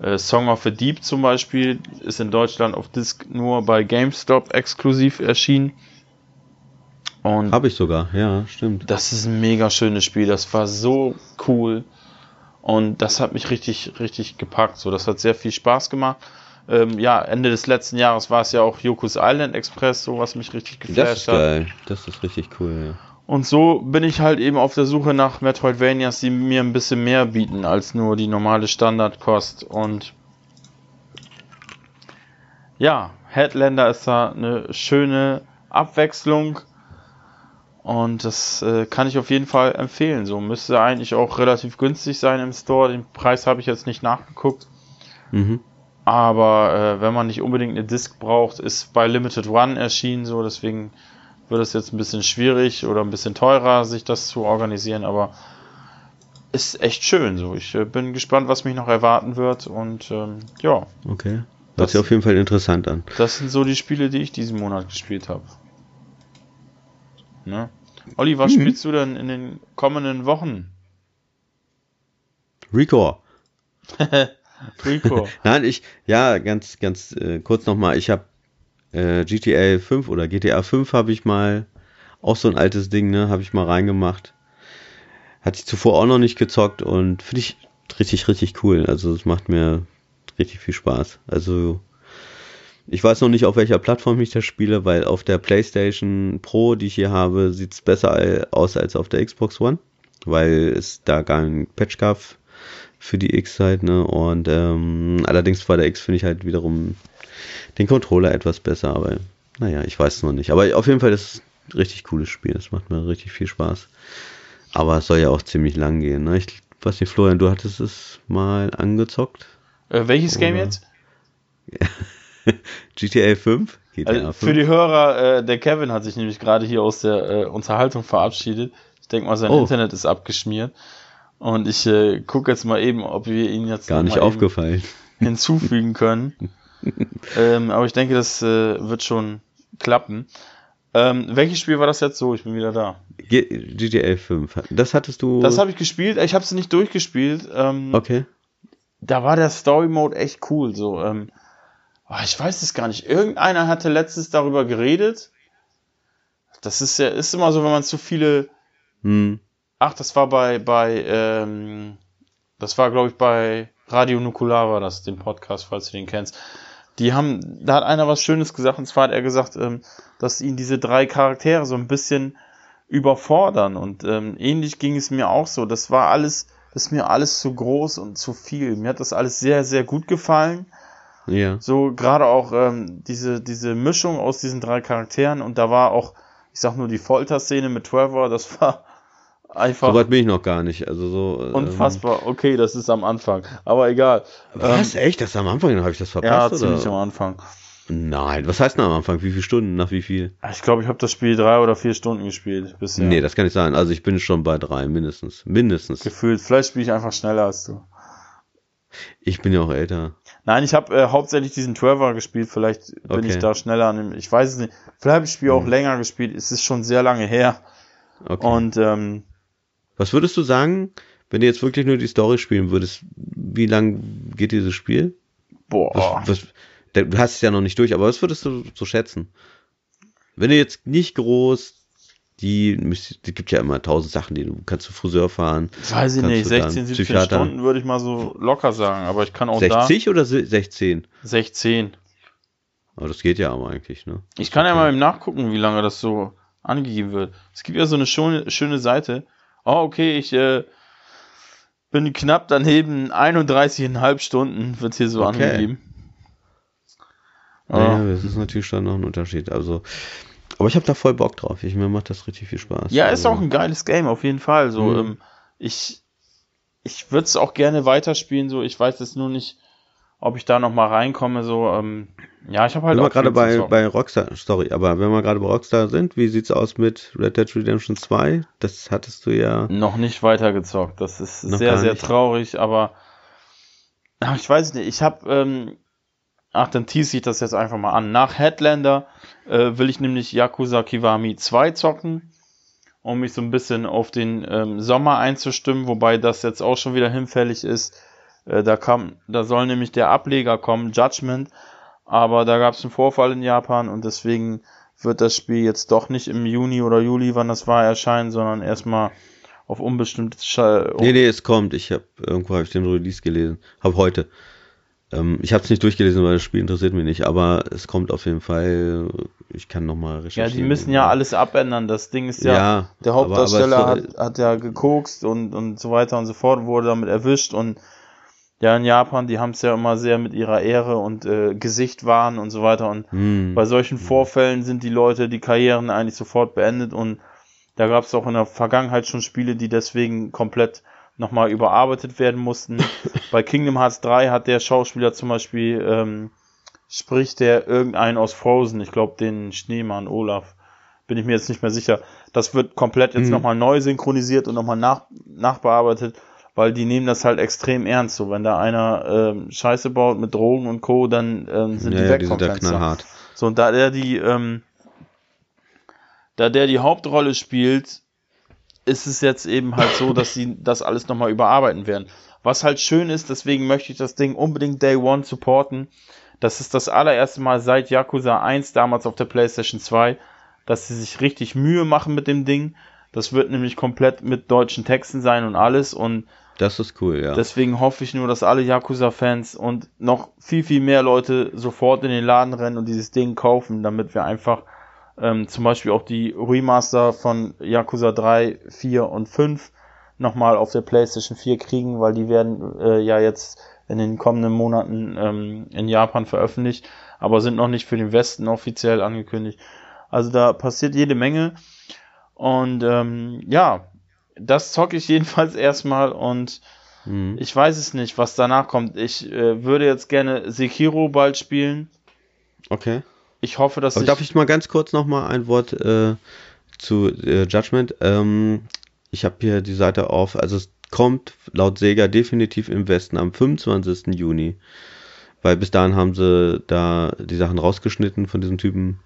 äh, Song of the Deep zum Beispiel, ist in Deutschland auf Disc nur bei GameStop exklusiv erschienen. Und Habe ich sogar, ja, stimmt. das ist ein mega schönes Spiel. Das war so cool. Und das hat mich richtig, richtig gepackt. So, das hat sehr viel Spaß gemacht. Ähm, ja, Ende des letzten Jahres war es ja auch Yoku's Island Express, so was mich richtig Das geflasht ist hat. geil. Das ist richtig cool, ja. Und so bin ich halt eben auf der Suche nach Metroidvanias, die mir ein bisschen mehr bieten als nur die normale Standardkost. Und ja, Headlander ist da eine schöne Abwechslung. Und das äh, kann ich auf jeden Fall empfehlen. So müsste eigentlich auch relativ günstig sein im Store. Den Preis habe ich jetzt nicht nachgeguckt. Mhm. Aber äh, wenn man nicht unbedingt eine Disc braucht, ist bei Limited One erschienen so, deswegen wird es jetzt ein bisschen schwierig oder ein bisschen teurer, sich das zu organisieren, aber ist echt schön so. Ich äh, bin gespannt, was mich noch erwarten wird und ähm, ja. Okay. Hört sich auf jeden Fall interessant an. Das sind so die Spiele, die ich diesen Monat gespielt habe. Ne? Olli, was Mhm. spielst du denn in den kommenden Wochen? Recore. Rico. Nein, ich, ja, ganz, ganz äh, kurz nochmal, ich habe äh, GTA 5 oder GTA 5 habe ich mal, auch so ein altes Ding, ne, habe ich mal reingemacht. Hatte ich zuvor auch noch nicht gezockt und finde ich richtig, richtig cool. Also es macht mir richtig viel Spaß. Also ich weiß noch nicht, auf welcher Plattform ich das spiele, weil auf der PlayStation Pro, die ich hier habe, sieht es besser aus als auf der Xbox One, weil es da gar einen Patch gab für die X halt, ne? Und ähm, allerdings bei der X finde ich halt wiederum den Controller etwas besser, aber naja, ich weiß es noch nicht. Aber auf jeden Fall ist ein richtig cooles Spiel. Das macht mir richtig viel Spaß. Aber es soll ja auch ziemlich lang gehen, ne? Ich weiß nicht, Florian, du hattest es mal angezockt. äh, welches Game Oder- jetzt? GTA 5? GTA Also 5. für die Hörer, äh, der Kevin hat sich nämlich gerade hier aus der äh, Unterhaltung verabschiedet. Ich denke mal, sein Oh. Internet ist abgeschmiert. Und ich äh, gucke jetzt mal eben, ob wir ihn jetzt Gar nicht aufgefallen. hinzufügen können. ähm, aber ich denke, das äh, wird schon klappen. Ähm, welches Spiel war das jetzt so? Ich bin wieder da. G GTA 5. Das hattest du. Das habe ich gespielt. Ich habe es nicht durchgespielt. Ähm, okay. Da war der Story Mode echt cool. So, ähm, ah, ich weiß es gar nicht. Irgendeiner hatte letztens darüber geredet. Das ist ja ist immer so, wenn man zu viele. Hm. Ach, das war bei bei ähm, das war glaube ich bei Radio Nukular war das, den Podcast, falls du den kennst. Die haben, da hat einer was Schönes gesagt, und zwar hat er gesagt, ähm, dass ihn diese drei Charaktere so ein bisschen überfordern. Und ähm, ähnlich ging es mir auch so. Das war alles, das ist mir alles zu groß und zu viel. Mir hat das alles sehr, sehr gut gefallen. Ja. So gerade auch ähm, diese, diese Mischung aus diesen drei Charakteren und da war auch, ich sag nur die Folterszene mit Trevor, das war einfach So weit bin ich noch gar nicht. Also so. ähm, unfassbar. Okay, das ist am Anfang, aber egal. Was? Echt? Das am Anfang? Habe ich das Ja, verpasst? ziemlich oder? am Anfang. Nein, was heißt denn am Anfang? Wie viele Stunden? Nach wie viel? Ich glaube, ich habe das Spiel drei oder vier Stunden gespielt bisher. Nee, das kann nicht sein. Also ich bin schon bei drei, mindestens. Mindestens. Gefühlt. Vielleicht spiele ich einfach schneller als du. Ich bin ja auch älter. Nein, ich habe äh, hauptsächlich diesen Trevor gespielt. Vielleicht bin Okay. ich da schneller an dem. Ich weiß es nicht. Vielleicht habe ich das Spiel auch Hm. länger gespielt. Es ist schon sehr lange her. Okay. Und ähm, was würdest du sagen, wenn du jetzt wirklich nur die Story spielen würdest? Wie lang geht dieses Spiel? boah. Was, was, du hast es ja noch nicht durch, aber was würdest du so schätzen? Wenn du jetzt nicht groß die, die gibt ja immer tausend Sachen, die du kannst zu Friseur fahren. Weiß ich nicht, du dann 16, 17 Psychiater- Stunden würde ich mal so locker sagen, aber ich kann auch 60 oder se- 16? da 16. Aber das geht ja aber eigentlich, ne? Ich kann ja mal eben nachgucken, wie lange das so angegeben wird. Es gibt ja so eine schöne, schöne Seite. Oh, okay, ich äh, bin knapp daneben. 31,5 Stunden wird hier so Okay. angegeben. Naja, Ja. das ist natürlich schon noch ein Unterschied. Also, aber ich habe da voll Bock drauf. Ich, mir macht das richtig viel Spaß. Ja, ist also, auch ein geiles Game, auf jeden Fall. So, Mhm. ähm, ich ich würde es auch gerne weiterspielen. So, ich weiß jetzt nur nicht, ob ich da noch mal reinkomme. So, ähm, ja, ich habe halt Wenn wir auch gerade bei, bei Rockstar, sorry, aber wenn wir gerade bei Rockstar sind, wie sieht's aus mit Red Dead Redemption 2? Das hattest du ja. noch nicht weitergezockt. Das ist sehr, sehr traurig, aber ach, ich weiß nicht. Ich habe, ähm, ach, dann tease ich das jetzt einfach mal an. Nach Headlander äh, will ich nämlich Yakuza Kiwami 2 zocken, um mich so ein bisschen auf den ähm, Sommer einzustimmen, wobei das jetzt auch schon wieder hinfällig ist. Äh, da kam, da soll nämlich der Ableger kommen, Judgment, aber da gab es einen Vorfall in Japan und deswegen wird das Spiel jetzt doch nicht im Juni oder Juli, wann das war, erscheinen, sondern erstmal auf unbestimmtes Schall. Nee, nee, es kommt. Ich habe irgendwo habe ich den Release gelesen. Hab heute. Ähm, ich habe es nicht durchgelesen, weil das Spiel interessiert mich nicht, aber es kommt auf jeden Fall. Ich kann noch mal Ja, recherchieren. die müssen ja alles abändern. Das Ding ist ja, Ja, der aber- aber Hauptdarsteller es hat, hat ja gekokst und, und so weiter und so fort, wurde damit erwischt und ja, in Japan, die haben es ja immer sehr mit ihrer Ehre und äh, Gesicht wahren und so weiter und Hm. bei solchen Vorfällen sind die Leute, die Karrieren eigentlich sofort beendet und da gab es auch in der Vergangenheit schon Spiele, die deswegen komplett nochmal überarbeitet werden mussten. Bei Kingdom Hearts 3 hat der Schauspieler zum Beispiel, ähm, spricht der irgendeinen aus Frozen, ich glaube den Schneemann Olaf, bin ich mir jetzt nicht mehr sicher. Das wird komplett jetzt Mhm. nochmal neu synchronisiert und nochmal nach, nachbearbeitet. weil die nehmen das halt extrem ernst. So, wenn da einer ähm, Scheiße baut mit Drogen und Co., dann ähm, sind Ja, die ja, weg die vom sind Fenster. knallhart. So, und da der die, ähm, da der die Hauptrolle spielt, ist es jetzt eben halt so, dass sie das alles nochmal überarbeiten werden. Was halt schön ist, deswegen möchte ich das Ding unbedingt Day One supporten. Das ist das allererste Mal seit Yakuza 1, damals auf der PlayStation 2, dass sie sich richtig Mühe machen mit dem Ding. Das wird nämlich komplett mit deutschen Texten sein und alles. Und Das ist cool, ja. Deswegen hoffe ich nur, dass alle Yakuza-Fans und noch viel, viel mehr Leute sofort in den Laden rennen und dieses Ding kaufen, damit wir einfach ähm, zum Beispiel auch die Remaster von Yakuza 3, 4 und 5 nochmal auf der PlayStation 4 kriegen, weil die werden äh, ja jetzt in den kommenden Monaten ähm, in Japan veröffentlicht, aber sind noch nicht für den Westen offiziell angekündigt. Also da passiert jede Menge. Und ähm, ja, das zocke ich jedenfalls erstmal und Mhm. ich weiß es nicht, was danach kommt. Ich äh, würde jetzt gerne Sekiro bald spielen. Okay. Ich hoffe, dass Aber ich, darf ich mal ganz kurz noch mal ein Wort äh, zu äh, Judgment? Ähm, ich habe hier die Seite auf, also es kommt laut Sega definitiv im Westen am 25. Juni. Weil bis dahin haben sie da die Sachen rausgeschnitten von diesem Typen.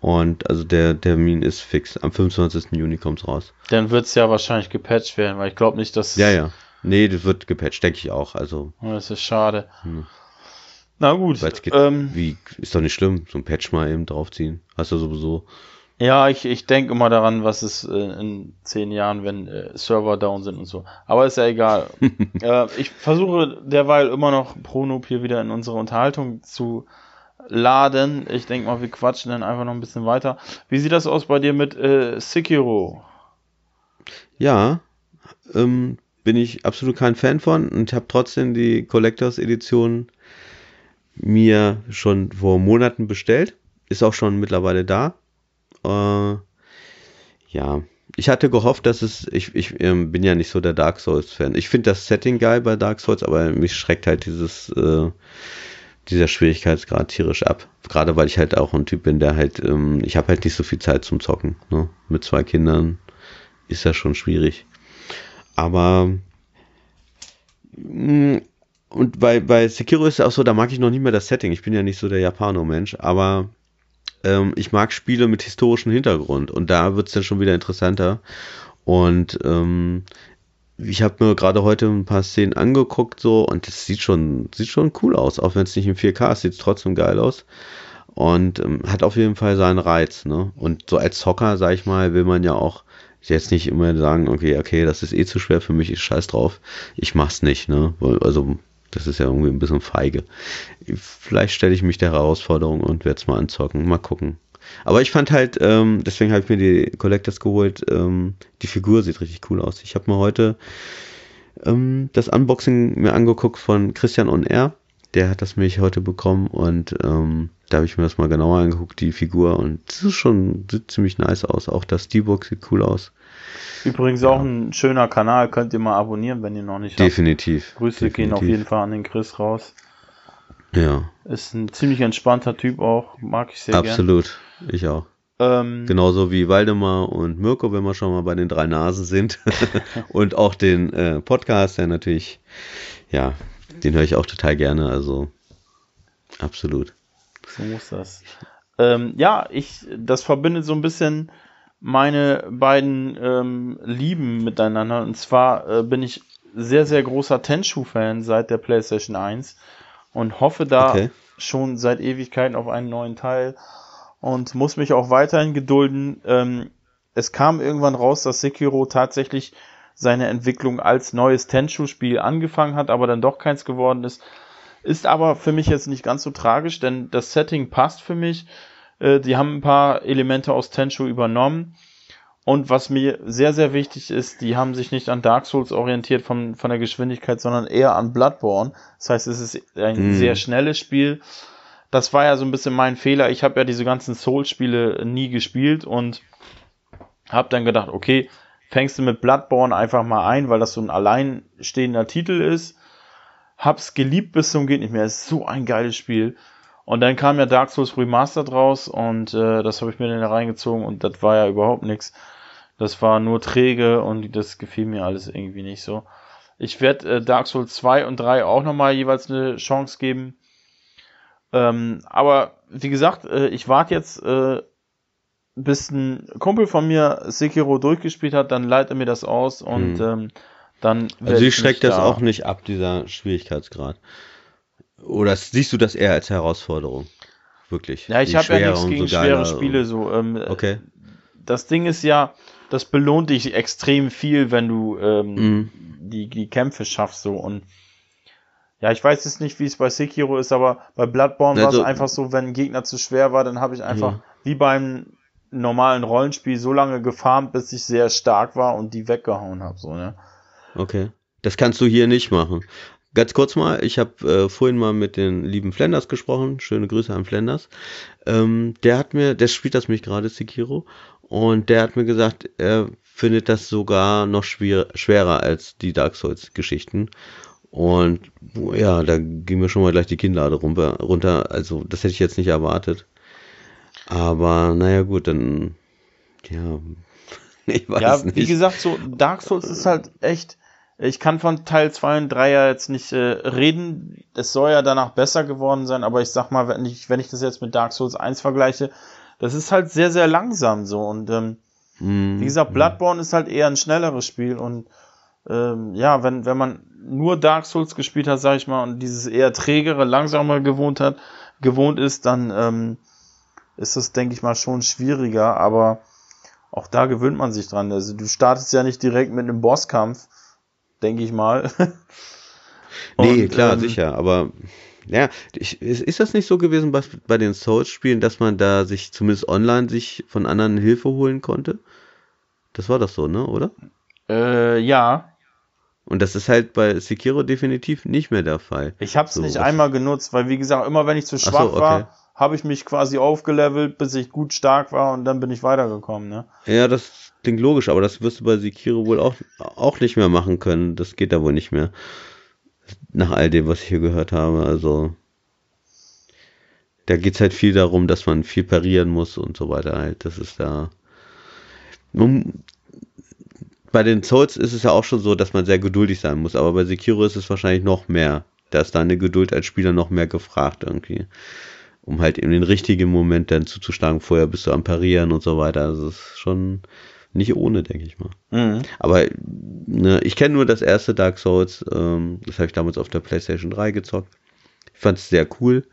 Und also der Termin ist fix. Am 25. Juni kommt's raus. dann wird es ja wahrscheinlich gepatcht werden, weil ich glaube nicht, dass Ja, ja. Nee, das wird gepatcht, denke ich auch. Also, Oh, Das ist schade. Hm. Na gut. geht, Ähm, wie, ist doch nicht schlimm, so ein Patch mal eben draufziehen. Hast du sowieso. ja, ich, ich denke immer daran, was ist äh, in zehn Jahren, wenn äh, Server down sind und so. Aber ist ja egal. äh, ich versuche derweil immer noch Pronop hier wieder in unsere Unterhaltung zu laden. Ich denke mal, wir quatschen dann einfach noch ein bisschen weiter. Wie sieht das aus bei dir mit äh, Sekiro? Ja, ähm, bin ich absolut kein Fan von und habe trotzdem die Collectors Edition mir schon vor Monaten bestellt. Ist auch schon mittlerweile da. Äh, ja, ich hatte gehofft, dass es, ich, ich ähm, bin ja nicht so der Dark Souls Fan. Ich finde das Setting geil bei Dark Souls, aber mich schreckt halt dieses, äh, dieser Schwierigkeitsgrad tierisch ab. Gerade weil ich halt auch ein Typ bin, der halt, ähm, ich habe halt nicht so viel Zeit zum Zocken. Ne? Mit zwei Kindern ist das schon schwierig. Aber mh, und bei, bei Sekiro ist es auch so, da mag ich noch nicht mehr das Setting. Ich bin ja nicht so der Japano-Mensch, aber ähm, ich mag Spiele mit historischem Hintergrund und da wird es dann schon wieder interessanter. Und ähm, ich habe mir gerade heute ein paar Szenen angeguckt so und es sieht schon, sieht schon cool aus, auch wenn es nicht in 4K ist, sieht es trotzdem geil aus. Und ähm, hat auf jeden Fall seinen Reiz, ne? Und so als Zocker, sag ich mal, will man ja auch jetzt nicht immer sagen, okay, okay, das ist eh zu schwer für mich, ich scheiß drauf. Ich mach's nicht, ne? Also, das ist ja irgendwie ein bisschen feige. Vielleicht stelle ich mich der Herausforderung und werde es mal anzocken. Mal gucken. Aber ich fand halt, ähm, deswegen habe ich mir die Collectors geholt, ähm, die Figur sieht richtig cool aus. Ich habe mir heute ähm, das Unboxing mir angeguckt von Christian On Air. Der hat das mich heute bekommen und ähm, da habe ich mir das mal genauer angeguckt, die Figur. Und das ist schon, sieht ziemlich nice aus. Auch das Steelbook sieht cool aus. Übrigens auch ein schöner Kanal, könnt ihr mal abonnieren, wenn ihr noch nicht habt. Definitiv. Grüße gehen auf jeden Fall an den Chris raus. Ja, Ist ein ziemlich entspannter Typ auch, mag ich sehr absolut. Ich auch. gern. Ähm, Genauso wie Waldemar und Mirko, wenn wir schon mal bei den drei Nasen sind. und auch den äh, Podcast, der natürlich, ja, den höre ich auch total gerne. Also absolut. So muss das. Ähm, ja, ich, das verbindet so ein bisschen meine beiden ähm, Lieben miteinander. Und zwar äh, bin ich sehr, sehr großer Tenshu-Fan seit der PlayStation 1 und hoffe da Okay. schon seit Ewigkeiten auf einen neuen Teil und muss mich auch weiterhin gedulden. Ähm, es kam irgendwann raus, dass Sekiro tatsächlich seine Entwicklung als neues Tenshu-Spiel angefangen hat, aber dann doch keins geworden ist. Ist aber für mich jetzt nicht ganz so tragisch, denn das Setting passt für mich. Äh, die haben ein paar Elemente aus Tenshu übernommen. Und was mir sehr, sehr wichtig ist, die haben sich nicht an Dark Souls orientiert von, von der Geschwindigkeit, sondern eher an Bloodborne. Das heißt, es ist ein Hm. sehr schnelles Spiel. Das war ja so ein bisschen mein Fehler. Ich habe ja diese ganzen Souls-Spiele nie gespielt und habe dann gedacht, okay, fängst du mit Bloodborne einfach mal ein, weil das so ein alleinstehender Titel ist. Hab's geliebt bis zum geht nicht mehr. Es ist so ein geiles Spiel. Und dann kam ja Dark Souls Remastered raus und äh, das habe ich mir dann da reingezogen und das war ja überhaupt nichts. Das war nur träge und das gefiel mir alles irgendwie nicht so. Ich werde äh, Dark Souls 2 und 3 auch nochmal jeweils eine Chance geben. Ähm, aber wie gesagt, äh, ich warte jetzt, äh, bis ein Kumpel von mir Sekiro durchgespielt hat, dann leitet er mir das aus und Hm. ähm, dann. Also ich schreckt mich das da- auch nicht ab, dieser Schwierigkeitsgrad. Oder siehst du das eher als Herausforderung? Wirklich. Ja, ich habe ja nichts gegen so schwere Spiele so. Ähm, Okay. Das Ding ist ja, das belohnt dich extrem viel, wenn du ähm, Mhm. die, die Kämpfe schaffst so und ja, ich weiß jetzt nicht, wie es bei Sekiro ist, aber bei Bloodborne war Also- es einfach so, wenn ein Gegner zu schwer war, dann habe ich einfach Ja. wie beim normalen Rollenspiel so lange gefarmt, bis ich sehr stark war und die weggehauen habe, so, ne? Okay. Das kannst du hier nicht machen. Ganz kurz mal, ich habe äh, vorhin mal mit den lieben Flenders gesprochen. Schöne Grüße an Flenders. Ähm, der hat mir, der spielt das mich gerade, Sekiro. Und der hat mir gesagt, er findet das sogar noch schwer, schwerer als die Dark Souls-Geschichten. Und ja, da ging mir schon mal gleich die Kinnlade runter, runter. Also, das hätte ich jetzt nicht erwartet. Aber naja, gut, dann. Ja. Ich weiß ja, nicht. wie gesagt, so Dark Souls ist halt echt. Ich kann von Teil 2 und 3 ja jetzt nicht äh, reden. Es soll ja danach besser geworden sein, aber ich sag mal, wenn ich, wenn ich das jetzt mit Dark Souls 1 vergleiche, das ist halt sehr, sehr langsam so. Und ähm, Mhm. wie gesagt, Bloodborne ist halt eher ein schnelleres Spiel. Und ähm, ja, wenn, wenn man nur Dark Souls gespielt hat, sag ich mal, und dieses eher trägere, langsamere gewohnt hat, gewohnt ist, dann ähm, ist das, denke ich mal, schon schwieriger, aber auch da gewöhnt man sich dran. Also du startest ja nicht direkt mit einem Bosskampf, denke ich mal. Nee, klar, ähm, sicher, aber ja, ich, ist, ist das nicht so gewesen bei, bei den Souls-Spielen, dass man da sich zumindest online sich von anderen Hilfe holen konnte? Das war doch so, ne, oder? Äh, ja, Und das ist halt bei Sekiro definitiv nicht mehr der Fall. ich habe es So, nicht was- einmal genutzt, weil wie gesagt, immer wenn ich zu so, schwach okay. war, habe ich mich quasi aufgelevelt, bis ich gut stark war und dann bin ich weitergekommen, ne? Ja, das klingt logisch, aber das wirst du bei Sekiro wohl auch, auch nicht mehr machen können. Das geht da wohl nicht mehr. Nach all dem, was ich hier gehört habe. Also, da geht's halt viel darum, dass man viel parieren muss und so weiter halt. Das ist da. Nun, bei den Souls ist es ja auch schon so, dass man sehr geduldig sein muss, aber bei Sekiro ist es wahrscheinlich noch mehr. Da ist deine Geduld als Spieler noch mehr gefragt irgendwie. Um halt in den richtigen Moment dann zuzuschlagen. Vorher bist du am Parieren und so weiter. Also es ist schon nicht ohne, denke ich mal. Mhm. Aber ne, ich kenne nur das erste Dark Souls. Ähm, das habe ich damals auf der PlayStation 3 gezockt. Ich fand es sehr cool.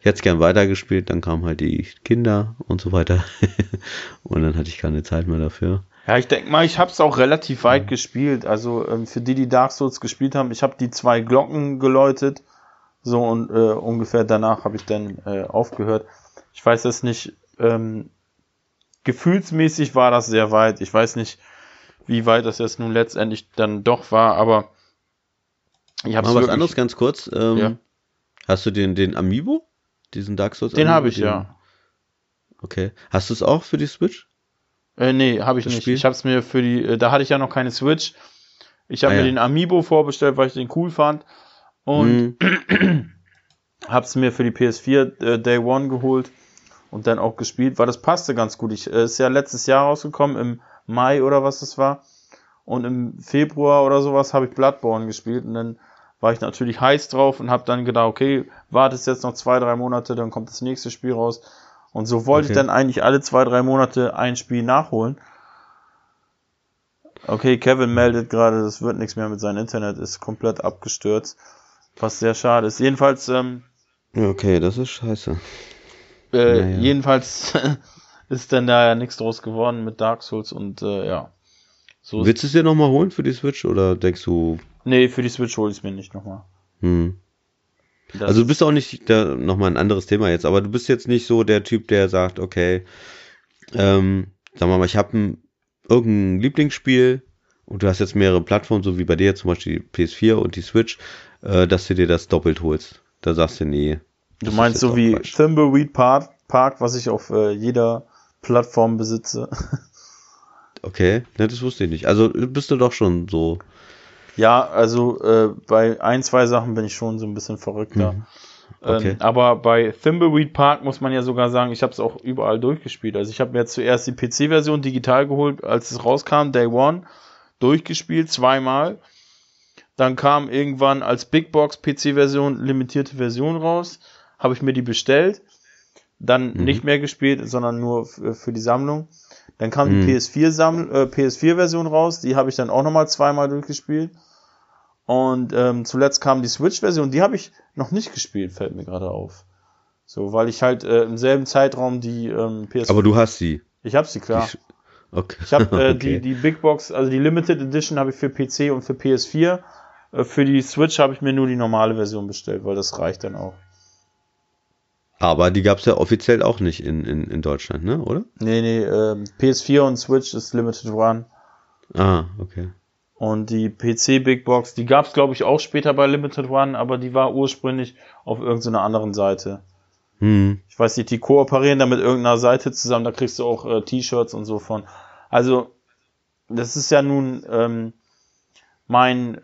Ich hätte es gern weitergespielt. Dann kamen halt die Kinder und so weiter. und dann hatte ich keine Zeit mehr dafür. Ja, ich denke mal, ich habe es auch relativ weit gespielt. Also ähm, für die, die Dark Souls gespielt haben, ich habe die zwei Glocken geläutet. So und äh, ungefähr danach habe ich dann äh, aufgehört. Ich weiß es nicht. Ähm, gefühlsmäßig war das sehr weit. Ich weiß nicht, wie weit das jetzt nun letztendlich dann doch war, aber ich habe Mal was anderes ganz kurz. Ähm, Ja. Hast du den, den Amiibo? Diesen Dark Souls Den habe ich Den- ja. Okay. Hast du es auch für die Switch? Äh, nee, habe ich Das nicht. Spiel? Ich habe es mir für die, äh, da hatte ich ja noch keine Switch. Ich habe Ah, mir ja. den Amiibo vorbestellt, weil ich den cool fand. Und Hm, hab's mir für die PS4 äh, Day One geholt und dann auch gespielt, weil das passte ganz gut. Ich äh, ist ja letztes Jahr rausgekommen im Mai oder was es war und im Februar oder sowas habe ich Bloodborne gespielt und dann war ich natürlich heiß drauf und habe dann gedacht, okay, wartest jetzt noch zwei drei Monate, dann kommt das nächste Spiel raus und so wollte ich Okay. dann eigentlich alle zwei drei Monate ein Spiel nachholen. Okay, Kevin meldet gerade, das wird nichts mehr mit seinem Internet, ist komplett abgestürzt, was sehr schade ist. Jedenfalls ähm, Okay, das ist scheiße. Äh, Naja. Jedenfalls ist dann da ja nichts draus geworden mit Dark Souls und äh, ja. So Willst du es dir nochmal holen für die Switch oder denkst du, nee, für die Switch hole ich es mir nicht nochmal. hm. Das Also du ist- bist auch nicht, da nochmal ein anderes Thema jetzt, aber du bist jetzt nicht so der Typ, der sagt, okay, ähm, sagen wir mal, ich habe ein, irgendein Lieblingsspiel und du hast jetzt mehrere Plattformen, so wie bei dir zum Beispiel die PS4 und die Switch, äh, dass du dir das doppelt holst. Da sagst du, nee. Du meinst so wie Quatsch. Thimbleweed Park, Park, was ich auf äh, jeder Plattform besitze. Okay, ne, das wusste ich nicht. Also bist du doch schon so. ja, also äh, bei ein, zwei Sachen bin ich schon so ein bisschen verrückter. Mhm. Okay. Ähm, aber bei Thimbleweed Park muss man ja sogar sagen, ich habe es auch überall durchgespielt. Also ich habe mir zuerst die PC-Version digital geholt, als es rauskam, Day One, durchgespielt, zweimal. Dann kam irgendwann als Big Box PC-Version limitierte Version raus. Habe ich mir die bestellt. Dann Mhm. nicht mehr gespielt, sondern nur f- für die Sammlung. Dann kam Mhm. die PS4 Samml äh, PS4-Version raus. Die habe ich dann auch nochmal zweimal durchgespielt. Und ähm, zuletzt kam die Switch-Version. Die habe ich noch nicht gespielt, fällt mir gerade auf. So, weil ich halt äh, im selben Zeitraum die ähm, PS4. Aber du hast sie. ich habe sie klar. Die sch- Okay. Ich habe äh, Okay. die, die Big Box, also die Limited Edition habe ich für PC und für PS4. Äh, für die Switch habe ich mir nur die normale Version bestellt, weil das reicht dann auch. Aber die gab's ja offiziell auch nicht in, in, in Deutschland, ne? Oder? Nee, nee, ähm, PS4 und Switch ist Limited Run. Ah, okay. Und die PC Big Box, die gab es glaube ich auch später bei Limited One, aber die war ursprünglich auf irgendeiner anderen Seite. Hm. Ich weiß nicht, die kooperieren da mit irgendeiner Seite zusammen, da kriegst du auch äh, T-Shirts und so von. Also, das ist ja nun ähm, mein äh,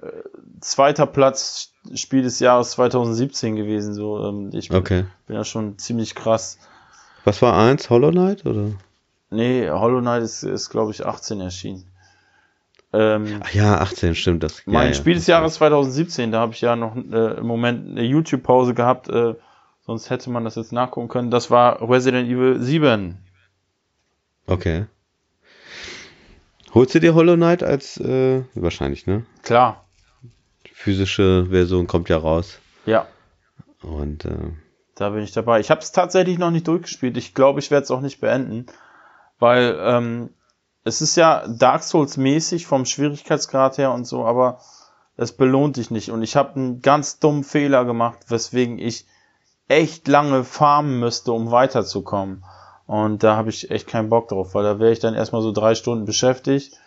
zweiter Platz Spiel des Jahres 2017 gewesen. So, ähm, ich bin, Okay. bin ja schon ziemlich krass. Was war eins? Hollow Knight oder? Nee, Hollow Knight ist, ist glaube ich, 18 erschienen. Ähm, Ach ja, 18, stimmt das. Mein ja, ja. Spiel des Jahres 2017, da habe ich ja noch äh, im Moment eine YouTube-Pause gehabt, äh, sonst hätte man das jetzt nachgucken können. Das war Resident Evil 7. Okay. Holst du dir Hollow Knight als, äh, wahrscheinlich, ne? Klar, Physische Version kommt ja raus. ja, Und, äh, da bin ich dabei. Ich habe es tatsächlich noch nicht durchgespielt. Ich glaube, ich werde es auch nicht beenden, weil ähm, es ist ja Dark Souls mäßig vom Schwierigkeitsgrad her und so, aber es belohnt dich nicht. Und ich habe einen ganz dummen Fehler gemacht, weswegen ich echt lange farmen müsste, um weiterzukommen. Und da habe ich echt keinen Bock drauf, weil da wäre ich dann erstmal so drei Stunden beschäftigt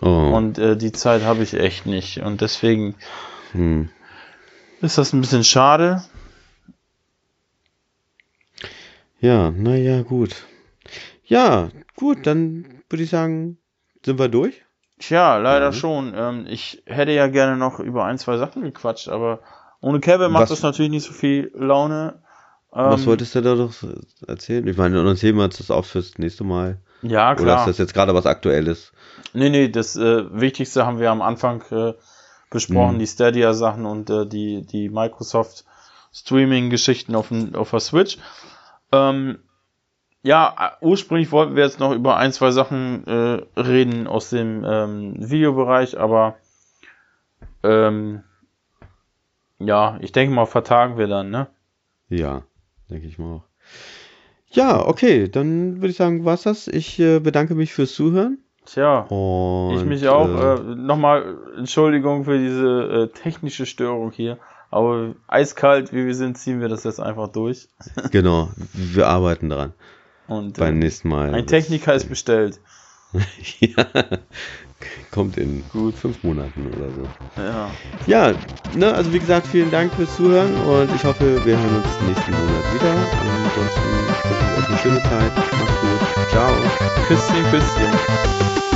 oh, und äh, die Zeit habe ich echt nicht. Und deswegen hm. ist das ein bisschen schade. Ja, naja, gut. Ja, gut, dann würde ich sagen, sind wir durch. Tja, leider Mhm. schon. Ähm, ich hätte ja gerne noch über ein, zwei Sachen gequatscht, aber ohne Kevin macht Was- das natürlich nicht so viel Laune. Ähm, Was wolltest du da doch erzählen? Ich meine, uns heben wir uns das auf fürs nächste Mal. Ja, Oder klar. ist das jetzt gerade was Aktuelles? Nee, nee, das äh, Wichtigste haben wir am Anfang äh, besprochen, Mhm. die Stadia-Sachen und äh, die, die Microsoft Streaming-Geschichten auf, auf der Switch. Ähm, ja, äh, ursprünglich wollten wir jetzt noch über ein, zwei Sachen äh, reden aus dem ähm, Videobereich, aber ähm, ja, ich denke mal, vertagen wir dann, ne? Ja, denke ich mal auch. Ja, okay, dann würde ich sagen, war's das. Ich äh, bedanke mich fürs Zuhören. Tja. Und, Ich mich auch. Äh, Äh, Nochmal Entschuldigung für diese äh, technische Störung hier. Aber eiskalt, wie wir sind, ziehen wir das jetzt einfach durch. genau, wir arbeiten dran. Und Beim äh, nächsten Mal. ein Techniker ist bestellt. ja, kommt in Gut. fünf Monaten oder so. Ja. Ja, ne, also wie gesagt, vielen Dank fürs Zuhören und ich hoffe, wir hören uns nächsten Monat wieder. Ansonsten wünsche ich euch eine schöne Zeit. Macht's gut. Ciao. Küsschen, Küsschen.